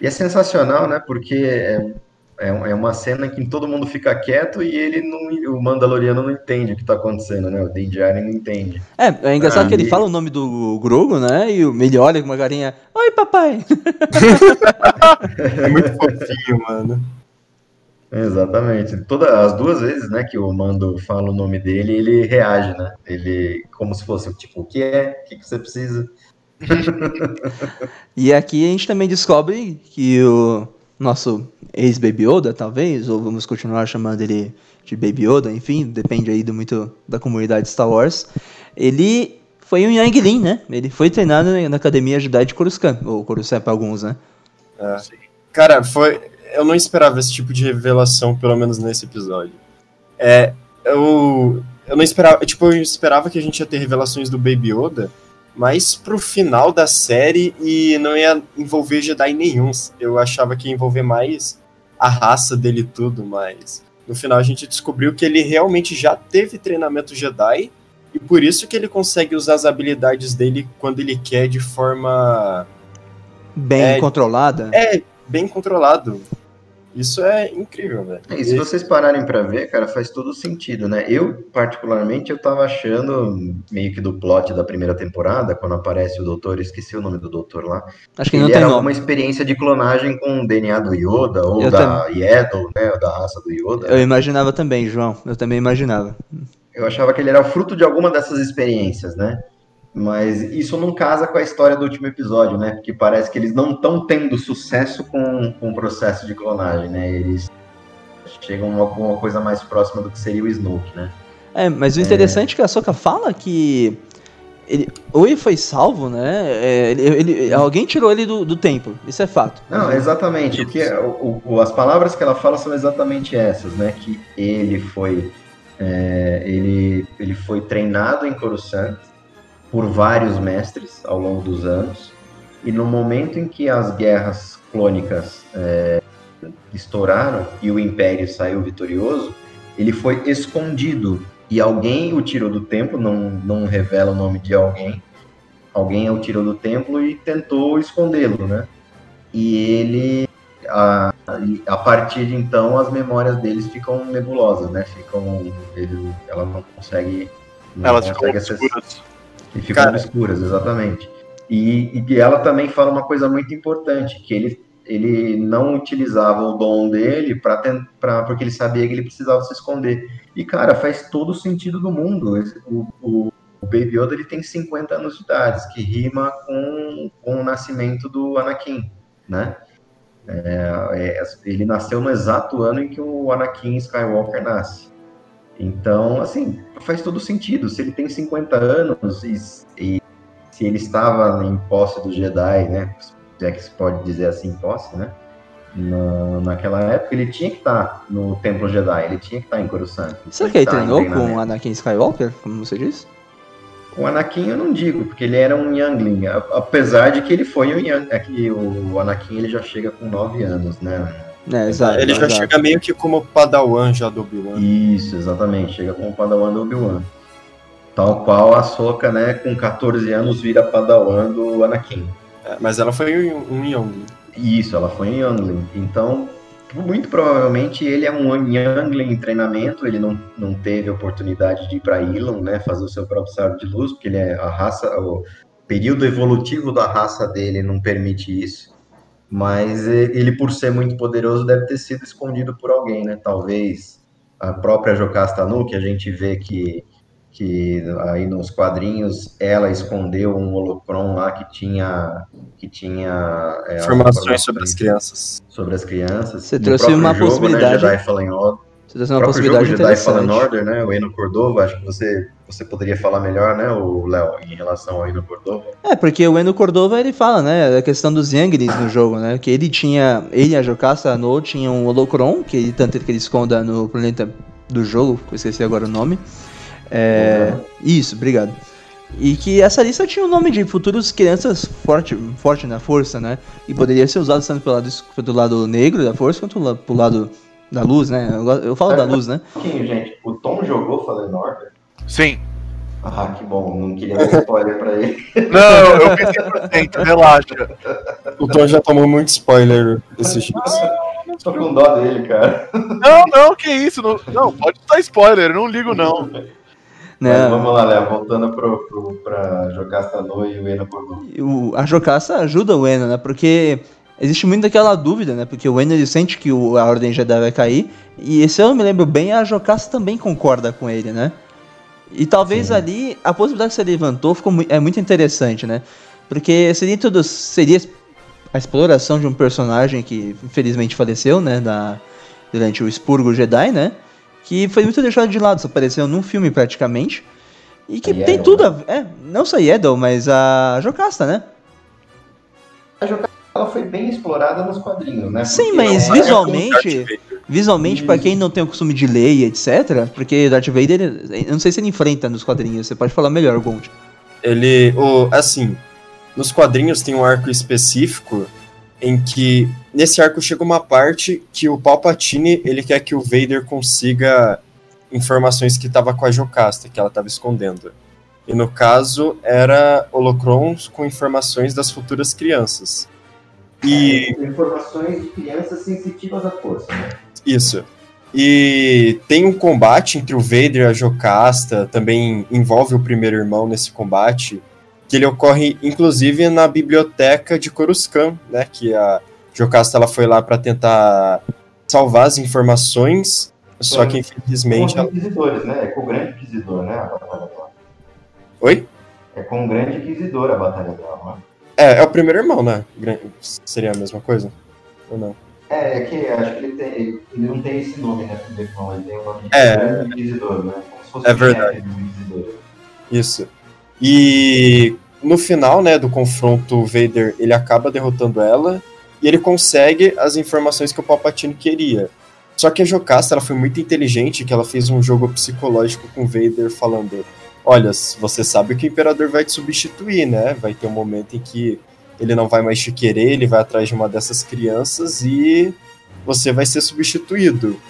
E é sensacional, né? Porque é, é um- é uma cena em que todo mundo fica quieto e ele não, o Mandaloriano não entende o que tá acontecendo, né? O Din Djarin não entende. É, é engraçado Ah, que ele e- fala o nome do Grogo, né? E o- ele olha com uma carinha. Oi, papai! É muito fofinho, mano. Exatamente. Todas as duas vezes, né, que o Mando fala o nome dele, ele reage, né? Ele como se fosse tipo, o que é? O que, que você precisa? E aqui a gente também descobre que o nosso ex-Baby Yoda, talvez, ou vamos continuar chamando ele de Baby Yoda, enfim, depende aí do muito da comunidade Star Wars, ele foi um Yang né? Ele foi treinado na Academia Jedi de Coruscant, ou Coruscant para alguns, né? Cara, foi. Eu não esperava esse tipo de revelação, pelo menos nesse episódio. É. Eu. Eu não esperava. Tipo, eu esperava que a gente ia ter revelações do Baby Yoda, mas pro final da série e não ia envolver Jedi nenhum. Eu achava que ia envolver mais a raça dele e tudo, mas. No final a gente descobriu que ele realmente já teve treinamento Jedi. E por isso que ele consegue usar as habilidades dele quando ele quer de forma Bem É- controlada. é bem controlado. Isso é incrível, velho. É, E se vocês pararem pra ver, cara, faz todo sentido, né? Eu, particularmente, eu tava achando meio que do plot da primeira temporada, quando aparece o doutor, eu esqueci o nome do doutor lá. Acho que não ele tem era nome. uma experiência de clonagem com o DNA do Yoda, ou Eu da Yaddle, né? Da raça do Yoda. Eu imaginava também, João. Eu também imaginava. Eu achava que ele era fruto de alguma dessas experiências, né? Mas isso não casa com a história do último episódio, né? Porque parece que eles não estão tendo sucesso com, com o processo de clonagem, né? Eles chegam a alguma coisa mais próxima do que seria o Snoke, né? É, mas o interessante é que a Soka fala que ele, ou ele foi salvo, né? é, ele- ele- alguém tirou ele do, do templo. Isso é fato. Não, exatamente. O que é- o- o- as palavras que ela fala são exatamente essas, né? Que ele foi é, ele, ele foi treinado em Coruscant por vários mestres ao longo dos anos e no momento em que as guerras clônicas é, estouraram e o Império saiu vitorioso, ele foi escondido e alguém o tirou do templo, não, não revela o nome de alguém, alguém o tirou do templo e tentou escondê-lo, né? E ele, a, a partir de então, as memórias deles ficam nebulosas, né? Ficam, ele, ela não consegue, não Elas consegue acessar- obscuras. E ficam Cara. obscuras, exatamente. E, e ela também fala uma coisa muito importante, que ele, ele não utilizava o dom dele para porque ele sabia que ele precisava se esconder. E, cara, faz todo o sentido do mundo. O, o, o Baby Yoda ele tem 50 anos de idade, que rima com, com o nascimento do Anakin, né? É, é, ele nasceu no exato ano em que o Anakin Skywalker nasce. Então, assim, faz todo sentido. Se ele tem 50 anos e, e se ele estava em posse do Jedi, né? Se é que se pode dizer assim, posse, né? Na, naquela época, ele tinha que estar no Templo Jedi, ele tinha que estar em Coruscant. Será que ele em treinou com o Anakin Skywalker, como você disse? O Anakin eu não digo, porque ele era um Youngling, apesar de que ele foi um Young, é que o Anakin ele já chega com 9 anos, né? É, exato. Ele já exato. chega meio que como Padawan já do Obi-Wan. Isso, exatamente, chega com o Padawan do Obi-Wan. Tal qual a Soka, né, com 14 anos vira Padawan do Anakin. É, Mas ela foi um, um Young. Isso, ela foi em Youngling. Então, muito provavelmente ele é um Youngling em treinamento, ele não, não teve oportunidade de ir para Ilum, né, fazer o seu próprio sábio de luz, porque ele é a raça, o período evolutivo da raça dele não permite isso. Mas ele, por ser muito poderoso, deve ter sido escondido por alguém, né? Talvez a própria Jocasta Nu, que a gente vê que, que aí nos quadrinhos ela escondeu um holocron lá que tinha que tinha é, Informações sobre as crianças. sobre as crianças. Você No trouxe próprio uma jogo, possibilidade. Né, Jedi Fallen Order. Você tá O sendo uma possibilidade jogo Jedi Fallen. Order, né? O Eno Cordova, acho que você, você poderia falar melhor, né, o Léo, em relação ao Eno Cordova. É, porque o Eno Cordova ele fala, né, a questão dos Younglings no jogo, né, que ele tinha, ele e a Jocasta No tinham um Holocron, que ele, tanto que ele esconda no planeta do jogo, que eu esqueci agora o nome, É, isso, obrigado. E que essa lista tinha o nome de futuros crianças forte, forte na força, né? E poderia ser usado tanto pelo lado, do lado negro da força quanto pro lado da luz, né? Eu, eu falo da luz, né? Um pouquinho, gente. O Tom jogou Fallen Order? Sim. Ah, que bom. Não queria dar spoiler pra ele. Não, eu fiz 100%, relaxa. O Tom já tomou muito spoiler desses dias. Tô com dó dele, cara. Não, não, que isso. Não, não pode dar spoiler, não ligo não. Mas né? vamos lá, Léo. Voltando pro, pro, pra Jocasta No e o Eno o- a Jocasta ajuda o Eno, né? Porque existe muito aquela dúvida, né? Porque o Eno ele sente que o- a Ordem Jedi vai cair. E se eu me lembro bem, a Jocasta também concorda com ele, né? E talvez ali a possibilidade que você levantou ficou, mui- é muito interessante, né? Porque seria tudo. Seria a exploração de um personagem que infelizmente faleceu, né? Da, durante o expurgo Jedi, né? Que foi muito deixado de lado, só apareceu num filme praticamente. E que A tem Yaddle, tudo a ver. É, não só Yaddle, mas a Jocasta, né? Ela foi bem explorada nos quadrinhos, né? Sim, Porque mas é- visualmente, visualmente para quem não tem o costume de ler e etc, porque Darth Vader, eu não sei se ele enfrenta nos quadrinhos, você pode falar melhor, Gold. Ele, o, assim, nos quadrinhos tem um arco específico em que nesse arco chega uma parte que o Palpatine ele quer que o Vader consiga informações que estava com a Jocasta, que ela estava escondendo. E no caso era holocrons com informações das futuras crianças. E É, informações de crianças sensitivas à força, né? Isso. E tem um combate entre o Vader e a Jocasta, também envolve o primeiro irmão nesse combate, que ele ocorre inclusive na biblioteca de Coruscant, né, que a Jocasta ela foi lá para tentar salvar as informações, só que Com infelizmente os ela... inquisidores, né? É com o grande inquisidor, né? A batalha dela. Oi? É com o grande inquisidor a batalha dela, né? É, é o primeiro irmão, né? Seria a mesma coisa? Ou não? É, é que acho que ele, tem, ele não tem esse nome, né? Primeiro irmão, ele tem o nome de É. inquisidor, né? Como se fosse É verdade. Isso. E no final, né, do confronto, o Vader ele acaba derrotando ela e ele consegue as informações que o Palpatine queria. Só que a Jocasta ela foi muito inteligente que ela fez um jogo psicológico com o Vader falando: "Olha, você sabe que o imperador vai te substituir, né? Vai ter um momento em que ele não vai mais te querer, ele vai atrás de uma dessas crianças e você vai ser substituído."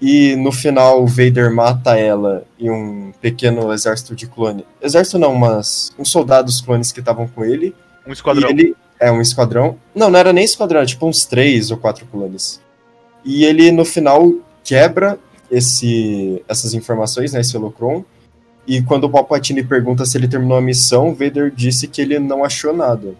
E no final o Vader mata ela e um pequeno exército de clones. Exército não, mas uns soldados clones que estavam com ele. Um esquadrão. Ele é um esquadrão. Não, não era nem esquadrão, era tipo uns três ou quatro clones. E ele no final quebra esse, essas informações, né, esse holocron. E quando o Palpatine pergunta se ele terminou a missão, o Vader disse que ele não achou nada.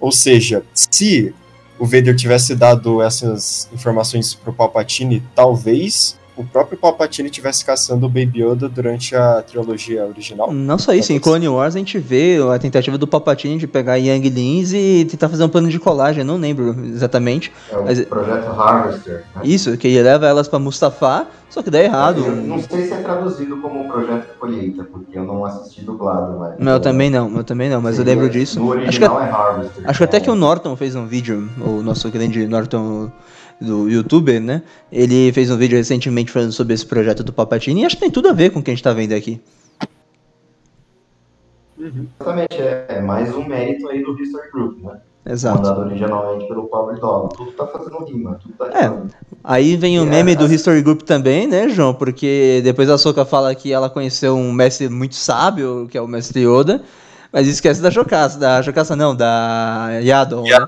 Ou seja, se o Vader tivesse dado essas informações pro Palpatine, talvez o próprio Palpatine tivesse caçando o Baby Yoda durante a trilogia original. Não só isso, em Clone Wars a gente vê a tentativa do Palpatine de pegar Yang Lins e tentar fazer um plano de colagem, não lembro exatamente. É o Mas- projeto Harvester. Né? Isso, que ele leva elas pra Mustafá, só que dá errado. Eu não sei se é traduzido como projeto colheita, porque eu não assisti dublado, mas. Não, eu também não, eu também não, mas eu lembro disso. No Acho que, original é Harvester. acho que até é- que o Norton fez um vídeo, o nosso grande Norton do youtuber, né? Ele fez um vídeo recentemente falando sobre esse projeto do Palpatine e acho que tem tudo a ver com o que a gente tá vendo aqui. Exatamente, é, é mais um mérito aí do History Group, né? Exato. Mandado originalmente pelo Pablo Dog. Tudo tá fazendo rima, tudo tá É. Aí vem o É, meme do assim- History Group também, né, João? Porque depois a Soka fala que ela conheceu um mestre muito sábio, que é o mestre Yoda, mas esquece da Jocasta, da Jocasta não, da Yaddle, né?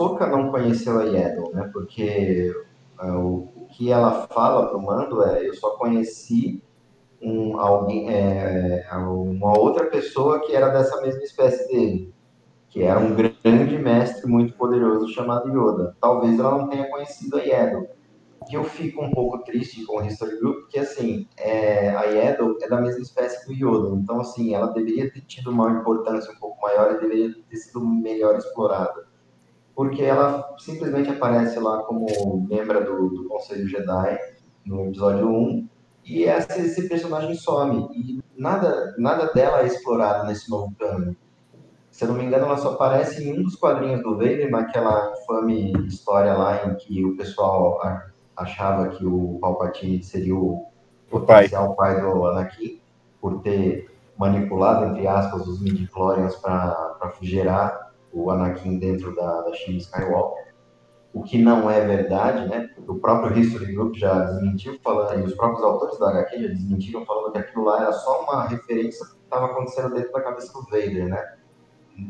A Soka não conheceu a Yaddle, né? Porque ah, o, que ela fala pro Mando é eu só conheci um, alguém, é, é, uma outra pessoa que era dessa mesma espécie dele, que era um grande mestre muito poderoso chamado Yoda. Talvez ela não tenha conhecido a Yaddle. que eu fico um pouco triste com o History Group, porque assim, é, a Yaddle é da mesma espécie que o Yoda, então assim, ela deveria ter tido uma importância um pouco maior e deveria ter sido melhor explorada. Porque ela simplesmente aparece lá como membro do, do Conselho Jedi no episódio 1, e essa, esse personagem some, e nada, nada dela é explorado nesse novo canon. Se eu não me engano, ela só aparece em um dos quadrinhos do Vader, naquela infame história lá em que o pessoal achava que o Palpatine seria o potencial pai. pai do Anakin, por ter manipulado, entre aspas, os midi-chlorians para gerar o Anakin dentro da, da Shin Skywalker. O que não é verdade, né? O próprio History Group já desmentiu, falando, e os próprios autores da HQ já desmentiram, falando que aquilo lá era só uma referência que estava acontecendo dentro da cabeça do Vader, né?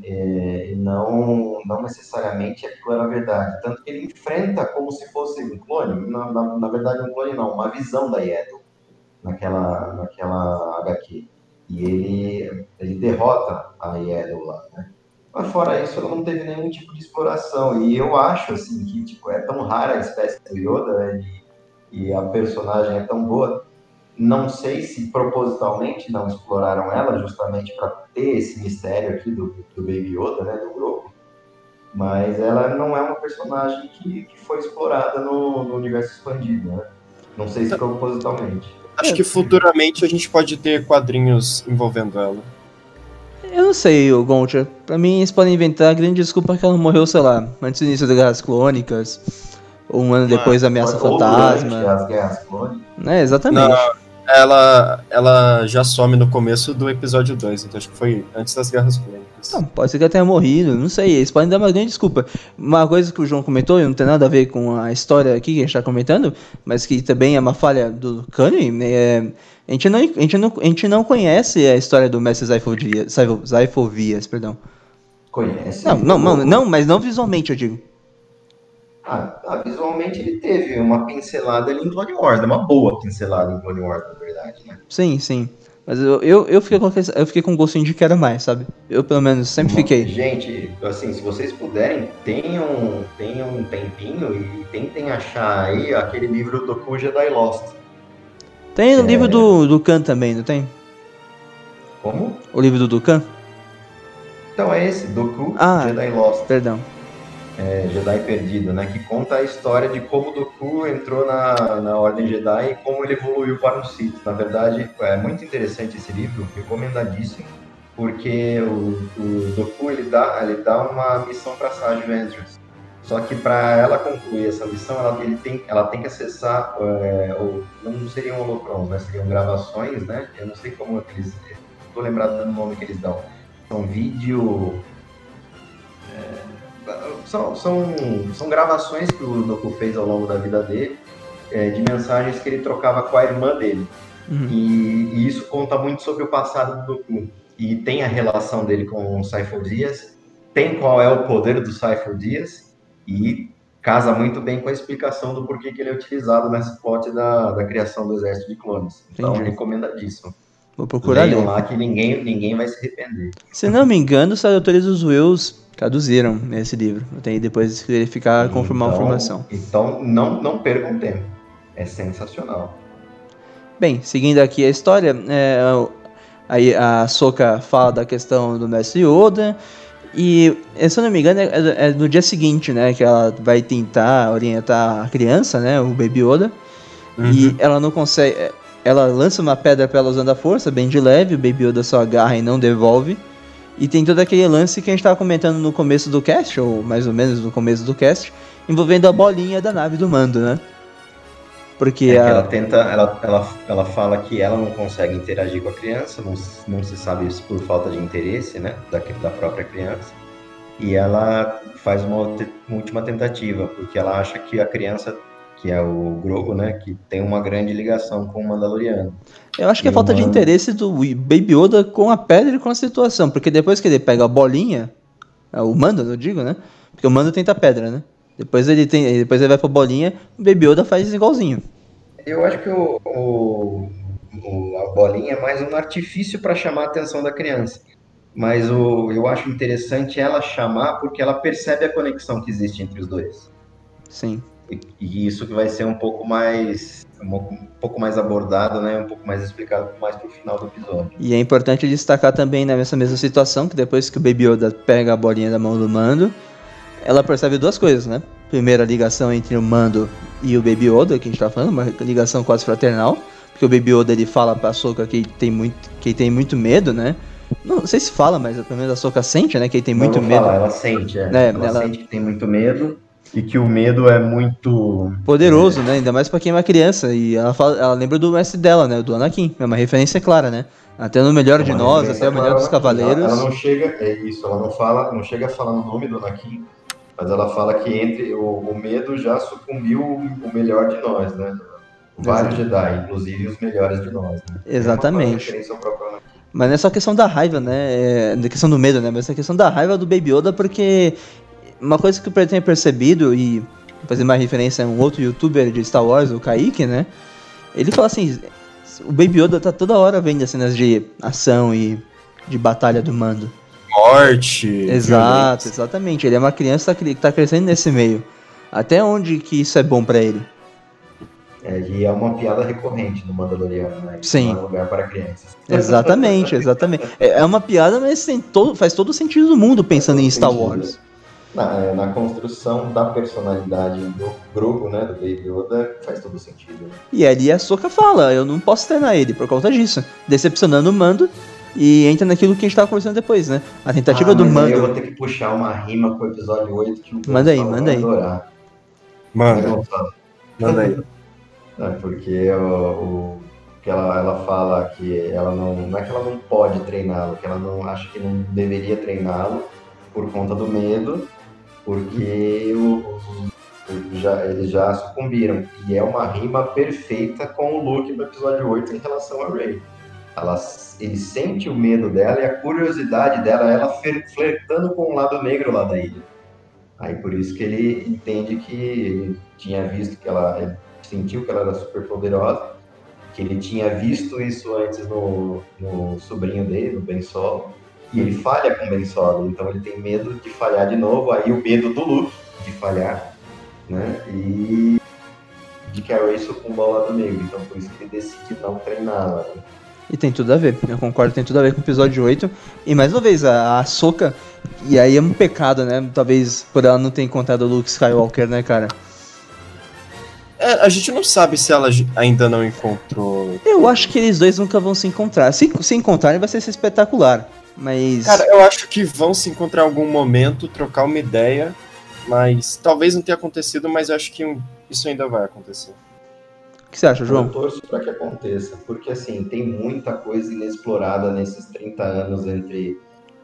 É, não, não necessariamente aquilo era verdade. Tanto que ele enfrenta como se fosse um clone, na, na, na verdade um clone não, uma visão da Yaddle naquela, naquela HQ. E ele, ele derrota a Yaddle lá, né? Mas fora isso, ela não teve nenhum tipo de exploração. E eu acho, assim, que tipo, é tão rara a espécie do Yoda, né? E, e a personagem é tão boa. Não sei se propositalmente não exploraram ela, justamente para ter esse mistério aqui do, do Baby Yoda, né? Do grupo. Mas ela não é uma personagem que, que foi explorada no, no universo expandido, né? Não sei se propositalmente. Acho que futuramente a gente pode ter quadrinhos envolvendo ela. Eu não sei, o Goncha. Pra mim, eles podem inventar a grande desculpa que ela morreu, sei lá, antes do início das Guerras Clônicas, ou um ano depois da Ameaça Fantasma. As Guerras Clônicas. É, exatamente. Não, ela, ela já some no começo do episódio 2, então acho que foi antes das Guerras Clônicas. Não, pode ser que ela tenha morrido, não sei, eles podem dar uma grande desculpa. Uma coisa que o João comentou, e não tem nada a ver com a história aqui que a gente tá comentando, mas que também é uma falha do Kanye, né, é, a, gente não, a, gente não, a gente não conhece a história do Mestre Zaifovias, perdão. Conhece? Não, não, não, não, mas não visualmente, eu digo. Ah, ah, visualmente ele teve uma pincelada ali em Clone Wars, né? uma boa pincelada em Clone Wars, na verdade, né? Sim, sim. Mas eu, eu, eu, fiquei com, eu fiquei com gostinho de quero mais, sabe? Eu, pelo menos, sempre fiquei. Gente, assim, se vocês puderem, tenham, tenham um tempinho e tentem achar aí aquele livro do Ku Jedi Lost. Tem o é... livro do, Khan também, não tem? Como? O livro do Dukan? Então é esse, Doku ah, Jedi Lost. Perdão é, Jedi Perdido, né? Que conta a história de como Dooku entrou na, na Ordem Jedi e como ele evoluiu para um Sith. Na verdade, é muito interessante esse livro, recomendadíssimo, porque o, o Dooku ele dá, ele dá uma missão para Sage Ventress. Só que para ela concluir essa missão, ela, ele tem, ela tem que acessar, é, ou, não seriam holocrons, né? Seriam gravações, né? Eu não sei como eles, estou lembrado do nome que eles dão. São vídeo são, são, são gravações que o Doku fez ao longo da vida dele, é, de mensagens que ele trocava com a irmã dele. Uhum. E, e, isso conta muito sobre o passado do Doku. E tem a relação dele com o Cypher Dias, tem qual é o poder do Cypher Dias, e casa muito bem com a explicação do porquê que ele é utilizado nessa plot da, da criação do exército de clones. Então, Entendi. recomendadíssimo. Vou procurar Leiam lá que ninguém, ninguém vai se arrepender. Se não me engano, os tradutores dos Wills traduziram esse livro. Eu tenho depois verificar, então, confirmar a informação. Então não, não percam tempo. É sensacional. Bem, seguindo aqui a história, é, aí a Soka fala da questão do Mestre Yoda. E, se eu não me engano, é, é, é, no dia seguinte, né? Que ela vai tentar orientar a criança, né? O Baby Yoda. Uhum. E ela não consegue. É, ela lança uma pedra para ela usando a força, bem de leve. O Baby Yoda só agarra e não devolve. E tem todo aquele lance que a gente estava comentando no começo do cast, ou mais ou menos no começo do cast, envolvendo a bolinha da nave do mando, né? Porque é a... ela tenta, ela, ela, ela fala que ela não consegue interagir com a criança, não, não se sabe se por falta de interesse, né, da, da própria criança. E ela faz uma, uma última tentativa, porque ela acha que a criança que é o Grogu, né, que tem uma grande ligação com o Mandaloriano. Eu acho que é falta de interesse do Baby Yoda com a pedra e com a situação, porque depois que ele pega a bolinha, é, o Mando, eu digo, né? Porque o Mando tenta a pedra, né? Depois ele tem, depois ele vai pra bolinha, o Baby Yoda faz igualzinho. Eu acho que o, o, o a bolinha é mais um artifício para chamar a atenção da criança. Mas o, eu acho interessante ela chamar porque ela percebe a conexão que existe entre os dois. Sim. E, isso que vai ser um pouco mais um pouco mais abordado, né, um pouco mais explicado mais pro final do episódio. E é importante destacar também nessa mesma situação que depois que o Baby Yoda pega a bolinha da mão do Mando, ela percebe duas coisas, né? Primeiro a ligação entre o Mando e o Baby Yoda, que a gente tá falando, uma ligação quase fraternal, porque o Baby Yoda ele fala pra Soka que tem muito que tem muito medo, né? Não, não sei se fala, mas pelo menos a Soka sente, né, que ele tem muito não medo. Falar, ela sente, é. é ela, ela sente que tem muito medo e que o medo é muito Poderoso, né? Ainda mais pra quem é uma criança. E ela, fala, ela lembra do mestre dela, né? Do Anakin. É uma referência clara, né? Até no melhor de uma nós, até o melhor dos cavaleiros. Ela, ela não chega, é isso, ela não fala, não chega a falar no nome do Anakin, mas ela fala que entre o, o medo já sucumbiu o melhor de nós, né? Vários Jedi, inclusive os melhores de nós. Né? Exatamente. É Anakin. Mas não é só questão da raiva, né? É, questão do medo, né? Mas é questão da raiva do Baby Yoda, porque uma coisa que eu tenho percebido, e fazer uma referência a um outro youtuber de Star Wars, o Kaique, né? Ele fala assim: o Baby Yoda tá toda hora vendo as cenas de ação e de batalha do mando. Morte. Exato, exatamente. Ele é uma criança que tá crescendo nesse meio. Até onde que isso é bom pra ele? É, e é uma piada recorrente no Mandaloriano, né? Sim. não é lugar para crianças. Exatamente, exatamente. É é uma piada, mas tem todo, faz todo o sentido do mundo pensando em Star Wars. Na, é, na construção da personalidade do Grogu, né, do Baby Yoda, faz todo sentido. E ali a Soka fala, eu não posso treinar ele por conta disso. Decepcionando o mando e entra naquilo que a gente tava conversando depois, né? A tentativa Ah, do aí eu mando. vou ter que puxar uma rima com o episódio 8 que o Manda aí, manda aí. adorar. Manda, manda aí. É, porque o, o- que ela, ela fala que ela não, não é que ela não pode treiná-lo, que ela não acha que não deveria treiná-lo por conta do medo, porque o- os- já, eles já sucumbiram. E é uma rima perfeita com o Luke do episódio 8 em relação a Rey. Ela, ele sente o medo dela e a curiosidade dela, ela fler- flertando com o lado negro lá da ilha. Aí por isso que ele entende que ele tinha visto que ela sentiu que ela era super poderosa, que ele tinha visto isso antes no, no sobrinho dele, no Ben Solo, e ele falha com o Ben Solo, então ele tem medo de falhar de novo, aí o medo do Luke de falhar, né? E de que a Rey sucumba ao lado negro, então por isso que ele decide não treiná-la. né? E tem tudo a ver, eu concordo, tem tudo a ver com o episódio 8. E mais uma vez, a, a Soka, e aí é um pecado, né? Talvez por ela não ter encontrado o Luke Skywalker, né, cara? É, a gente não sabe se ela ainda não encontrou. Eu acho que eles dois nunca vão se encontrar. Se se encontrarem, vai ser espetacular. Mas. Cara, eu acho que vão se encontrar em algum momento, trocar uma ideia, mas talvez não tenha acontecido, mas eu acho que isso ainda vai acontecer. O que você acha, Eu João? torço para que aconteça, porque assim, tem muita coisa inexplorada nesses 30 anos entre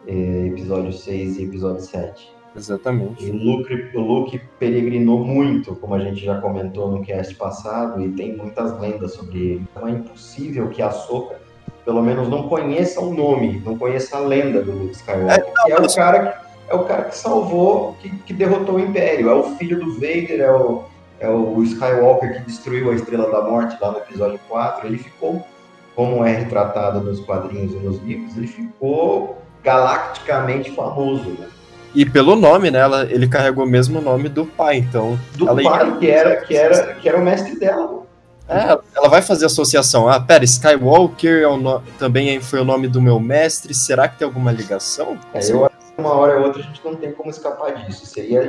eh, episódio 6 e episódio 7. Exatamente. E o Luke, o Luke peregrinou muito, como a gente já comentou no cast passado, e tem muitas lendas sobre ele. Então é impossível que a Soka, pelo menos, não conheça o nome, não conheça a lenda do Luke Skywalker, que é o cara que, é o cara que salvou, que, que derrotou o Império. É o filho do Vader, é o, é o Skywalker que destruiu a Estrela da Morte lá no episódio 4. Ele ficou, como é retratado nos quadrinhos e nos livros, ele ficou galacticamente famoso, né? E pelo nome, né? ela- ele carregou o mesmo nome do pai, então. do ela ia- pai que era, que, era, que era o mestre dela. É, ela vai fazer associação. Ah, pera, Skywalker é no- também foi o nome do meu mestre. Será que tem alguma ligação? É, eu uma hora ou outra a gente não tem como escapar disso. Seria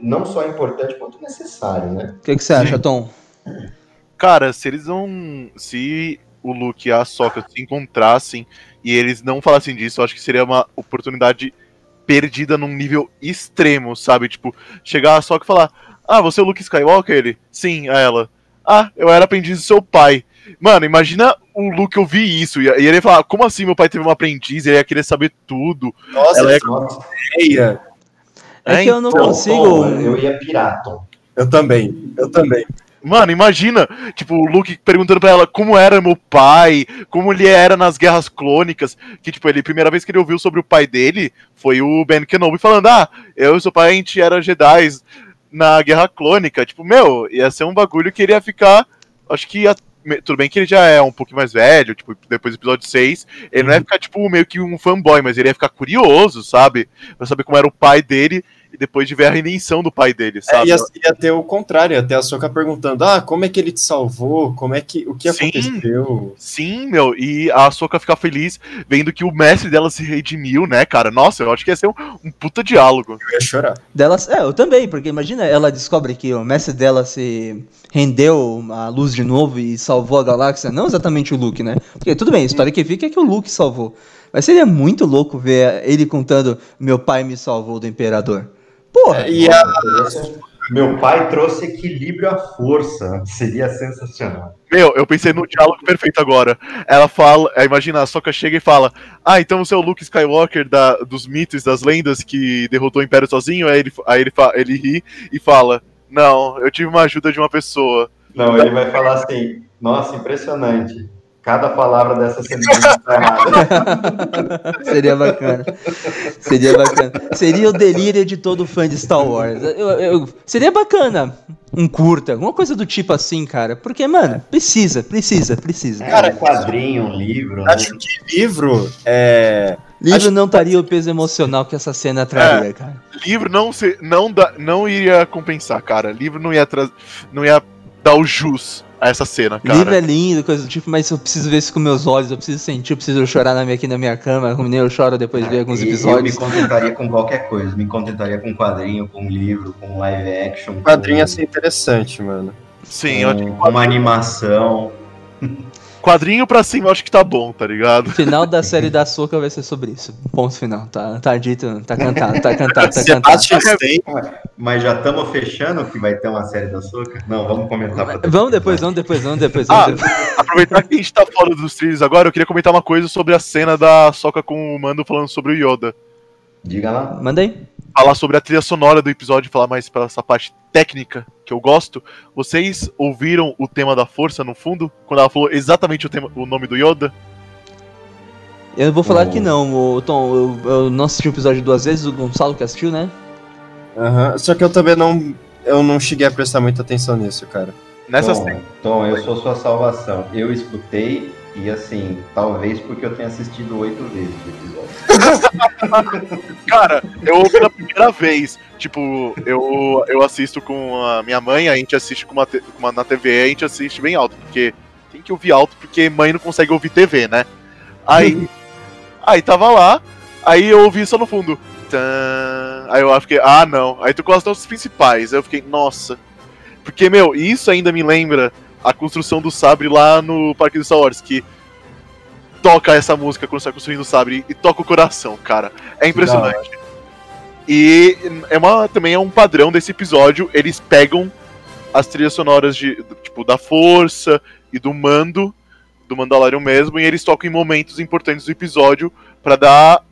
não só importante quanto necessário, né? O que, que você acha, Tom? Cara, se eles não. Se o Luke e a Sokka se encontrassem e eles não falassem disso, eu acho que seria uma oportunidade perdida num nível extremo, sabe? Tipo, chegar a Sokka e falar: Ah, você é o Luke Skywalker? Ele? Sim, a ela. Ah, eu era aprendiz do seu pai. Mano, imagina o Luke ouvir isso. E ele ia falar: Como assim meu pai teve um aprendiz? Ele ia querer saber tudo. Nossa, Ela é- Nossa, ideia. É que eu não Tom, consigo. Tom, eu ia pirar, Tom. Eu também, eu também. Mano, imagina, tipo, o Luke perguntando pra ela como era meu pai, como ele era nas guerras clônicas, que, tipo, ele, a primeira vez que ele ouviu sobre o pai dele foi o Ben Kenobi falando, ah, eu e seu pai, a gente era Jedi na guerra clônica, tipo, meu, ia ser um bagulho que ele ia ficar, acho que ia, tudo bem que ele já é um pouco mais velho, tipo, depois do episódio 6, ele não ia ficar, tipo, meio que um fanboy, mas ele ia ficar curioso, sabe, pra saber como era o pai dele, e depois de ver a redenção do pai dele, É, sabe? ia, ia ter o contrário, ter a Soca perguntando: ah, como é que ele te salvou? Como é que. O que Sim. aconteceu? Sim, meu, e a Soka ficar feliz vendo que o mestre dela se redimiu, né, cara? Nossa, eu acho que ia ser um, um puta diálogo. Eu ia chorar. Delas, é, eu também, porque imagina, ela descobre que o mestre dela se rendeu à luz de novo e salvou a galáxia, não exatamente o Luke, né? Porque tudo bem, a história que fica é que o Luke salvou. Mas seria muito louco ver ele contando: meu pai me salvou do imperador. Porra, E a, Meu pai trouxe equilíbrio à força. Seria sensacional. Meu, eu pensei no diálogo perfeito agora. Ela fala, imagina, a Soka chega e fala: Ah, então você é o Luke Skywalker da, dos mitos, das lendas que derrotou o Império sozinho? Aí ele, aí ele, fa- ele ri e fala: Não, eu tive uma ajuda de uma pessoa. Não, ele vai falar assim: Nossa, impressionante. Cada palavra dessa sentença está errada. Seria bacana. Seria bacana. Seria o delírio de todo fã de Star Wars. Eu- eu- seria bacana um curta, alguma coisa do tipo assim, cara. Porque, mano, precisa, precisa, precisa. Cara, um quadrinho, um livro. né? Acho que livro é. Livro acho- não estaria o peso emocional que essa cena traria, cara. Livro não, se, não, dá, não iria compensar, cara. Livro não ia, tra- não ia dar o jus a essa cena, cara. Livro é lindo, coisa do tipo, mas eu preciso ver isso com meus olhos, eu preciso sentir, eu preciso chorar na minha, aqui na minha cama, como nem eu choro depois de ver alguns E episódios. Eu me contentaria com qualquer coisa. Me contentaria com quadrinho, com livro, com live action. Quadrinho ia com, ser interessante, mano. Sim, eu acho que com uma animação. Quadrinho pra cima eu acho que tá bom, tá ligado? O final da série da Soca vai ser sobre isso. Ponto final. Tá, tá dito, tá cantado, tá cantado, tá cantado. Mas já estamos fechando que vai ter uma série da Soca? Não, vamos comentar pra Vamos depois, vamos depois, vamos depois. Vamos Ah, depois. aproveitar que a gente tá fora dos trilhos agora, eu queria comentar uma coisa sobre a cena da Soca com o Mando falando sobre o Yoda. Diga lá. Manda aí. Falar sobre a trilha sonora do episódio, falar mais pela essa parte técnica que eu gosto. Vocês ouviram o tema da força no fundo? Quando ela falou exatamente o, tema, o nome do Yoda? Eu vou falar Oh. que não, o Tom, eu, eu não assisti o episódio duas vezes, o Gonçalo que assistiu, né? Aham. Só que eu também não. Eu não cheguei a prestar muita atenção nisso, cara. Nessa Tom, cena. Tom, eu sou sua salvação. Eu escutei e assim, talvez porque eu tenha assistido oito vezes o episódio. Cara, eu ouvi na primeira vez. Tipo, eu, eu assisto com a minha mãe, a gente assiste com uma, com uma na TV, a gente assiste bem alto, porque tem que ouvir alto, porque mãe não consegue ouvir TV, né? Aí, aí tava lá, aí eu ouvi só no fundo. Tã, aí eu fiquei, ah não. Aí tu as notas principais. Aí eu fiquei, nossa. Porque, meu, isso ainda me lembra a construção do sabre lá no Parque do Star Wars, que toca essa música quando você tá construindo o sabre e toca o coração, cara. É impressionante. E é uma, também é um padrão desse episódio, eles pegam as trilhas sonoras de, tipo, da força e do mando, do Mandalorian mesmo, e eles tocam em momentos importantes do episódio pra dar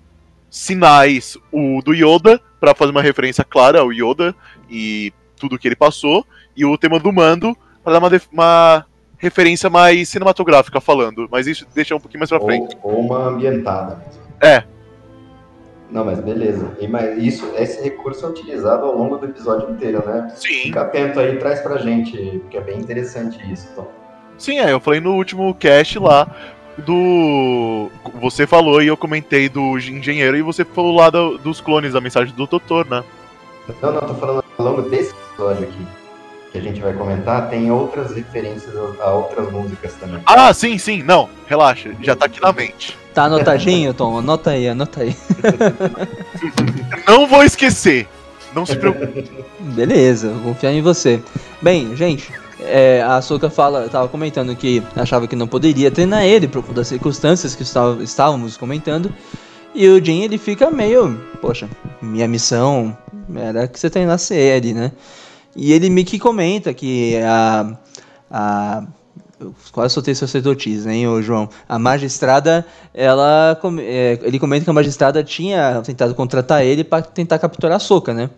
sinais. O do Yoda, pra fazer uma referência clara ao Yoda e tudo que ele passou, e o tema do mando, pra dar uma, uma referência mais cinematográfica falando, mas isso deixa um pouquinho mais pra frente. Ou, ou uma ambientada mesmo. É. Não, mas beleza. E, mas isso, esse recurso é utilizado ao longo do episódio inteiro, né? Sim. Fica atento aí, traz pra gente, porque é bem interessante isso, Tom. Sim, é, eu falei no último cast lá do. Você falou e eu comentei do engenheiro e você falou lá do- dos clones da mensagem do doutor, né? Não, não, tô falando ao longo desse episódio aqui, que a gente vai comentar, tem outras referências a, a outras músicas também. Ah, sim, sim, não, relaxa, já tá aqui na mente. Tá anotadinho, Tom? Anota aí, anota aí. Não vou esquecer, não se preocupe. Beleza, vou confiar em você. Bem, gente, é, a Soka fala, tava comentando que achava que não poderia treinar ele por conta das circunstâncias que estava- estávamos comentando. E o Jin ele fica meio, poxa, minha missão era que você treinasse ele, né? E ele meio que comenta que a. a eu quase soltei sacerdotisa, hein, ô João? A magistrada, ela. é, ele comenta que a magistrada tinha tentado contratar ele para tentar capturar a Soka, né?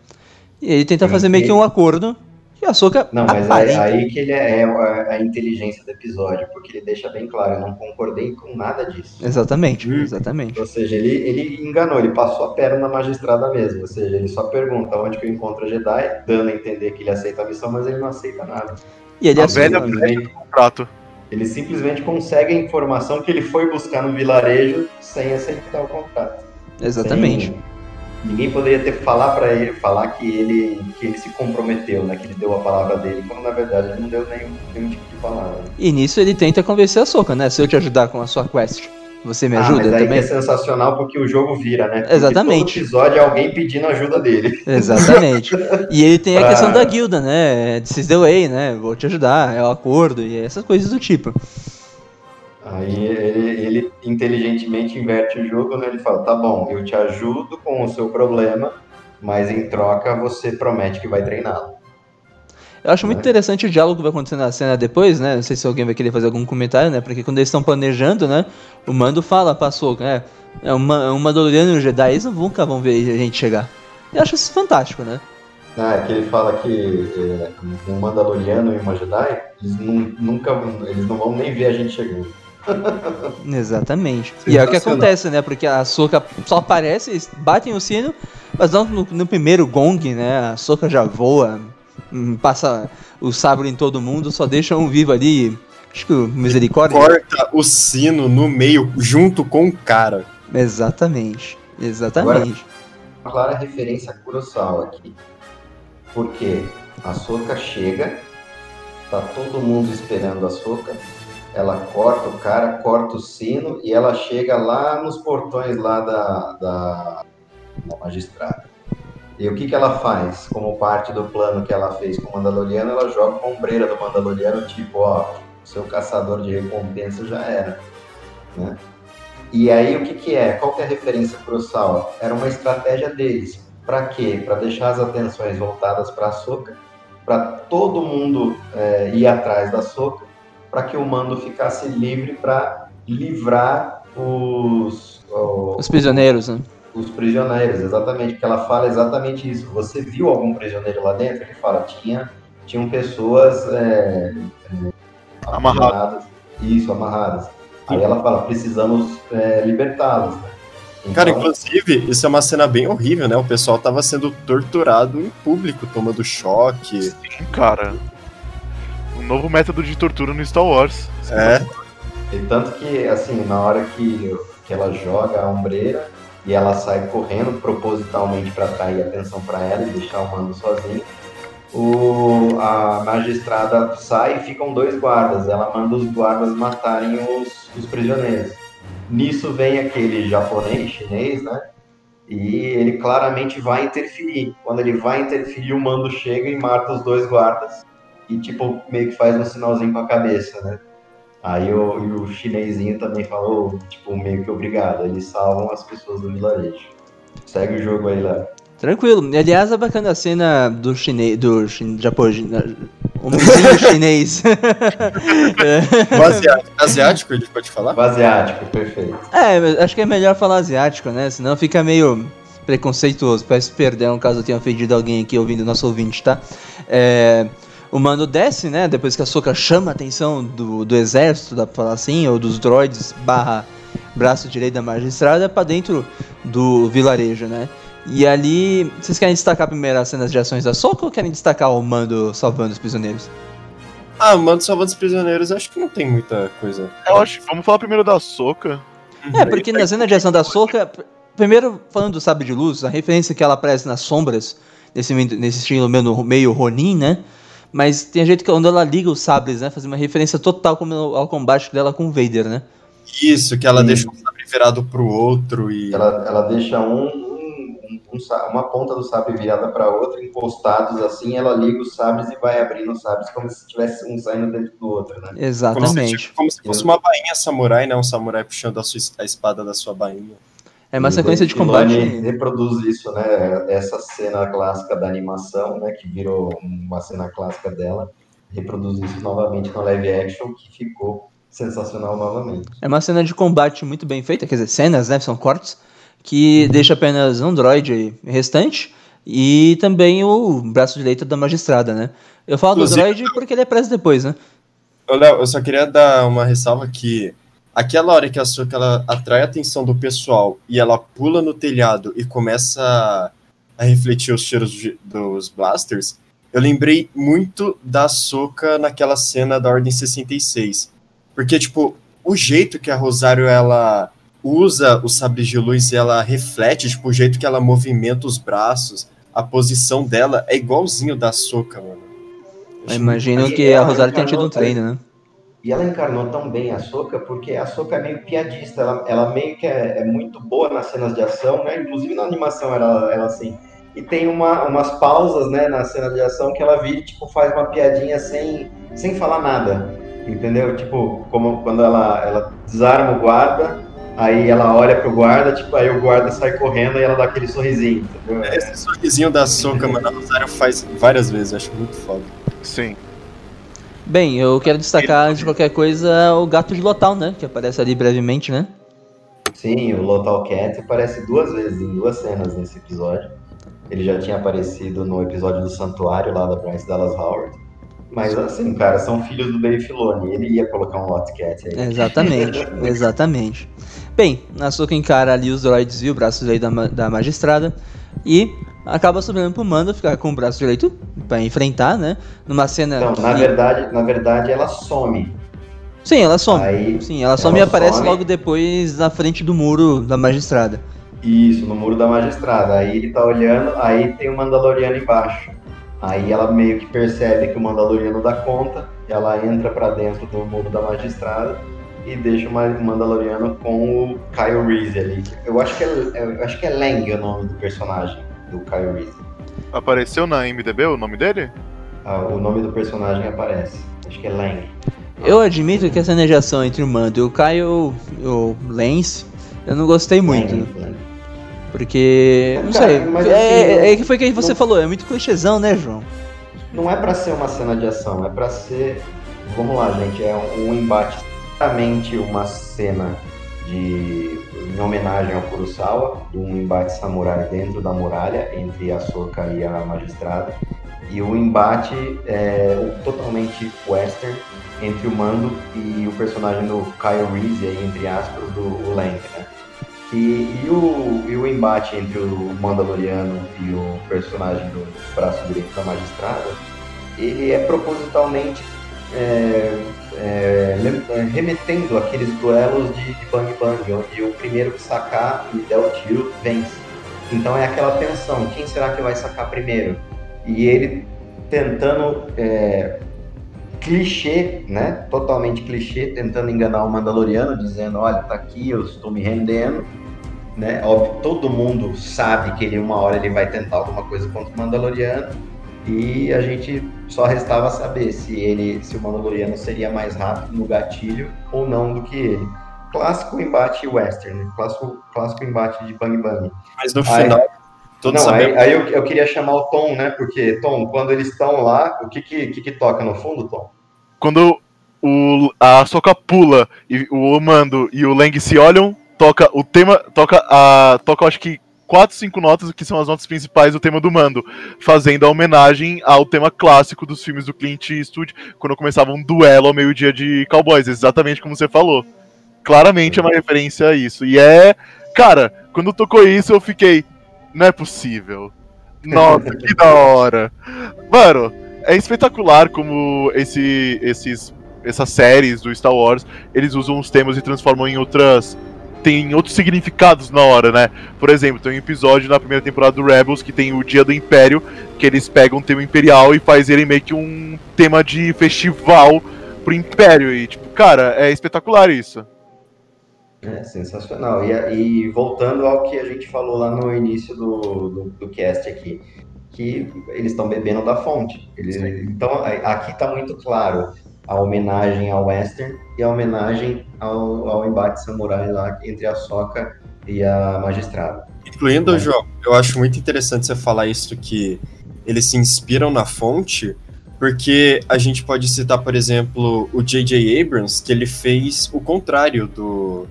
E ele tenta fazer meio que um acordo. E a Soka. Não, mas aí, aparenta- aí que ele é, é a, a inteligência do episódio, porque ele deixa bem claro, eu não concordei com nada disso. Exatamente, Hum. exatamente. Ou seja, ele, ele enganou, ele passou a perna na magistrada mesmo. Ou seja, ele só pergunta onde que eu encontro a Jedi, dando a entender que ele aceita a missão, mas ele não aceita nada. E ele A assume. velha Simplesmente, Contrato. ele simplesmente consegue a informação que ele foi buscar no vilarejo sem aceitar o contrato. Exatamente. Sem- ninguém poderia ter falar para ele, falar que ele, que ele se comprometeu, né? Que ele deu a palavra dele, quando na verdade ele não deu nenhum, nenhum tipo de palavra. E nisso ele tenta convencer a Soka, né? Se eu te ajudar com a sua quest, você me Ah, ajuda mas aí também? é sensacional porque o jogo vira, né? Porque Exatamente. Todo episódio é alguém pedindo ajuda dele. Exatamente. E ele tem a questão da guilda, né? This is the way, né? Vou te ajudar, é o acordo e essas coisas do tipo. Aí ele, ele inteligentemente inverte o jogo, né? Ele fala, tá bom, eu te ajudo com o seu problema, mas em troca você promete que vai treiná-lo. Eu acho muito interessante o diálogo que vai acontecer na cena depois, né? Não sei se alguém vai querer fazer algum comentário, né? Porque quando eles estão planejando, né? O Mando fala pra Soca, né? É uma, um Mandaloriano e um Jedi, eles nunca vão ver a gente chegar. Eu acho isso fantástico, né? Ah, é que ele fala que é, um Mandaloriano e uma Jedi, eles nu- nunca eles não vão nem ver a gente chegando. Exatamente. E é o que acontece, né? Porque a Soca só aparece, batem o sino, mas não no, no primeiro gong, né? A Soca já voa, hum, passa o sabre em todo mundo, só deixa um vivo ali. Acho que o Misericórdia. Corta o sino no meio junto com o cara. Exatamente. Exatamente. Uma clara referência a Kurosawa aqui. Porque a Soca chega, tá todo mundo esperando a Soca, ela corta o cara, corta o sino e ela chega lá nos portões lá da, da, da magistrada. E o que, que ela faz? Como parte do plano que ela fez com o Mandaloriano, ela joga uma ombreira do Mandaloriano, tipo, ó, seu caçador de recompensa já era. Né? E aí o que, que é? Qual que é a referência Kurosawa? Era uma estratégia deles. Para quê? Para deixar as atenções voltadas para a Soca, para todo mundo é, ir atrás da Soca, para que o mando ficasse livre para livrar os, o- Os prisioneiros, né? os prisioneiros, exatamente, porque ela fala exatamente isso. Você viu algum prisioneiro lá dentro? Ele fala, tinha, tinham pessoas é, é, Amarradas. Isso, amarradas. Aí ela fala, precisamos é, libertá-los. né? Cara, Então, inclusive, isso é uma cena bem horrível, né? O pessoal tava sendo torturado em público, tomando choque. Sim, cara. Um novo método de tortura no Star Wars. É. E tanto que, assim, na hora que, que ela joga a ombreira e ela sai correndo propositalmente para atrair atenção para ela e deixar o mando sozinho, o, a magistrada sai e ficam dois guardas. Ela manda os guardas matarem os, os prisioneiros. Nisso vem aquele japonês, chinês, né? E ele claramente vai interferir. Quando ele vai interferir, o mando chega e mata os dois guardas. E, tipo, meio que faz um sinalzinho com a cabeça, né? Aí o, e o chinesinho também falou, tipo, meio que obrigado. Eles salvam as pessoas do vilarejo. Segue o jogo aí, Léo. Tranquilo. Aliás, é bacana a cena do chinês. do chin, japonês. O chinês. É. O asiático, asiático, ele pode falar? O asiático, perfeito. É, mas acho que é melhor falar asiático, né? Senão fica meio preconceituoso. Peço perdão caso eu tenha ofendido alguém aqui ouvindo nosso ouvinte, tá? É, o mando desce, né? Depois que a Soca chama a atenção do, do exército, dá pra falar assim, ou dos droids barra braço direito da magistrada, pra dentro do vilarejo, né? E ali, vocês querem destacar primeiro as cenas de ações da Soca ou querem destacar o mando salvando os prisioneiros? Ah, Mando Salvando os Prisioneiros, acho que não tem muita coisa. Eu acho, vamos falar primeiro da Soca. É, porque na cena de ação da Soca, pr- primeiro falando do sabre de luz, a referência que ela aparece nas sombras, nesse, nesse estilo meio, meio Ronin, né? Mas tem jeito que quando ela liga os sabres, né? Fazer uma referência total como ao combate dela com o Vader, né? Isso, que ela Sim. deixa um sabre virado pro outro e. Ela, ela deixa um, um- um uma ponta do sabre virada para outra, encostados assim, ela liga os sabres e vai abrindo os sabres como se tivesse um saindo dentro do outro, né? Como se, Exatamente. como se fosse uma bainha samurai, né? Um samurai puxando a, sua, a espada da sua bainha. É uma sequência de combate. reproduz isso, né? Essa cena clássica da animação, né? Que virou uma cena clássica dela. Reproduz isso novamente no live action, que ficou sensacional novamente. É uma cena de combate muito bem feita, quer dizer, cenas, né? São cortes, que deixa apenas um droid restante e também o braço direito da magistrada, né? Eu falo do Inclusive- droid porque ele aparece depois, né? Ô, Léo, eu só queria dar uma ressalva que aquela hora que a Soka ela atrai a atenção do pessoal e ela pula no telhado e começa a, a refletir os cheiros de- dos blasters, eu lembrei muito da Soka naquela cena da Ordem 66. Porque, tipo, o jeito que a Rosário ela usa os sabres de luz e ela reflete, tipo, o jeito que ela movimenta os braços, a posição dela é igualzinho da Soka, mano. Eu imagino que a ela Rosário tenha tido um treino, né? E ela encarnou tão bem a Soca, porque a Soca é meio piadista, ela, ela meio que é, é muito boa nas cenas de ação, né? Inclusive na animação ela, ela assim. E tem uma, umas pausas, né, na cena de ação que ela vira e, tipo, faz uma piadinha sem, sem falar nada. Entendeu? Tipo, como quando ela, ela desarma o guarda, aí ela olha pro guarda, tipo, aí o guarda sai correndo e ela dá aquele sorrisinho, entendeu? Esse sorrisinho da Soca, mano, a Rosário faz várias vezes, acho muito foda. Sim. Bem, eu quero destacar antes de qualquer coisa o gato de Lotal, né? Que aparece ali brevemente, né? Sim, o Lotal Cat aparece duas vezes, em duas cenas nesse episódio. Ele já tinha aparecido no episódio do Santuário lá da Bryce Dallas Howard. Mas assim, cara, são filhos do Dave Filoni. Ele ia colocar um Lot Cat aí. Exatamente, exatamente. Bem, a Soka encara ali os droids e o braço da, da magistrada e acaba sobrando pro Mando ficar com o braço direito pra enfrentar, né? Numa cena. Então, na verdade, na verdade, ela some. Sim, ela some. Aí, Sim, ela some e ela aparece some. logo depois na frente do muro da magistrada. Isso, no muro da magistrada. Aí ele tá olhando, aí tem o Mandaloriano embaixo. Aí ela meio que percebe que o Mandaloriano dá conta, ela entra pra dentro do muro da magistrada e deixa o Ma- Mandaloriano com o Kyle Reese ali. Eu acho que é, eu acho que é Lang o nome do personagem do Kyle Reese. Apareceu na MDB o nome dele? Ah, o nome do personagem aparece. Acho que é Lang. Eu admito que essa negação entre o Mando e o Kyle, o Lance, eu não gostei muito. Lang, Lang. Porque. Não Cara, sei. mas é, assim, é, é que foi o que você não- falou, é muito clichêzão, né, João? Não é pra ser uma cena de ação, é pra ser. Vamos lá, gente, é um embate claramente uma cena de em homenagem ao Kurosawa, de um embate samurai dentro da muralha entre a Soka e a magistrada, e o embate é totalmente western entre o Mando e o personagem do Kyle Reese, aí, entre aspas, do o Lang, né? E, e, o, e o embate entre o Mandaloriano e o personagem do braço direito da magistrada, ele é propositalmente é, é, é, remetendo aqueles duelos de, de Bang Bang, onde o primeiro que sacar e der o tiro vence. Então é aquela tensão, quem será que vai sacar primeiro? E ele tentando é, clichê, né? Totalmente clichê, tentando enganar o Mandaloriano, dizendo, olha, tá aqui, eu estou me rendendo. Né? Óbvio, todo mundo sabe que ele uma hora ele vai tentar alguma coisa contra o Mandaloriano. E a gente só restava saber se ele, se o Mandaloriano seria mais rápido no gatilho ou não do que ele. Clássico embate western, né? clássico, clássico embate de Bang Bang. Mas no Aí- final, todos Não, aí, aí eu, eu queria chamar o Tom, né? Porque, Tom, quando eles estão lá, o que que, que que toca no fundo, Tom? Quando o, a Soka pula e o Mando e o Lang se olham, toca o tema. Toca a. Toca acho que quatro, cinco notas, que são as notas principais do tema do Mando, fazendo a homenagem ao tema clássico dos filmes do Clint Eastwood, quando começava um duelo ao meio-dia de cowboys, exatamente como você falou. Claramente é uma referência a isso. E é. Cara, quando tocou isso, eu fiquei. Não é possível. Nossa, que da hora. Mano, é espetacular como esse, esses, essas séries do Star Wars, eles usam os temas e transformam em outras. Tem outros significados na hora, né? Por exemplo, tem um episódio na primeira temporada do Rebels que tem o Dia do Império, que eles pegam o tema imperial e faz ele meio que um tema de festival pro Império. E, tipo, cara, é espetacular isso. É sensacional. E, e voltando ao que a gente falou lá no início do, do, do cast aqui, que eles estão bebendo da fonte. Eles, então, aqui está muito claro a homenagem ao western e a homenagem ao, ao embate samurai lá entre a Soca e a magistrada. Incluindo, João, eu acho muito interessante você falar isso que eles se inspiram na fonte, porque a gente pode citar, por exemplo, o J.J. Abrams, que ele fez o contrário do,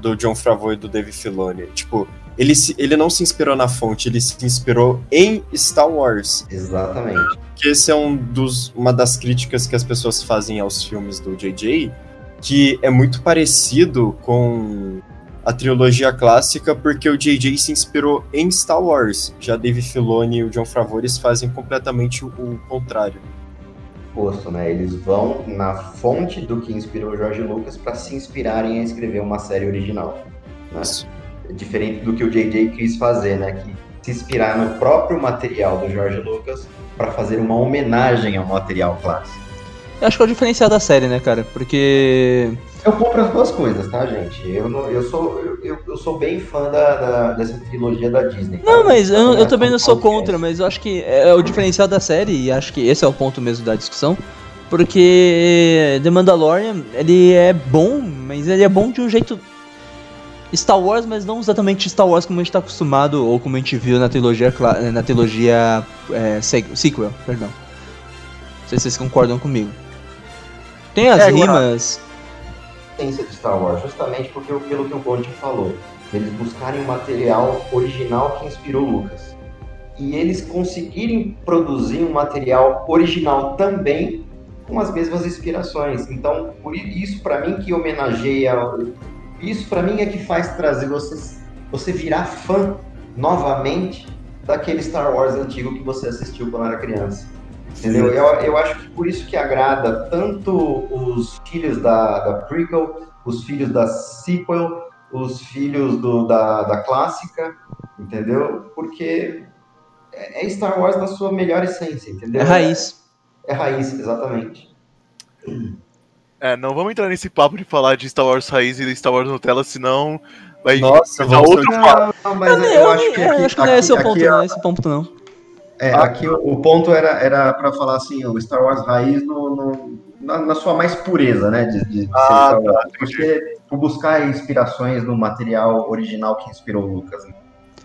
do John Favreau e do Dave Filoni. Tipo, ele, se, ele não se inspirou na fonte, ele se inspirou em Star Wars. Exatamente. Que esse é um dos, uma das críticas que as pessoas fazem aos filmes do J.J., que é muito parecido com a trilogia clássica porque o J.J. se inspirou em Star Wars. Já Dave Filoni e o John eles fazem completamente o, o contrário. Oposto, né? Eles vão na fonte do que inspirou George Lucas para se inspirarem a escrever uma série original. Né? Isso. Diferente do que o J.J. quis fazer, né? Que se inspirar no próprio material do George Lucas para fazer uma homenagem ao material clássico. Eu acho que é o diferencial da série, né, cara? Porque. Eu compro as duas coisas, tá, gente? Eu, não- eu, sou, eu- eu, eu sou bem fã da, da- dessa trilogia da Disney. Não, tá? mas eu, eu Não é também não sou podcast. contra, mas eu acho que é o diferencial da série, e acho que esse é o ponto mesmo da discussão. Porque The Mandalorian, ele é bom, mas ele é bom de um jeito Star Wars, mas não exatamente Star Wars como a gente tá acostumado, ou como a gente viu na trilogia, na trilogia é, se- sequel, perdão. Não sei se vocês concordam comigo. Tem as É, rimas. essência de Star Wars, justamente porque, pelo que o Gold falou, eles buscarem o material original que inspirou Lucas. E eles conseguirem produzir um material original também com as mesmas inspirações. Então, por isso para mim que homenageia, isso para mim é que faz trazer você você virar fã novamente daquele Star Wars antigo que você assistiu quando era criança. Entendeu? Eu, eu acho que por isso que agrada tanto os filhos da, da prequel, os filhos da sequel, os filhos do, da, da clássica, entendeu? Porque é é Star Wars na sua melhor essência, entendeu? É raiz. É, raiz, exatamente. É, não vamos entrar nesse papo de falar de Star Wars raiz e Star Wars Nutella, senão vai Nossa, vamos outro papo. Não, mas Eu, eu, eu- acho que eu aqui, acho que não é esse o aqui- ponto, aqui não é esse o ponto, não. É, aqui o, o ponto era, era para falar assim, o Star Wars raiz no, no- na, na sua mais pureza, né? De, de ser Ah, Star Wars. Porque por buscar inspirações no material original que inspirou o Lucas. né?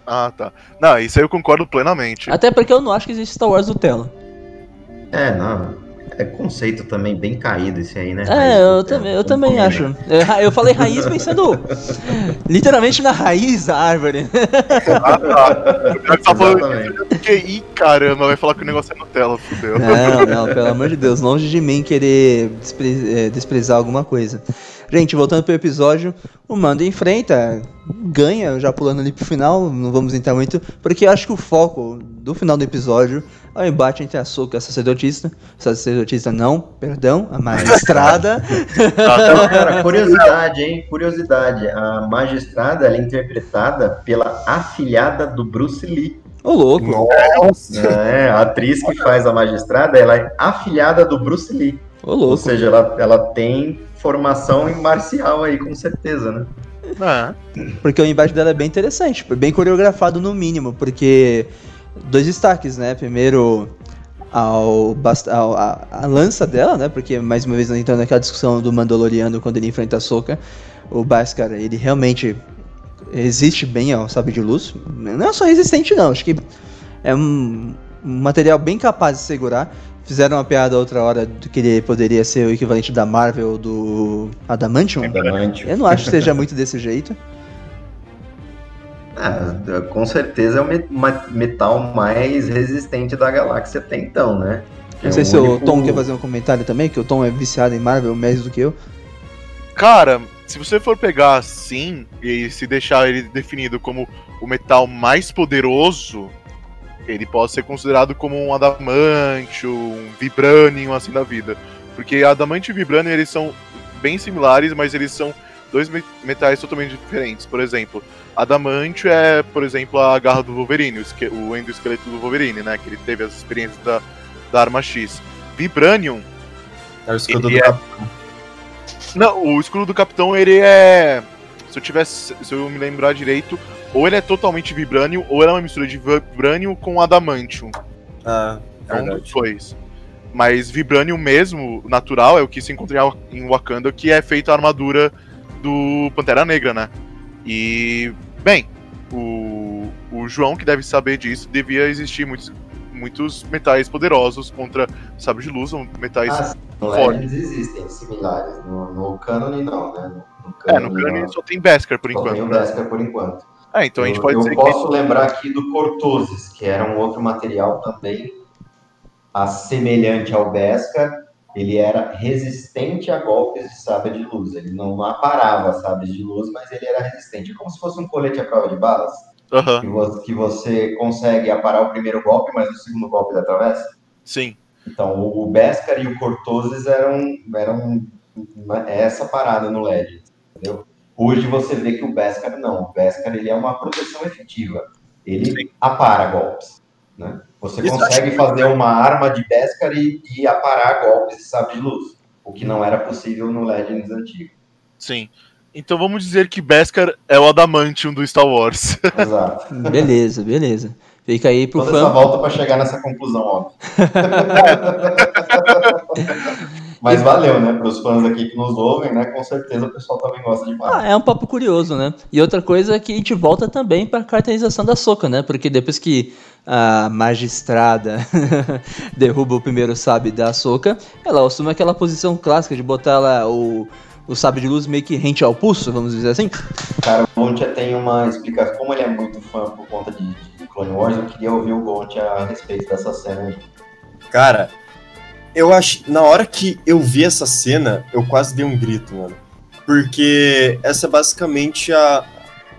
Ah, tá. Não, isso aí eu concordo plenamente. Até porque eu não acho que existe Star Wars Nutella. É, não. É conceito também bem caído esse aí, né? É, Raiz eu do- também, eu também acho. Eu, ra- eu falei raiz pensando literalmente na raiz da árvore. Ah, tá. O cara tá falando que, ih, caramba, vai falar que o negócio é Nutella, fudeu. Não, não, pelo amor de Deus, longe de mim querer despre- eh, desprezar alguma coisa. Gente, voltando pro episódio, o Mando enfrenta, ganha, já pulando ali pro final, não vamos entrar muito, porque eu acho que o foco do final do episódio é o embate entre a Soka e a sacerdotista. Sacerdotista não, perdão, a magistrada. Então, cara, curiosidade, hein? Curiosidade. A magistrada ela é interpretada pela afilhada do Bruce Lee. Ô louco, É, a atriz que faz a magistrada, ela é afilhada do Bruce Lee. ô Ou louco. seja, ela, ela tem formação em marcial aí, com certeza, né? É. Porque o embate dela é bem interessante, bem coreografado no mínimo, porque dois destaques, né? Primeiro ao, ao- a, a lança dela, né? Porque mais uma vez entrando naquela discussão do Mandaloriano quando ele enfrenta a Soka, o Bhaskar, ele realmente resiste bem ao sabre de luz. Não é só resistente não, acho que é um, um material bem capaz de segurar. Fizeram uma piada outra hora do que ele poderia ser o equivalente da Marvel do Adamantium. Adamantio. Eu não acho que seja muito desse jeito. Ah, com certeza é o metal mais resistente da galáxia até então, né? Não É sei o se o único- Tom quer fazer um comentário também, que o Tom é viciado em Marvel mais do que eu. Cara, se você for pegar assim e se deixar ele definido como o metal mais poderoso, ele pode ser considerado como um adamante, um vibranium assim da vida. Porque adamante e vibranium eles são bem similares, mas eles são dois me- metais totalmente diferentes. Por exemplo, adamante é, por exemplo, a garra do Wolverine, o, esque- o endoesqueleto do Wolverine, né? Que ele teve as experiências da, da arma X. Vibranium É o escudo do é- Capitão. não, o escudo do capitão, ele é. Se eu tivesse. Se eu me lembrar direito, ou ele é totalmente vibranium, ou ele é uma mistura de vibranium com adamantium. Ah, É um dos verdade. dois. Mas vibranium mesmo, natural, é o que se encontra em Wa- em Wakanda, que é feita a armadura do Pantera Negra, né? E. Bem, o, o João, que deve saber disso, devia existir muitos, muitos metais poderosos contra sabre de luz, ou metais. Ah, sim, no Forte. Legends existem similares. No, no Canon não, né? No, no é, no não. só tem Beskar por Só enquanto. tem o né? Beskar por enquanto. É, então a gente eu, pode eu dizer que. posso lembrar aqui do Cortoses, que era um outro material também assemelhante ao Beskar. Ele era resistente a golpes de sabre de luz. Ele não aparava sabres de luz, mas ele era resistente. É como se fosse um colete à prova de balas, Aham, que, vo- que você consegue aparar o primeiro golpe, mas o segundo golpe ele atravessa. sim. Então, o Beskar e o Cortoses eram, eram essa parada no LED, entendeu? Hoje você vê que o Beskar não. O Beskar ele é uma proteção efetiva. Ele Sim. apara golpes, né? Você Isso consegue fazer uma arma de Beskar e, e aparar golpes de sabre de luz, o que não era possível no Legends antigo. Sim. Então vamos dizer que Beskar é o Adamantium do Star Wars. Exato. Beleza, beleza. Fica aí pro Toda essa fã. volta para chegar nessa conclusão, óbvio. Mas valeu, né? Para os fãs aqui que nos ouvem, né? Com certeza o pessoal também gosta de Marvel. Ah, é um papo curioso, né? E outra coisa é que a gente volta também pra caracterização da Soca, né? Porque depois que a magistrada derruba o primeiro sabre da Ahsoka, ela assume aquela posição clássica de botar lá o, o sabre de luz meio que rente ao pulso, vamos dizer assim. Cara, o Gontia tem uma explicação. Como ele é muito fã por conta de, de Clone Wars, eu queria ouvir o Gontia a respeito dessa cena aí. Cara, eu acho. Na hora que eu vi essa cena, eu quase dei um grito, mano. Porque essa é basicamente a,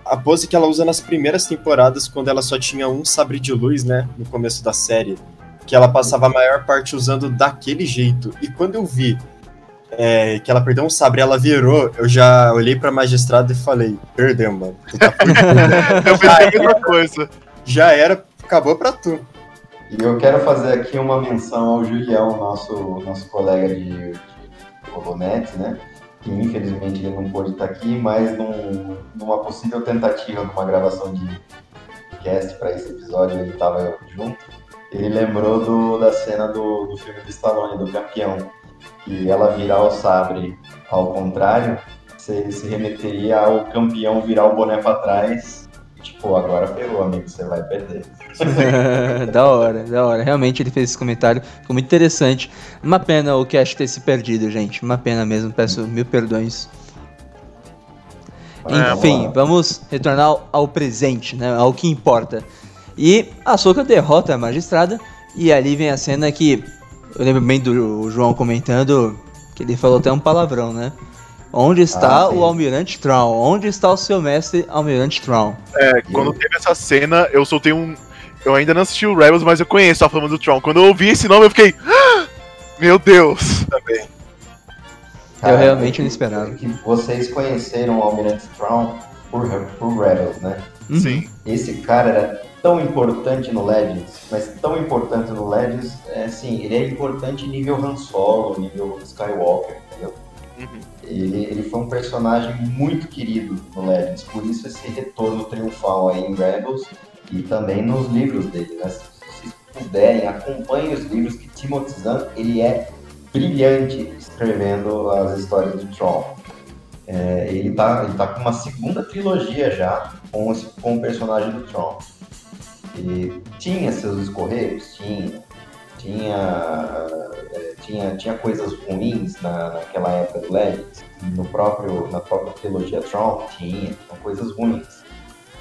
a pose que ela usa nas primeiras temporadas, quando ela só tinha um sabre de luz, né? No começo da série. Que ela passava a maior parte usando daquele jeito. E quando eu vi é, que ela perdeu um sabre ela virou, eu já olhei pra magistrada e falei: Perdeu, mano. Tu tá eu pensei em outra coisa. Já era, acabou pra tu. E eu quero fazer aqui uma menção ao Julião, nosso, nosso colega de, de né? Que infelizmente ele não pôde estar aqui, mas num, numa possível tentativa de uma gravação de cast para esse episódio, ele estava junto. Ele lembrou do, da cena do, do filme do Stallone, do campeão, que ela virar o sabre ao contrário, você se remeteria ao campeão virar o boné para trás. Tipo, agora ferrou, amigo, você vai perder. da hora, da hora. Realmente ele fez esse comentário, ficou muito interessante. Uma pena o Cash ter se perdido, gente. Uma pena mesmo, peço mil perdões. É, Enfim, vamos retornar ao, ao presente, né? Ao que importa. E a Soca derrota a magistrada. E ali vem a cena que eu lembro bem do João comentando que ele falou até um palavrão, né? Onde está Ah, o Almirante Traum? Onde está o seu mestre Almirante Traum? É, quando teve essa cena, eu soltei um. Eu ainda não assisti o Rebels, mas eu conheço a fama do Tron. Quando eu ouvi esse nome, eu fiquei. "Ah! Meu Deus! Também. Eu realmente não que- esperava. que vocês conheceram o Almirante Strong por, por Rebels, né? Uhum. Sim. Esse cara era tão importante no Legends, mas tão importante no Legends, é assim, ele é importante nível Han Solo, nível Skywalker, entendeu? Uhum. Ele, ele foi um personagem muito querido no Legends, por isso esse retorno triunfal aí em Rebels e também nos livros dele, né? Se vocês puderem, acompanhem os livros que Timothy Zahn, ele é brilhante escrevendo as histórias do Tron. É, ele, tá, ele tá com uma segunda trilogia já com, esse- com o personagem do Tron. Ele tinha seus escorregos? Tinha. Tinha, tinha, tinha coisas ruins na, naquela época do Legends. No próprio, na própria trilogia Tron, tinha. Tinha coisas ruins.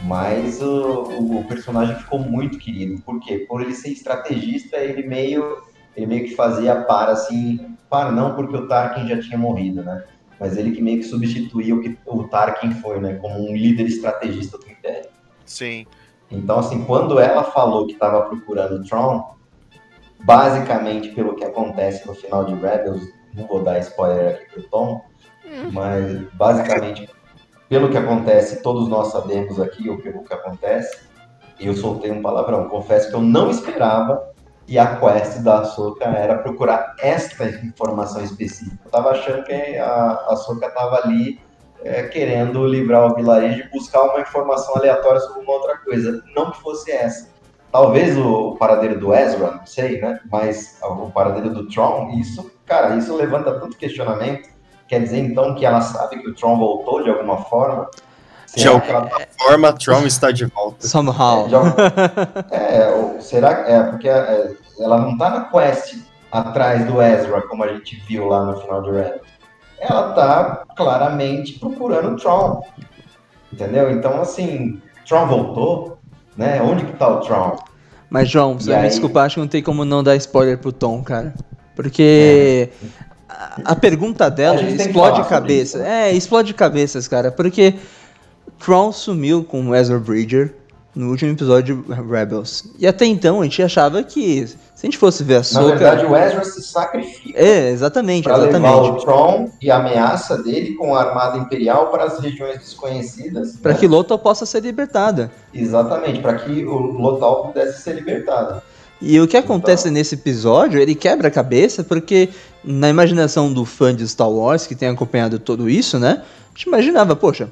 Mas o, o personagem ficou muito querido. Por quê? Por ele ser estrategista, ele meio, ele meio que fazia para assim. Para não, porque o Tarkin já tinha morrido, né? Mas ele que meio que substituía o que o Tarkin foi, né? Como um líder estrategista do Império. Sim. Então, assim, quando ela falou que estava procurando o Tron, basicamente pelo que acontece no final de Rebels, não vou dar spoiler aqui pro Tom, mas basicamente pelo que acontece, todos nós sabemos aqui o que, o que acontece, eu soltei um palavrão. Confesso que eu não esperava que a quest da Ahsoka era procurar esta informação específica. Eu tava achando que a Ahsoka tava ali é, querendo livrar o vilarejo e buscar uma informação aleatória sobre uma outra coisa. Não que fosse essa. Talvez o paradeiro do Ezra, não sei, né? Mas o paradeiro do Tron, isso, cara, isso levanta tanto questionamento. Quer dizer, então, que ela sabe que o Tron voltou de alguma forma? De que ela Forma, Tron está de volta. Somehow. É, ou será que é porque é, ela não tá na quest atrás do Ezra, como a gente viu lá no final de Red. Ela tá claramente procurando o Tron. Entendeu? Então, assim, Tron voltou, né? Onde que tá o Tron? Mas, João, você E vai me aí? desculpar, acho que não tem como não dar spoiler pro Tom, cara. Porque a, a pergunta dela É. A explode cabeça. né? É, explode cabeças, cara. Porque Tron sumiu com o Ezra Bridger no último episódio de Rebels. E até então a gente achava que se a gente fosse ver a Na Soca. verdade, o Ezra se sacrifica É, exatamente, para levar exatamente. o Tron e a ameaça dele com a Armada Imperial para as regiões desconhecidas. Pra né? que Lothal possa ser libertada. Exatamente, para que o Lothal pudesse ser libertado. E o que acontece Então. nesse episódio, ele quebra a cabeça, porque na imaginação do fã de Star Wars, que tem acompanhado tudo isso, né? A gente imaginava, poxa,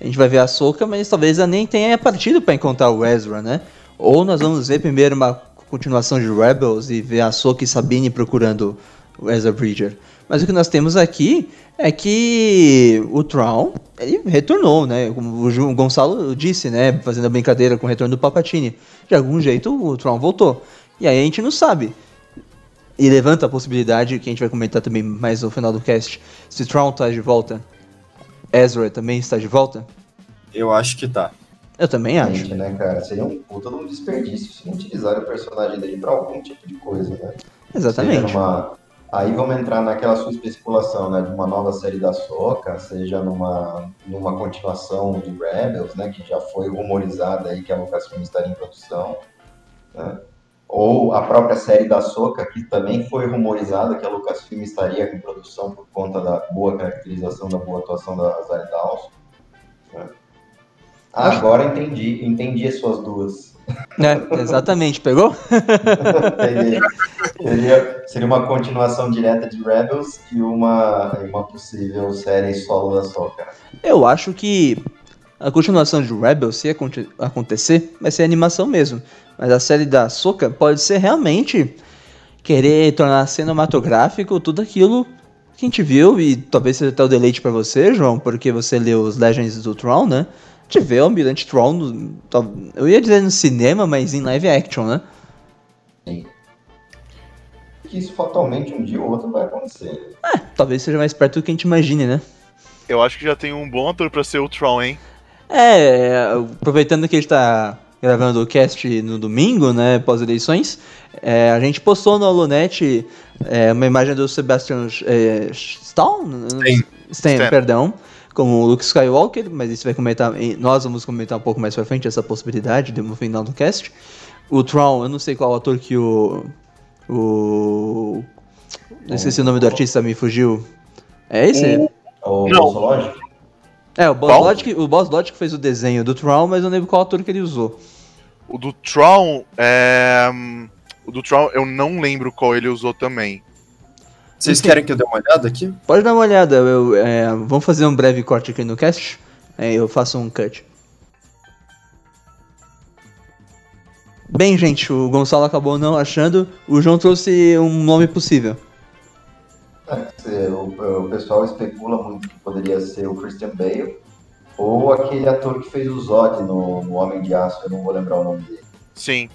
a gente vai ver a Soca, mas talvez ela nem tenha partido para encontrar o Ezra, né? Ou nós vamos ver primeiro uma continuação de Rebels e ver a Soca e Sabine procurando o Ezra Bridger. Mas o que nós temos aqui é que o Tron, ele retornou, né? Como o Gonçalo disse, né? Fazendo a brincadeira com o retorno do Palpatine. De algum jeito o Tron voltou. E aí a gente não sabe. E levanta a possibilidade, que a gente vai comentar também mais no final do cast, se Tron tá de volta, Ezra também está de volta. Eu acho que tá. Eu também acho. Gente, né, cara? Seria um puta de um desperdício se não utilizarem o personagem dele pra algum tipo de coisa, né? Exatamente. Aí vamos entrar naquela sua especulação, né? De uma nova série da Soca, seja numa, numa continuação de Rebels, né? Que já foi rumorizada aí que a Lucasfilm estaria em produção. Né? Ou a própria série da Soca, que também foi rumorizada que a Lucasfilm estaria em produção por conta da boa caracterização, da boa atuação da Zari Dawson. né? Agora entendi, entendi as suas duas. É, exatamente, pegou? Seria, seria, uma continuação direta de Rebels e uma, uma possível série solo da Soca. Eu acho que a continuação de Rebels, se aconte- acontecer, vai ser animação mesmo. Mas a série da Soca pode ser realmente querer tornar cinematográfico tudo aquilo que a gente viu, e talvez seja até o deleite pra você, João, porque você leu os Legends do Tron, né? De ver o Almirante Tron, no- tal- eu ia dizer no cinema, mas em live action, né? Que isso fatalmente um dia ou outro vai acontecer. Talvez seja mais perto do que a gente imagine, né? Eu acho que já tem um bom ator pra ser o Tron, hein? É, aproveitando que a gente tá gravando o cast no domingo, né, pós-eleições, é, a gente postou no Holonet é, uma imagem do Sebastian é, Stan? Stan. Stan, Stan. perdão, como o Luke Skywalker, mas isso vai comentar, nós vamos comentar um pouco mais pra frente essa possibilidade no final do cast. O Tron, eu não sei qual ator que o... o não esqueci o nome do artista, me fugiu. É esse? O Não. Bolso Lógico? É, o Boss, Qual? Logic, o Boss Logic fez o desenho do Tron, mas eu não lembro qual ator que ele usou. O do Tron, é... hum, O do Tron, eu não lembro qual ele usou também. Vocês querem que eu dê uma olhada aqui? Pode dar uma olhada, eu, é, vamos fazer um breve corte aqui no cast. É, eu faço um cut. Bem, gente, o Gonçalo acabou não achando. O João trouxe um nome possível. É, se- o, o pessoal especula muito que poderia ser o Christian Bale ou aquele ator que fez o Zod no, no Homem de Aço, eu não vou lembrar o nome dele. Sim.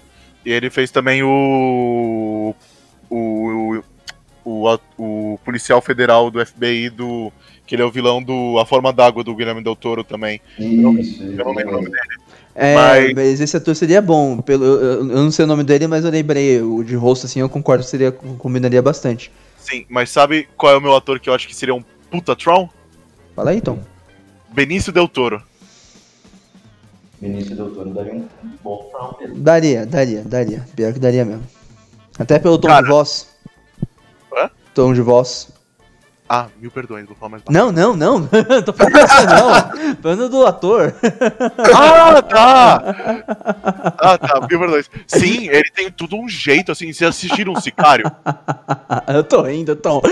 E ele fez também o. O. O, a- o policial federal do FBI do. Que ele é o vilão do A Forma d'Água do Guilherme Del Toro também. Isso, Eu não lembro o nome dele. É, Mas- mas... esse ator seria bom. Pelo, eu, eu não sei o nome dele, mas eu lembrei. O de rosto, assim, eu concordo que seria, combinaria bastante. Sim, mas sabe qual é o meu ator que eu acho que seria um puta Tron? Fala aí, Tom. Benício Del Toro. Vinícius Del Toro daria um bom round mesmo. Daria, daria, daria. Pior que daria mesmo. Até pelo tom Cara. de voz. Tom de voz. Ah, mil perdões, vou falar mais baixo. Não, não, não. Tô falando não. Falando do ator. Ah, tá! Ah, tá, mil perdões. Sim, ele tem tudo um jeito, assim, vocês assistiram um Sicário? eu tô indo, Tom.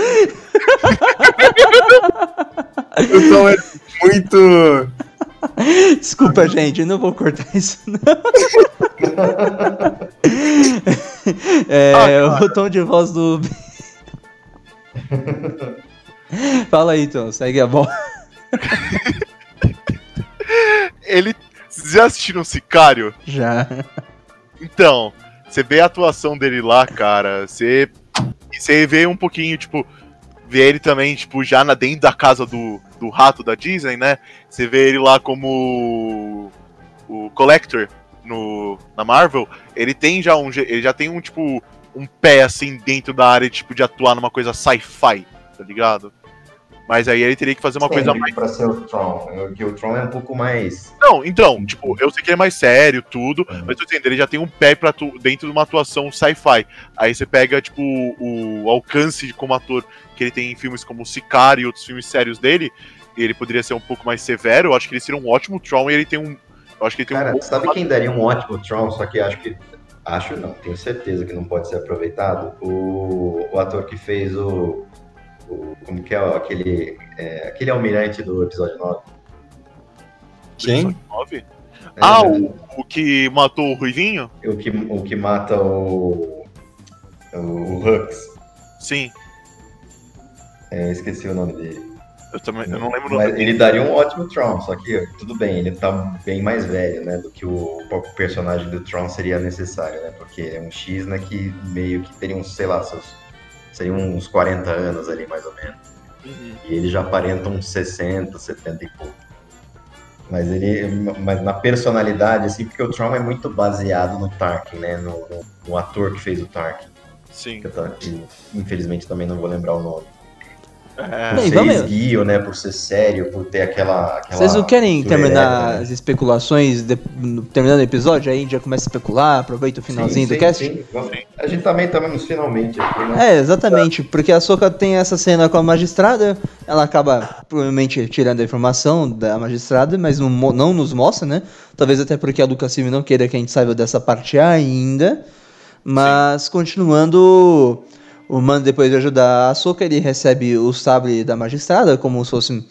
Então é muito. Desculpa, gente, eu não vou cortar isso, não. é, Ah, o tom de voz do. Fala aí, Tom, segue a bola. Ele. Vocês já assistiram Sicário? Já. Então, você vê a atuação dele lá, cara, você. Você vê um pouquinho, tipo. Vê ele também, tipo, já na, dentro da casa do, do rato da Disney, né? Você vê ele lá como o Collector no, na Marvel. Ele tem já um. Ele já tem um, tipo, um pé assim dentro da área, tipo, de atuar numa coisa sci-fi, tá ligado? Mas aí ele teria que fazer uma coisa mais. Pra ser o Tron, eu- que o Tron é um pouco mais. Não, então, tipo, eu sei que ele é mais sério, tudo, mas tô dizendo, ele já tem um pé pra atu- dentro de uma atuação sci-fi. Aí você pega, tipo, o, alcance como ator que ele tem em filmes como Sicário e outros filmes sérios dele, ele poderia ser um pouco mais severo, eu acho que ele seria um ótimo Tron e ele tem um. Eu acho que ele tem um. Cara, bom- sabe quem daria um ótimo Tron, só que acho que. Acho não, tenho certeza que não pode ser aproveitado. O, o ator que fez o. o- como que é ó, aquele. é, aquele almirante do episódio 9. Quem? Nove? É, Ah, o, o que matou o Ruivinho? o, que, o que mata o. O Hux. Sim. É, eu esqueci o nome dele. Eu também eu não lembro Mas ele daria um ótimo Tron, só que tudo bem, ele tá bem mais velho, né? Do que o personagem do Tron seria necessário, né? Porque é um X, né? Que meio que teria uns, sei lá, seus, seriam uns 40 anos ali, mais ou menos. Uhum. E ele já aparenta uns 60, 70 e pouco. Mas ele. Mas na personalidade, assim, porque o Tron é muito baseado no Tarkin, né? No, no, no ator que fez o Tarkin. Sim. Que, infelizmente também não vou lembrar o nome. É, Bem, né? Por ser sério, por ter aquela. aquela Vocês não querem terminar ereta, né? as especulações de- terminando o episódio? Aí a gente já começa a especular, aproveita o finalzinho Sim, do sim, cast? sim. A gente também estamos finalmente aqui, né? É, exatamente, porque a Soka tem essa cena com a magistrada, ela acaba provavelmente tirando a informação da magistrada, mas não, não nos mostra, né? Talvez até porque a Lucasfilm não queira que a gente saiba dessa parte ainda. Mas continuando, o Mando depois de ajudar a Soka, ele recebe o sabre da magistrada como se fosse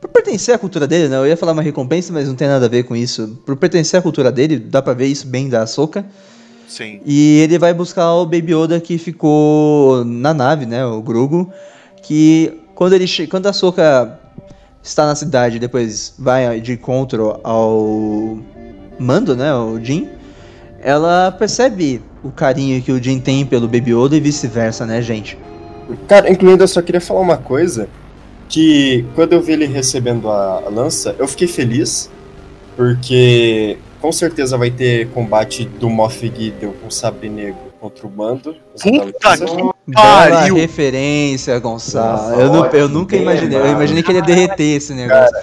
por pertencer à cultura dele, né? Eu ia falar uma recompensa, mas não tem nada a ver com isso. Por pertencer à cultura dele, dá pra ver isso bem da Ahsoka. sim. E ele vai buscar o Baby Yoda que ficou na nave, né? O Grogu. Que quando ele che- quando a Soka está na cidade, depois vai de encontro ao Mando, né? O Jin. Ela percebe o carinho que o Jin tem pelo Baby Yoda e vice-versa, né, gente? Cara, incluindo, eu só queria falar uma coisa. Que quando eu vi ele recebendo a, a lança, eu fiquei feliz. Porque com certeza vai ter combate do Moff Gideon com o Sabre Negro contra o Mando. Puta que Bela Pariu! referência, Gonçalo. Nossa, eu, nu- eu nunca imaginei. Eu imaginei que ele ia derreter esse negócio.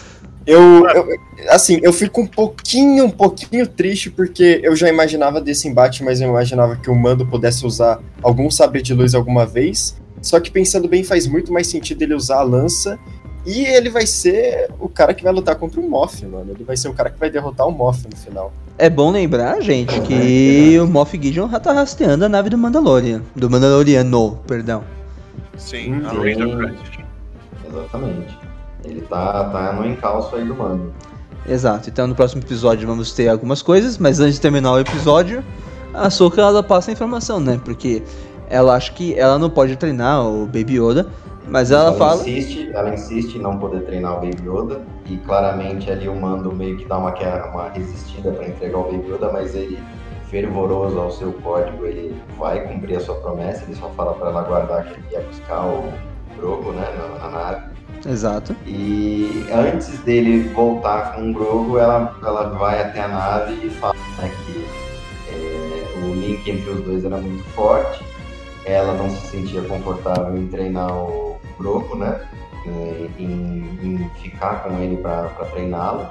Eu, eu- assim, eu fico um pouquinho, um pouquinho triste porque eu já imaginava desse embate, mas eu imaginava que o Mando pudesse usar algum sabre de luz alguma vez. Só que pensando bem, faz muito mais sentido ele usar a lança. E ele vai ser o cara que vai lutar contra o Moff, mano. Ele vai ser o cara que vai derrotar o Moff no final. É bom lembrar, gente, que o Moff Gideon já tá rasteando a nave do Mandalorian. Do Mandaloriano, perdão. Sim, a Sim. Razor Crest. Exatamente. Ele tá, tá no encalço aí do mando. Exato. Então no próximo episódio vamos ter algumas coisas, mas antes de terminar o episódio, a Soka ela passa a informação, né? Porque ela acha que ela não pode treinar o Baby Yoda, mas ela fala. Insiste, ela insiste em não poder treinar o Baby Yoda. E claramente ali o mando meio que dá uma, uma resistida para entregar o Baby Yoda, mas ele, fervoroso ao seu código, ele vai cumprir a sua promessa. Ele só fala para ela guardar que ele ia buscar o Grogu, né, na, na nave. Exato. E antes dele voltar com o Grogu, ela, ela vai até a nave e fala né, que é, o link entre os dois era muito forte. Ela não se sentia confortável em treinar o Grogu, né? é, Em, em ficar com ele para treiná-lo.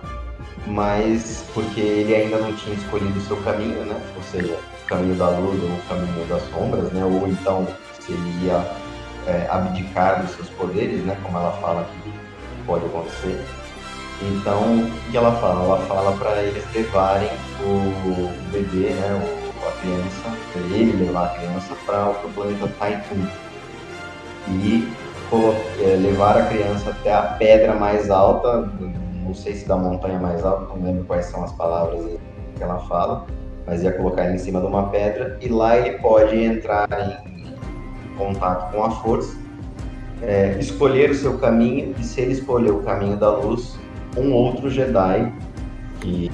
Mas porque ele ainda não tinha escolhido o seu caminho, né? Ou seja, o caminho da luz ou o caminho das sombras, né? Ou então se ele ia é, abdicar dos seus poderes, né? Como ela fala que pode acontecer. Então, o que ela fala? Ela fala para eles levarem o bebê, né? O, a criança, pra ele levar a criança para o planeta Taitun e é, levar a criança até a pedra mais alta, não sei se da montanha mais alta, não lembro quais são as palavras que ela fala, mas ia colocar ele em cima de uma pedra e lá ele pode entrar em contato com a força, é, escolher o seu caminho e se ele escolher o caminho da luz, um outro Jedi que,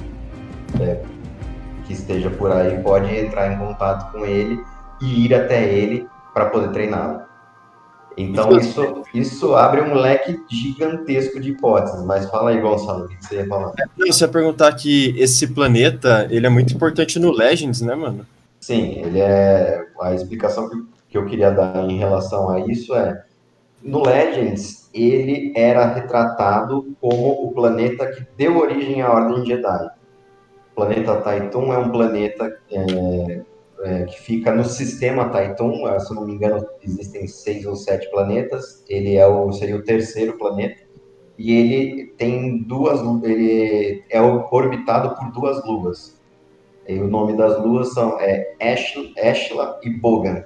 é, que esteja por aí pode entrar em contato com ele e ir até ele para poder treiná-lo. Então isso, isso abre um leque gigantesco de hipóteses. Mas fala aí, Gonçalo, o que você ia falar? Não, você ia perguntar que esse planeta, ele é muito importante no Legends, né, mano? Sim, ele é. A explicação que, que eu queria dar em relação a isso é. No Legends, ele era retratado como o planeta que deu origem à Ordem Jedi. O planeta Taitun é um planeta é, é, que fica no sistema Taitun. eh, Se não me engano, existem seis ou sete planetas. Ele é o, seria o terceiro planeta. E ele tem duas. Ele é orbitado por duas luas. E o nome das luas são é, Ash- Ashla e Bogan.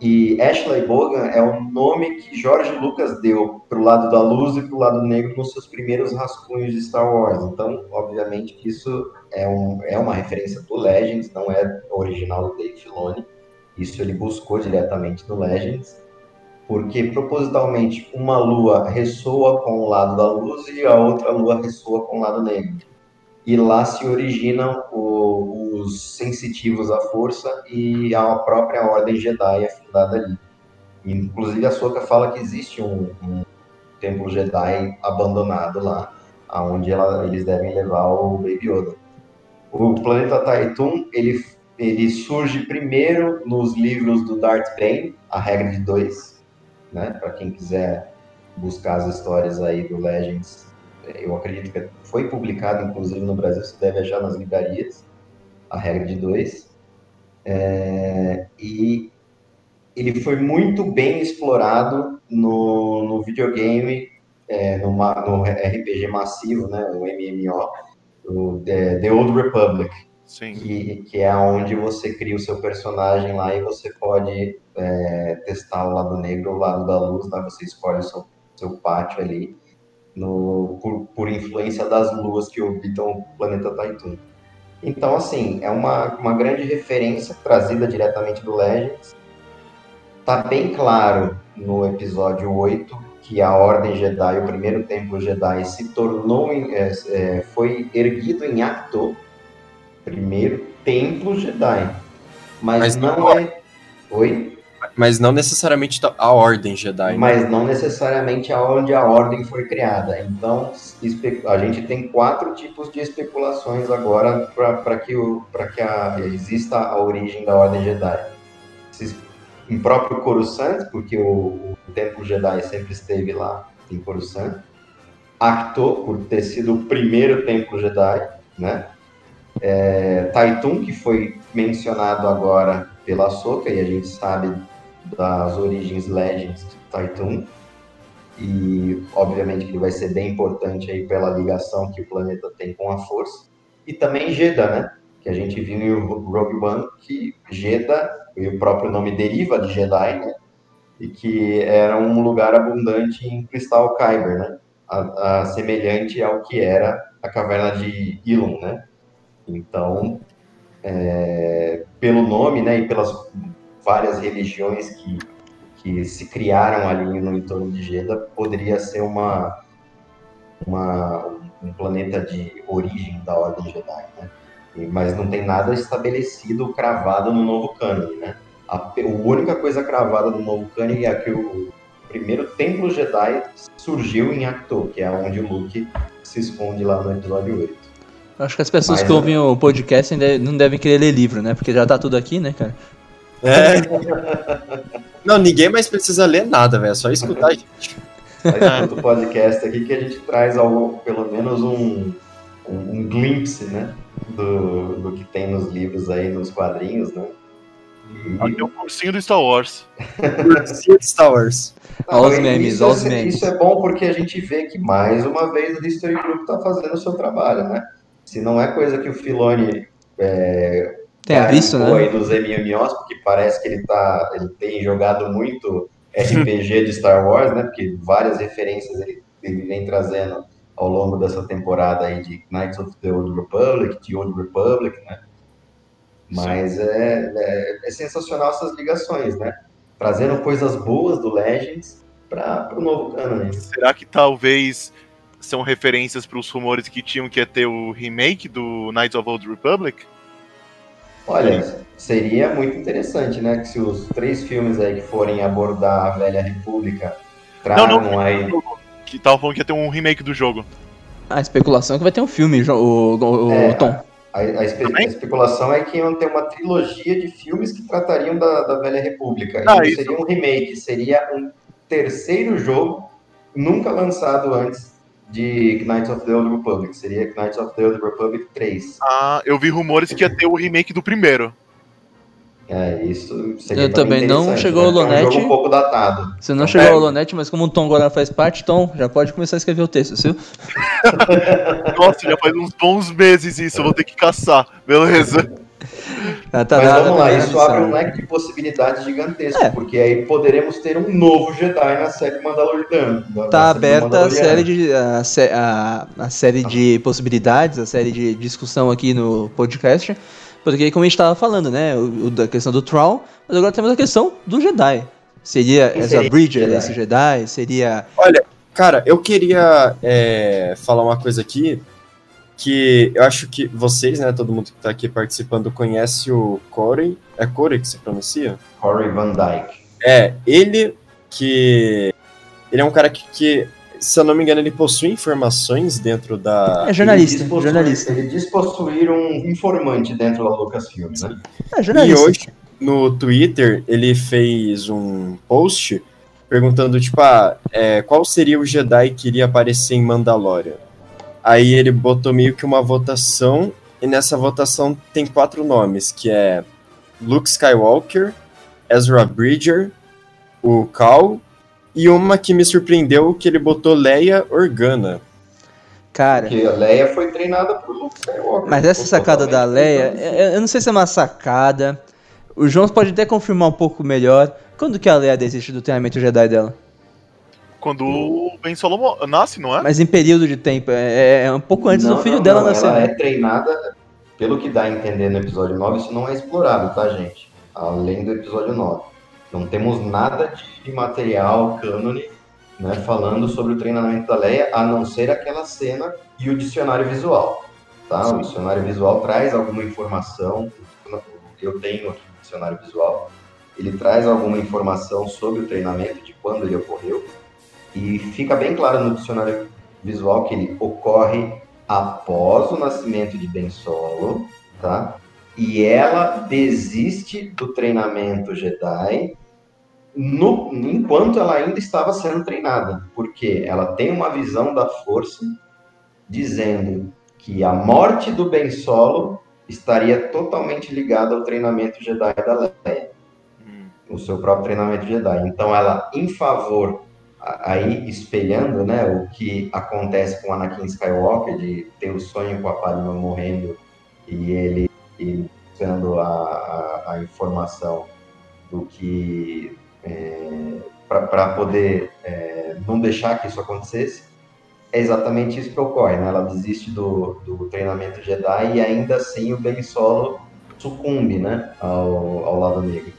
E Ashla e Bogan é o nome que Jorge Lucas deu para o lado da luz e para o lado negro nos seus primeiros rascunhos de Star Wars. Então, obviamente que isso é, um, é uma referência do Legends, não é original do Dave Filoni. Isso ele buscou diretamente no Legends. porque propositalmente uma lua ressoa com o lado da luz e a outra lua ressoa com o lado negro. E lá se originam o, os sensitivos à força e a própria Ordem Jedi é fundada ali. Inclusive a Soka fala que existe um, um templo Jedi abandonado lá, aonde ela, eles devem levar o Baby Yoda. O planeta Taitun, ele, ele surge primeiro nos livros do Darth Bane, a regra de dois, né? Para quem quiser buscar as histórias aí do Legends, eu acredito que foi publicado, inclusive no Brasil, se deve achar nas livrarias, a regra de dois. É, e ele foi muito bem explorado no, no videogame, é, no, no RPG massivo, né, o MMO, o The, The Old Republic, Sim. Que, que é onde você cria o seu personagem lá e você pode é, testar o lado negro o lado da luz, né, você escolhe o seu, seu pátio ali, no, por, por influência das luas que orbitam o planeta Taitun. Então, assim, é uma, uma grande referência trazida diretamente do Legends, Tá bem claro no episódio 8 que a Ordem Jedi, o primeiro Templo Jedi, se tornou, é, é, foi erguido em Acto, primeiro Templo Jedi. Mas, Mas não, não é. Oi? Mas não necessariamente a Ordem Jedi. Né? Mas não necessariamente aonde a Ordem foi criada. Então, a gente tem quatro tipos de especulações agora para que, o, que a, exista a origem da Ordem Jedi em próprio Coruscant, porque o, o Templo Jedi sempre esteve lá em Coruscant. Acto, por ter sido o primeiro Templo Jedi, né? É, que foi mencionado agora pela Soka, e a gente sabe das origens Legends de Taitun. E, obviamente, que ele vai ser bem importante aí pela ligação que o planeta tem com a Força. E também Jeddah, né? Que a gente viu em Rogue One, que Jeddah e o próprio nome deriva de Jedi, né? E que era um lugar abundante em cristal Kyber, né? A, a, semelhante ao que era a caverna de Ilum, né? Então, é, pelo nome, né, e pelas várias religiões que, que se criaram ali no entorno de Jeddah, poderia ser uma, uma um planeta de origem da Ordem Jedi, né? mas não tem nada estabelecido, cravado no novo cânone, né? A, a única coisa cravada no novo cânone é que o primeiro templo Jedi surgiu em Acto, que é onde o Luke se esconde lá no episódio 8. Acho que as pessoas mas, que ouvem o podcast não devem querer ler livro, né? Porque já tá tudo aqui, né, cara? É. não, ninguém mais precisa ler nada, velho. É só escutar a gente. Mas o podcast aqui que a gente traz ao, pelo menos um, um, um glimpse, né? do, do que tem nos livros aí, nos quadrinhos, né? Aqui é o cursinho do Star Wars. cursinho do Star Wars. Olha os memes, olha os memes. Isso é bom porque a gente vê que mais uma vez o History Group está fazendo o seu trabalho, né? Se não é coisa que o Filoni é, tem visto, né? aí dos MMOs, porque parece que ele, tá, ele tem jogado muito RPG de Star Wars, né? Porque várias referências ele, ele vem trazendo ao longo dessa temporada aí de Knights of the Old Republic, de Old Republic, né? Mas é, é, é, sensacional essas ligações, né? Trazendo coisas boas do Legends para o novo canon. Será que talvez são referências para os rumores que tinham que ia ter o remake do Knights of the Old Republic? Olha, seria muito interessante, né? Que se os três filmes aí que forem abordar a Velha República tragam não, não, aí que tava falando que ia ter um remake do jogo. A especulação é que vai ter um filme, o, o, é, Tom. A, a, espe a, especulação é que iam ter uma trilogia de filmes que tratariam da, da Velha República. Ah, isso seria um remake, seria um terceiro jogo nunca lançado antes de Knights of the Old Republic. Seria Knights of the Old Republic 3. Ah, eu vi rumores que ia ter o remake do primeiro. É, isso seria Eu também não chegou né? o Lonete. É um jogo um pouco datado. Você não chegou é. ao Lonete, mas como o Tom agora faz parte, Tom, já pode começar a escrever o texto, viu? Nossa, já faz uns bons meses isso, eu vou ter que caçar, beleza? Ah, tá mas vamos lá, isso abre um leque de possibilidades gigantesco, é. porque aí poderemos ter um novo Jedi na série Mandalorian. Tá aberta a série de a, a, a série de possibilidades, a série de discussão aqui no podcast. Porque, como a gente estava falando, né? O, o, da questão do Troll, mas agora temos a questão do Jedi. Seria Quem seria Bridger Jedi? esse Jedi? Seria. Olha, cara, eu queria é, falar uma coisa aqui que eu acho que vocês, né, todo mundo que tá aqui participando conhece o Corey. É Corey que se pronuncia? Corey Van Dyke. É, ele que. Ele é um cara que, que, se eu não me engano, ele possui informações dentro da. É jornalista. Ele diz Jornalista. Ele diz possuir um informante dentro da Lucasfilm, né? É E jornalista. hoje, no Twitter, ele fez um post perguntando, tipo, ah, é, qual seria o Jedi que iria aparecer em Mandalorian? Aí ele botou meio que uma votação, e nessa votação tem quatro nomes, que é Luke Skywalker, Ezra Bridger, o Cal, e uma que me surpreendeu, que ele botou Leia Organa. Cara. Porque a Leia foi treinada por Luke Skywalker. Mas essa sacada da Leia, eu não sei se é uma sacada. O Jones pode até confirmar um pouco melhor. Quando que a Leia desiste do treinamento Jedi dela? Quando o Ben Solo mo- nasce, não é? Mas em período de tempo, é, é um pouco antes Não, do filho não, dela não, nascer. Ela é treinada, pelo que dá a entender no episódio 9, isso não é explorado, tá, gente? Além do episódio 9. Não temos nada de material cânone né, falando sobre o treinamento da Leia, a não ser aquela cena e o dicionário visual. Tá? O dicionário visual traz alguma informação, eu tenho aqui o dicionário visual, ele traz alguma informação sobre o treinamento, de quando ele ocorreu, e fica bem claro no dicionário visual que ele ocorre após o nascimento de Ben Solo, tá? E ela desiste do treinamento Jedi no, enquanto ela ainda estava sendo treinada, porque ela tem uma visão da força dizendo que a morte do Ben Solo estaria totalmente ligada ao treinamento Jedi da Leia, o seu próprio treinamento Jedi. Então ela, em favor, aí espelhando, né, o que acontece com Anakin Skywalker de ter o sonho com a Padma morrendo e ele dando a, a, a informação do que para poder é, não deixar que isso acontecesse, é exatamente isso que ocorre, né? Ela desiste do, do treinamento Jedi e ainda assim o Ben Solo sucumbe, né, ao, ao lado negro.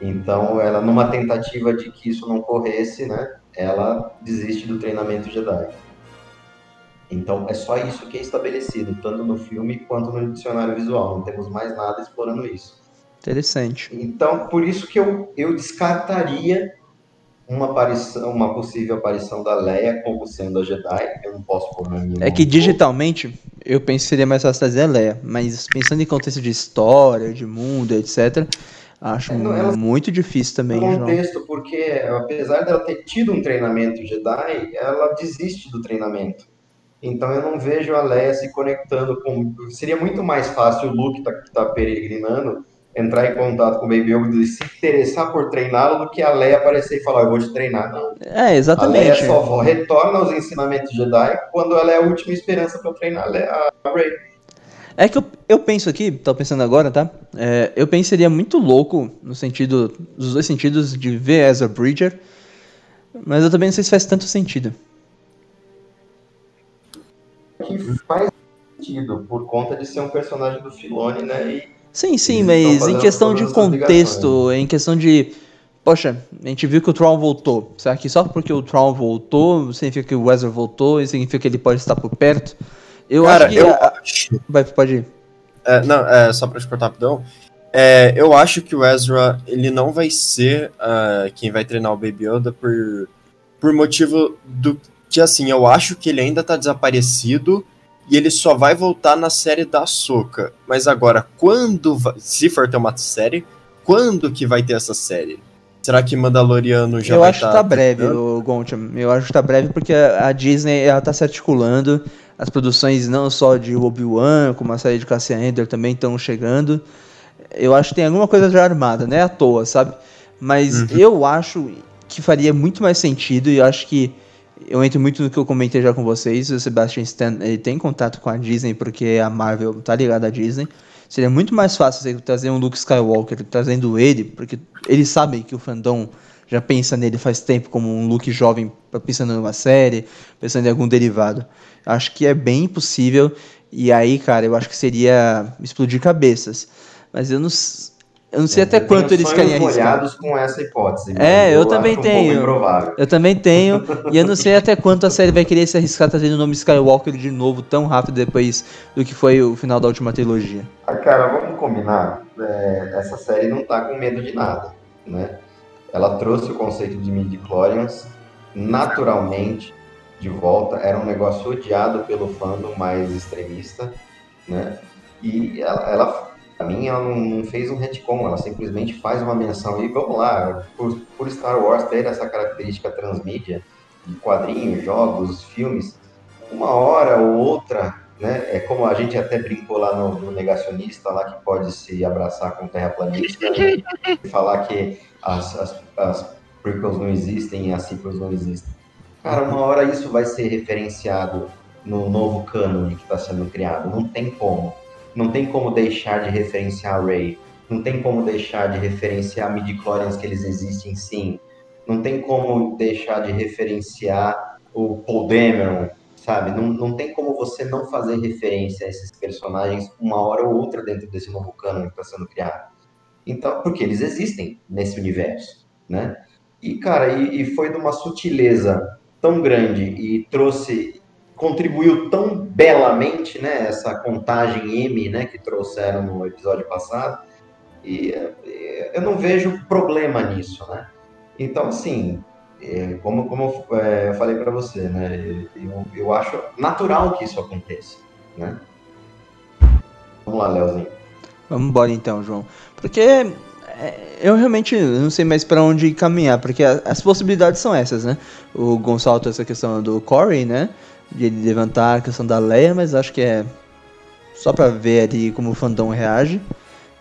Então, ela numa tentativa de que isso não ocorresse, né, ela desiste do treinamento Jedi. Então, é só isso que é estabelecido, tanto no filme quanto no dicionário visual. Não temos mais nada explorando isso. Interessante. Então, por isso que eu, eu descartaria uma, aparição, uma possível aparição da Leia como sendo a Jedi. Eu não posso pôr na minha É que digitalmente, eu penso que seria mais fácil trazer a Leia. Mas pensando em contexto de história, de mundo, etc., acho É, não, muito difícil também, no João. contexto, porque apesar dela ter tido um treinamento Jedi, ela desiste do treinamento. Então eu não vejo a Leia se conectando com. Seria muito mais fácil o Luke tá, que tá peregrinando entrar em contato com o Baby Yoda e se interessar por treiná-lo do que a Leia aparecer e falar, eu vou te treinar. Não. É, A Leia exatamente. só retorna aos ensinamentos Jedi quando ela é a última esperança para treinar a Rey. É que eu, eu penso aqui, tô pensando agora, tá? É, eu penso que seria muito louco, no sentido, nos dois sentidos, de ver Ezra Bridger, mas eu também não sei se faz tanto sentido. Que faz sentido por conta de ser um personagem do Filone, né? E Sim, sim, mas em questão de contexto, em questão de. Poxa, a gente viu que o Tron voltou. Será que só porque o Tron voltou significa que o Ezra voltou e significa que ele pode estar por perto? Eu Cara, acho que. eu a-. Vai, pode ir. É, não, é, só pra te cortar rapidão. É, eu acho que o Ezra, ele não vai ser ah, quem vai treinar o Baby Yoda por, por motivo do que, assim, eu acho que ele ainda tá desaparecido e ele só vai voltar na série da Soca. Mas agora, quando, vai, se for ter uma série, quando que vai ter essa série? Será que Mandaloriano já eu vai acho que tá tá breve, o Gontcham. Eu acho que tá breve porque a Disney ela tá se articulando. As produções não só de Obi-Wan, como a série de Cassian Andor também estão chegando. Eu acho que tem alguma coisa já armada, não é à toa, sabe? Mas eu acho que faria muito mais sentido e eu acho que eu entro muito no que eu comentei já com vocês. O Sebastian Stan ele tem contato com a Disney porque a Marvel tá ligada à Disney. Seria muito mais fácil você trazer um Luke Skywalker trazendo ele, porque eles sabem que o fandom já pensa nele faz tempo como um Luke jovem pensando numa série, pensando em algum derivado. Acho que é bem possível e aí, cara, eu acho que seria explodir cabeças. Mas eu não Eu não sei até Eu quanto eles querem arriscar. molhados com essa hipótese. É, eu acho também um tenho. improvável. Eu também tenho, e eu não sei até quanto a série vai querer se arriscar trazendo o nome Skywalker de novo tão rápido depois do que foi o final da última trilogia. Ah, cara, vamos combinar. É, essa série não tá com medo de nada, né? Ela trouxe o conceito de midi-chlorians naturalmente de volta. Era um negócio odiado pelo fandom mais extremista, né? E ela, ela pra mim, ela não, fez um retcon, ela simplesmente faz uma menção. E vamos lá, por, por Star Wars ter essa característica transmídia de quadrinhos, jogos, filmes, uma hora ou outra né? É como a gente até brincou lá no, no negacionista, lá que pode se abraçar com terraplanista né? e falar que as, as, as prequels não existem e as sequels não existem. Cara, uma hora isso vai ser referenciado no novo cânone que está sendo criado. Não tem como. Não tem como deixar de referenciar Rey. Não tem como deixar de referenciar midi-chlorians que eles existem sim. Não tem como deixar de referenciar o Paul Dameron, sabe? Não, não tem como você não fazer referência a esses personagens uma hora ou outra dentro desse novo cânone que está sendo criado. Então, porque eles existem nesse universo, né? E, cara, e, e foi de uma sutileza tão grande e trouxe, contribuiu tão belamente, né? Essa contagem M, né? Que trouxeram no episódio passado. E eh, eu não vejo problema nisso, né? Então, assim, é, como, como é, eu falei para você, né? Eu, eu acho natural que isso aconteça, né? Vamos lá, Leozinho. Vamos embora então, João. Porque eu realmente não sei mais pra onde caminhar, porque as possibilidades são essas, né? O Gonçalo essa questão do Corey, né? De ele levantar a questão da Leia, mas acho que é só pra ver ali como o fandom reage.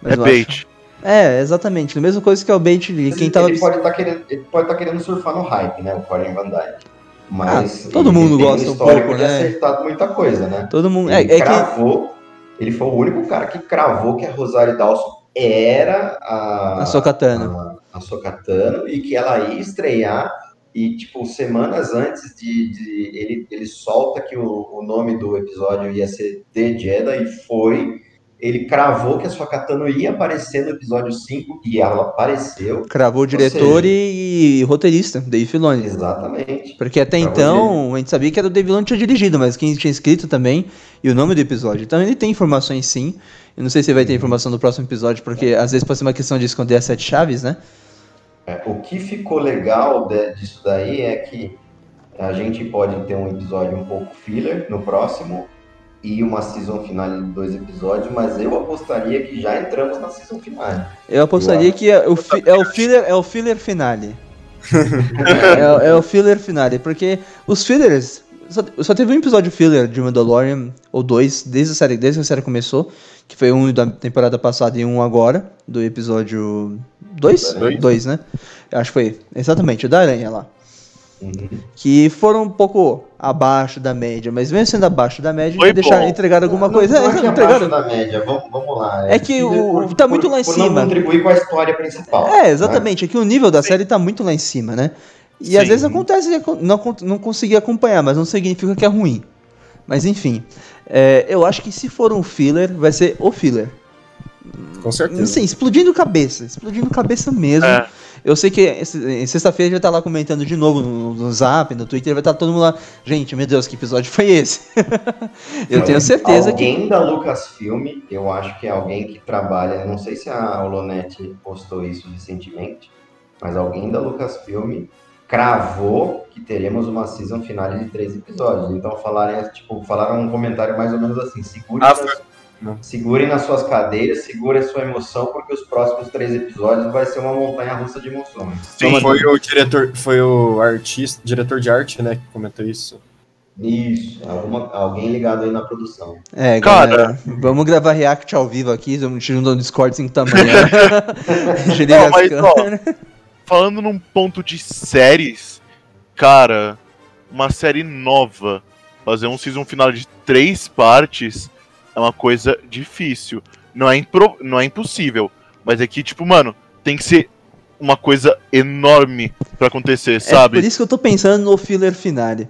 Mas É eu acho- bait. É, exatamente. A mesma coisa que é o bait de quem ele, tava. ele pode estar querendo, ele pode tá querendo surfar no hype, né? O Corey Van Dyke. Mas Ah, todo mundo gosta um pouco, né? acertado muita coisa, né? Todo mundo. É, Ele é que. cravou, ele foi o único cara que cravou que a Rosário Dawson era a A Sokatano. a, a Sokatano e que ela ia estrear e tipo semanas antes de, de- ele, ele solta que o, o nome do episódio ia ser The Jedi e foi ele cravou que a Sokatano ia aparecer no episódio 5 e ela apareceu Cravou o diretor e, e roteirista, Dave Filoni. exatamente Porque até Cravou então a gente sabia que era o Dave Filoni que tinha dirigido, mas quem tinha escrito também e o nome do episódio. Então ele tem informações sim. Eu não sei se vai ter informação no próximo episódio, porque às vezes pode ser uma questão de esconder as sete chaves, né? É, o que ficou legal de- disso daí é que a gente pode ter um episódio um pouco filler no próximo e uma season final de dois episódios, mas eu apostaria que já entramos na season final. Eu apostaria Eu que é o, fi- é o filler, é o filler finale. é, é o filler finale, porque os fillers. Só, só teve um episódio filler de Mandalorian, ou dois, desde a, série, desde que a série começou, que foi um da temporada passada e um agora, do episódio 2? Dois. 2, né? Eu acho que foi, exatamente, o da aranha lá. Uhum. Que foram um pouco abaixo da média, mas mesmo sendo abaixo da média, Foi deixaram, bom. entregaram alguma Não- coisa. Não, É, é que entregaram. abaixo da média, vamos, vamos lá. É que o- tá muito lá em por cima. não contribuir com a história principal. É, né? exatamente. É que o nível da série tá muito lá em cima, né? E às Sim. vezes acontece não, não conseguir acompanhar, mas não significa que é ruim. Mas enfim, é, eu acho que se for um filler, vai ser o filler. Com certeza. Assim, explodindo cabeça, explodindo cabeça mesmo. É. Eu sei que sexta-feira já tá lá comentando de novo no, no Zap, no Twitter, vai estar todo mundo lá. Gente, meu Deus, que episódio foi esse? eu tenho certeza que. Alguém da Lucasfilm, eu acho que é alguém que trabalha, não sei se a Olonete postou isso recentemente, mas alguém da Lucasfilm cravou que teremos uma season final de três episódios. Então falaram, tipo, falaram um comentário mais ou menos assim, segure Ah, nas, segurem nas suas cadeiras, segurem a sua emoção, porque os próximos três episódios vai ser uma montanha russa de emoções. Sim, Foi o diretor, foi o artista, diretor de arte, né, que comentou isso. Isso, alguma, alguém ligado aí na produção. É, Cara. galera, vamos gravar react ao vivo aqui, vamos tirando no Discord sem tamanho. né? Não, as mas, ó. Falando num ponto de séries, cara, uma série nova, fazer um season final de três partes é uma coisa difícil. Não é, impro- não é impossível, mas é que, tipo, mano, tem que ser uma coisa enorme pra acontecer, É sabe? por isso que eu tô pensando no filler finale.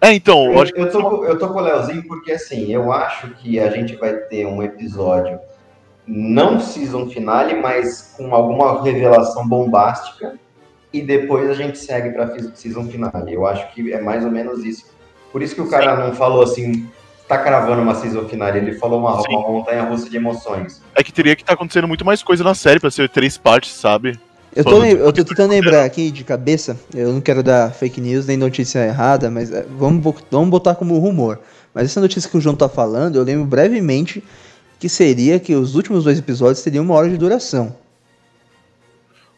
É, então, eu que eu, tô, com- eu tô com o Leozinho porque, assim, eu acho que a gente vai ter um episódio não season finale, mas com alguma revelação bombástica e depois a gente segue para season finale. Eu acho que é mais ou menos isso. Por isso que o cara não falou assim, tá cravando uma season finale, ele falou uma, Sim. uma montanha russa de emoções. É que teria que estar acontecendo muito mais coisa na série pra ser três partes, sabe? Eu tô, eu tô tentando lembrar aqui de cabeça, eu não quero dar fake news nem notícia errada, mas é, vamos, vamos botar como rumor. Mas essa notícia que o João tá falando, eu lembro brevemente que seria que os últimos dois episódios teriam uma hora de duração.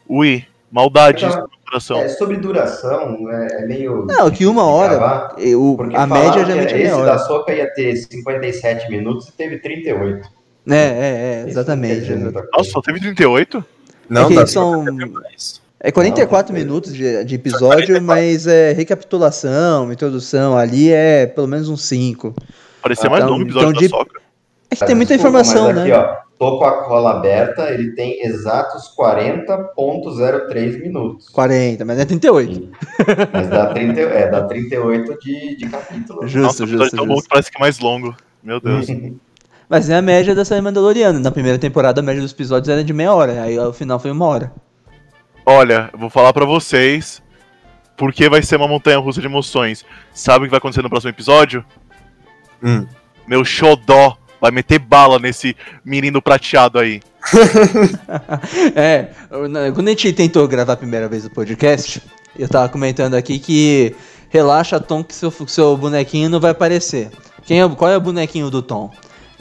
Ui, maldade Então, coração. É, sobre duração, é, é meio. Não, que uma hora, Gravar, eu- a média geralmente é esse meia da hora. Soca ia ter 57 minutos e teve 38. É, é, é, não exatamente. coisa. Nossa, só teve 38? Não, É são-. É 44 Não, minutos de, de episódio, mas é recapitulação, introdução, ali é pelo menos uns 5. Parecia Ah, mais então- longo o episódio então de- da Soca. É que tem muita Desculpa, informação, mas né? aqui, ó, tô com a cola aberta, ele tem exatos 40.03 minutos. 40, mas é 38. Mas dá, 30, é, dá 38 de, de capítulo. Justo, Nossa, o episódio justo, tão bom justo. que parece que é mais longo. Meu Deus. Mas é a média da série Mandaloriana. Na primeira temporada, a média dos episódios era de meia hora. Aí ao final foi uma hora. Olha, eu vou falar pra vocês porque vai ser uma montanha russa de emoções. Sabe o que vai acontecer no próximo episódio? Hum. Meu xodó vai meter bala nesse menino prateado aí. É, quando a gente tentou gravar a primeira vez o podcast, eu tava comentando aqui que relaxa, Tom, que seu, seu bonequinho não vai aparecer. Quem é, qual é o bonequinho do Tom?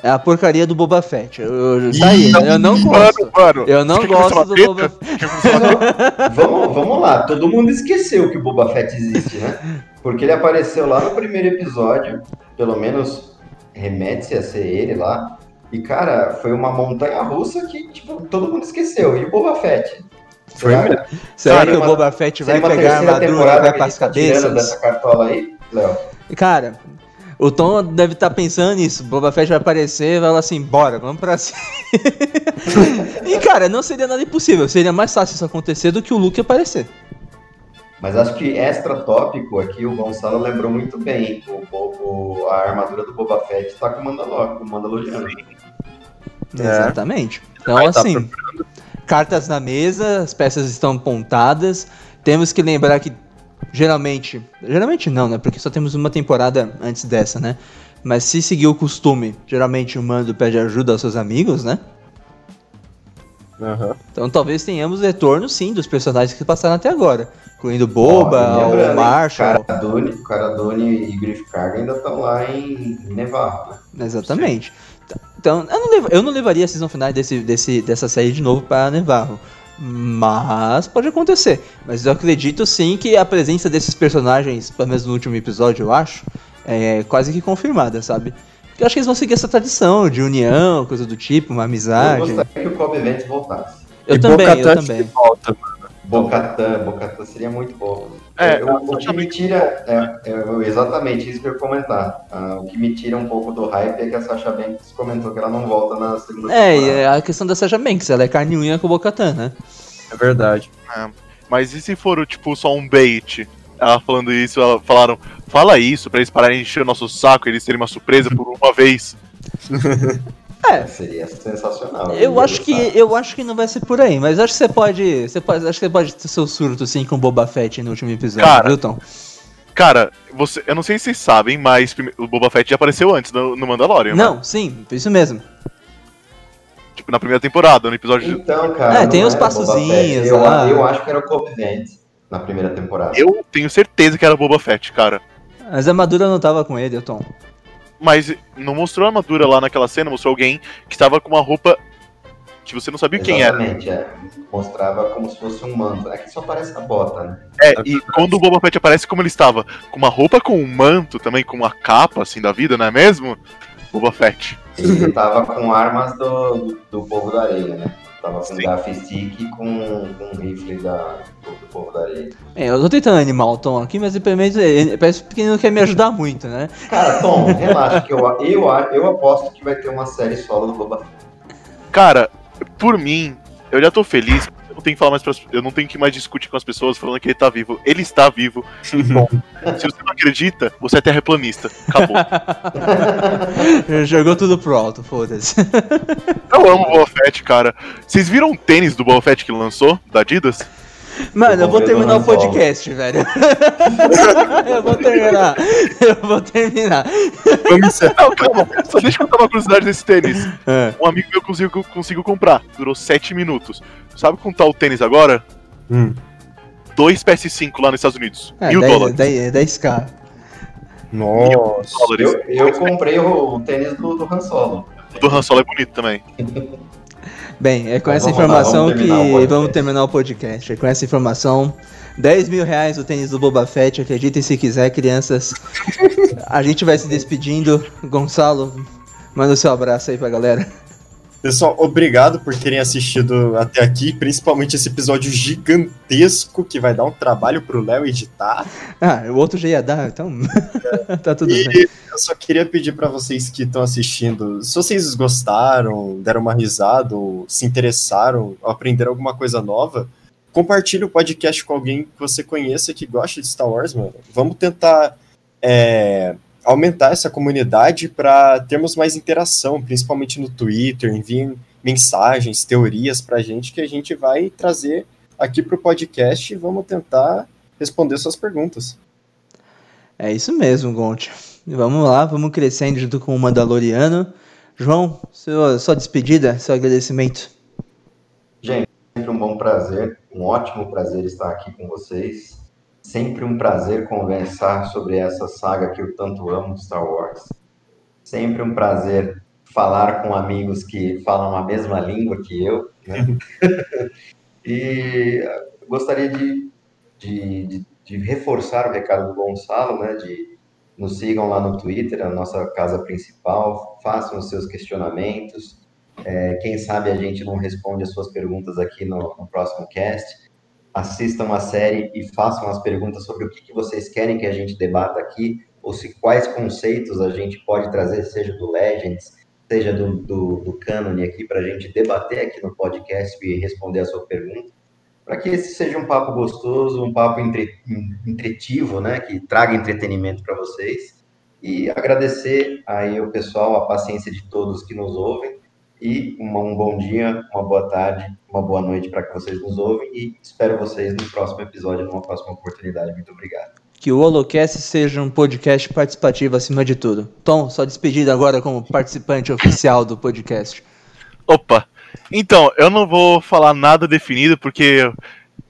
É a porcaria do Boba Fett. Eu, eu, tá aí, eu não gosto. Mano, mano. Eu não gosto do? Boba Fett. Vamos, vamos lá, todo mundo esqueceu que o Boba Fett existe, né? Porque ele apareceu lá no primeiro episódio, pelo menos remete-se a ser ele lá. E, cara, foi uma montanha russa que, tipo, todo mundo esqueceu. E o Boba Fett? Foi Será- mesmo. Será Seria que o uma- Boba Fett vai pegar a armadura e vai para as tá cabeças? dessa cartola aí, Léo? Cara, o Tom deve estar pensando nisso. Boba Fett vai aparecer e vai falar assim: bora, vamos pra cima. e cara, não seria nada impossível. Seria mais fácil isso acontecer do que o Luke aparecer. Mas acho que extra tópico aqui, o Gonçalo lembrou muito bem. O, o- a armadura do Boba Fett tá com o, Mandalor, com o Mandaloriano. É. Exatamente. Então, Vai tá assim, cartas na mesa, as peças estão pontadas. Temos que lembrar que geralmente, geralmente não, né? Porque só temos uma temporada antes dessa, né? Mas se seguir o costume, geralmente o mando pede ajuda aos seus amigos, né? Aham. Então talvez tenhamos retorno sim dos personagens que passaram até agora. Incluindo Boba, lembrando, o Marshall. Cara Dune, Cara Dune e Griff Karga ainda estão lá em Nevarro, né? Exatamente. Então, eu não, eu não levaria a season final desse, desse, dessa série de novo para Nevarro. Mas pode acontecer. Mas eu acredito sim que a presença desses personagens, pelo menos no último episódio, eu acho, é quase que confirmada, sabe? Porque eu acho que eles vão seguir essa tradição de união, coisa do tipo, uma Eu amizade. gostaria que o Cobb Vance voltasse. Eu E também, eu Bo-Katan também. volta, mano. Bocatan, Bocatan seria muito bom. É, Eu- o que me tira. É, é, exatamente isso que eu ia comentar. Ah, o que me tira um pouco do hype é que a Sasha Banks comentou que ela não volta na segunda É, e temporada. é a questão da Sasha Banks, ela é carne unha com o Bocatan, né? É verdade. Mas e se for, tipo, só um bait? Ela falando isso, ela falaram, fala isso pra eles pararem de encher o nosso saco e eles terem uma surpresa por uma vez. Seria sensacional. Eu acho que eu acho que não vai ser por aí, mas acho que você pode, você pode, acho que você pode ter seu surto sim com o Boba Fett no último episódio, Cara, viu, Tom? Cara, você, eu não sei se vocês sabem, mas o Boba Fett já apareceu antes no, no Mandalorian. né? Não, sim, isso mesmo. Tipo, na primeira temporada, no episódio. Então, cara. É, tem era Boba passozinhos eu, lá. eu acho que era o Cobb Vance na primeira temporada. Eu tenho certeza que era o Boba Fett, cara. Mas a armadura não tava com ele, Tom. Mas não mostrou a armadura lá naquela cena, mostrou alguém que estava com uma roupa que você não sabia quem era. Exatamente, é. Mostrava como se fosse um manto. Aqui só parece a bota, né? É, e quando o Boba Fett aparece, como ele estava com uma roupa com um manto, também com uma capa assim da vida, não é mesmo? Boba Fett. Ele tava com armas do, do, do povo da areia, né? Tava com Sim. gaff stick e com, com um rifle da, do, povo da areia. É, eu tô tentando animar o Tom aqui, mas pelo menos ele- parece que ele não quer me ajudar muito, né? Cara, Tom, relaxa, que eu, eu, eu aposto que vai ter uma série solo do Boba Fett. Cara, por mim, eu já tô feliz. Não tenho que falar mais pras, eu não tenho que mais discutir com as pessoas falando que ele tá vivo. Ele está vivo. Bom, se você não acredita, você é terraplanista. Acabou. Jogou tudo pro alto, foda-se. eu amo o Boba Fett, cara. Vocês viram o tênis do Boba Fett que lançou, da Adidas? Mano, eu vou terminar o podcast, velho. eu vou terminar. Eu vou terminar. Vamos. Não, calma. Só deixa eu contar uma curiosidade desse tênis. É. Um amigo meu conseguiu, conseguiu comprar. Durou 7 minutos. Sabe quanto tá o tênis agora? Hum. 2 PS5 lá nos Estados Unidos. É, mil 10, dólares. 10, 10k. Nossa. Dólares. Eu, eu comprei o, o tênis do, do Han Solo. O do Han Solo é bonito também. Bem, é com essa informação lá, vamos que vamos terminar o podcast. É com essa informação. 10 mil reais o tênis do Boba Fett, acreditem se quiser, crianças. A gente vai se despedindo. Gonçalo, manda o seu abraço aí pra galera. Pessoal, obrigado por terem assistido até aqui, principalmente esse episódio gigantesco que vai dar um trabalho pro Léo editar. Ah, o outro já ia dar, então é. tá tudo e bem. Eu só queria pedir para vocês que estão assistindo, se vocês gostaram, deram uma risada, ou se interessaram, ou aprenderam alguma coisa nova, compartilhe o podcast com alguém que você conheça que gosta de Star Wars, mano. Vamos tentar é, aumentar essa comunidade para termos mais interação, principalmente no Twitter, enviem mensagens, teorias para a gente que a gente vai trazer aqui para o podcast e vamos tentar responder suas perguntas. É isso mesmo, Gonte. Vamos lá, vamos crescendo junto com o Mandaloriano. João, sua, sua despedida, seu agradecimento. Gente, sempre um bom prazer, um ótimo prazer estar aqui com vocês. Sempre um prazer conversar sobre essa saga que eu tanto amo, Star Wars. Sempre um prazer falar com amigos que falam a mesma língua que eu. Né? e gostaria de, de, de, de, reforçar o recado do Gonçalo, né? De nos sigam lá no Twitter, a nossa casa principal, façam os seus questionamentos. É, quem sabe a gente não responde as suas perguntas aqui no, no próximo cast assistam a série e façam as perguntas sobre o que, que vocês querem que a gente debata aqui, ou se quais conceitos a gente pode trazer, seja do Legends, seja do, do, do Canon aqui, para a gente debater aqui no podcast e responder a sua pergunta, para que esse seja um papo gostoso, um papo entre, entretivo, né, que traga entretenimento para vocês. E agradecer aí o pessoal, a paciência de todos que nos ouvem e um bom dia, uma boa tarde, uma boa noite para que vocês nos ouvem e espero vocês no próximo episódio, numa próxima oportunidade. Muito obrigado. Que o Holocast seja um podcast participativo acima de tudo. Tom, só despedida agora como participante oficial do podcast. Opa! Então, eu não vou falar nada definido porque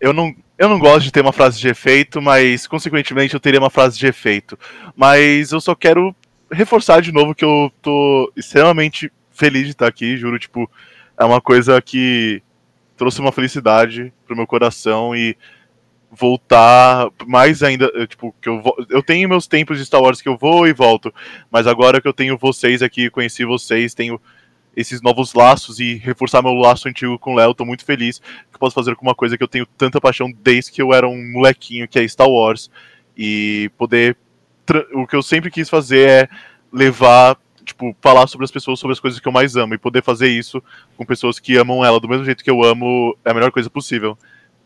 eu não, eu não gosto de ter uma frase de efeito, mas consequentemente eu teria uma frase de efeito. Mas eu só quero reforçar de novo que eu tô extremamente feliz de estar aqui, juro, tipo, é uma coisa que trouxe uma felicidade pro meu coração e voltar mais ainda, tipo, que eu eu tenho meus tempos de Star Wars que eu vou e volto, mas agora que eu tenho vocês aqui, conheci vocês, tenho esses novos laços e reforçar meu laço antigo com o Léo, tô muito feliz que posso fazer com uma coisa que eu tenho tanta paixão desde que eu era um molequinho, que é Star Wars, e poder o que eu sempre quis fazer é levar tipo, falar sobre as pessoas, sobre as coisas que eu mais amo. E poder fazer isso com pessoas que amam ela do mesmo jeito que eu amo é a melhor coisa possível.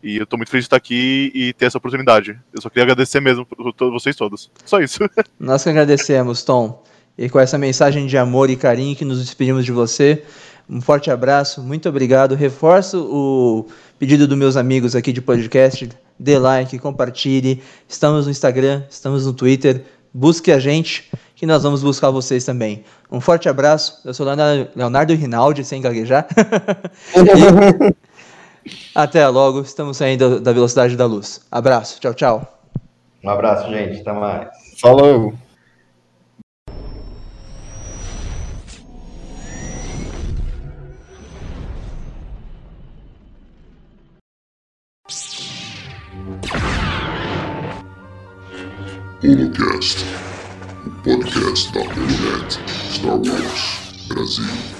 E eu tô muito feliz de estar aqui e ter essa oportunidade. Eu só queria agradecer mesmo por vocês todos. Só isso. Nós que agradecemos, Tom. E com essa mensagem de amor e carinho que nos despedimos de você. Um forte abraço, muito obrigado. Reforço o pedido dos meus amigos aqui de podcast. Dê like, compartilhe. Estamos no Instagram, estamos no Twitter. Busque a gente que nós vamos buscar vocês também. Um forte abraço. Eu sou Leonardo Rinaldi, sem gaguejar. até logo. Estamos saindo da velocidade da luz. Abraço. Tchau, tchau. Um abraço, gente. Até mais. Falou. Holocast. Podcast da Holonet Star Wars Brasil.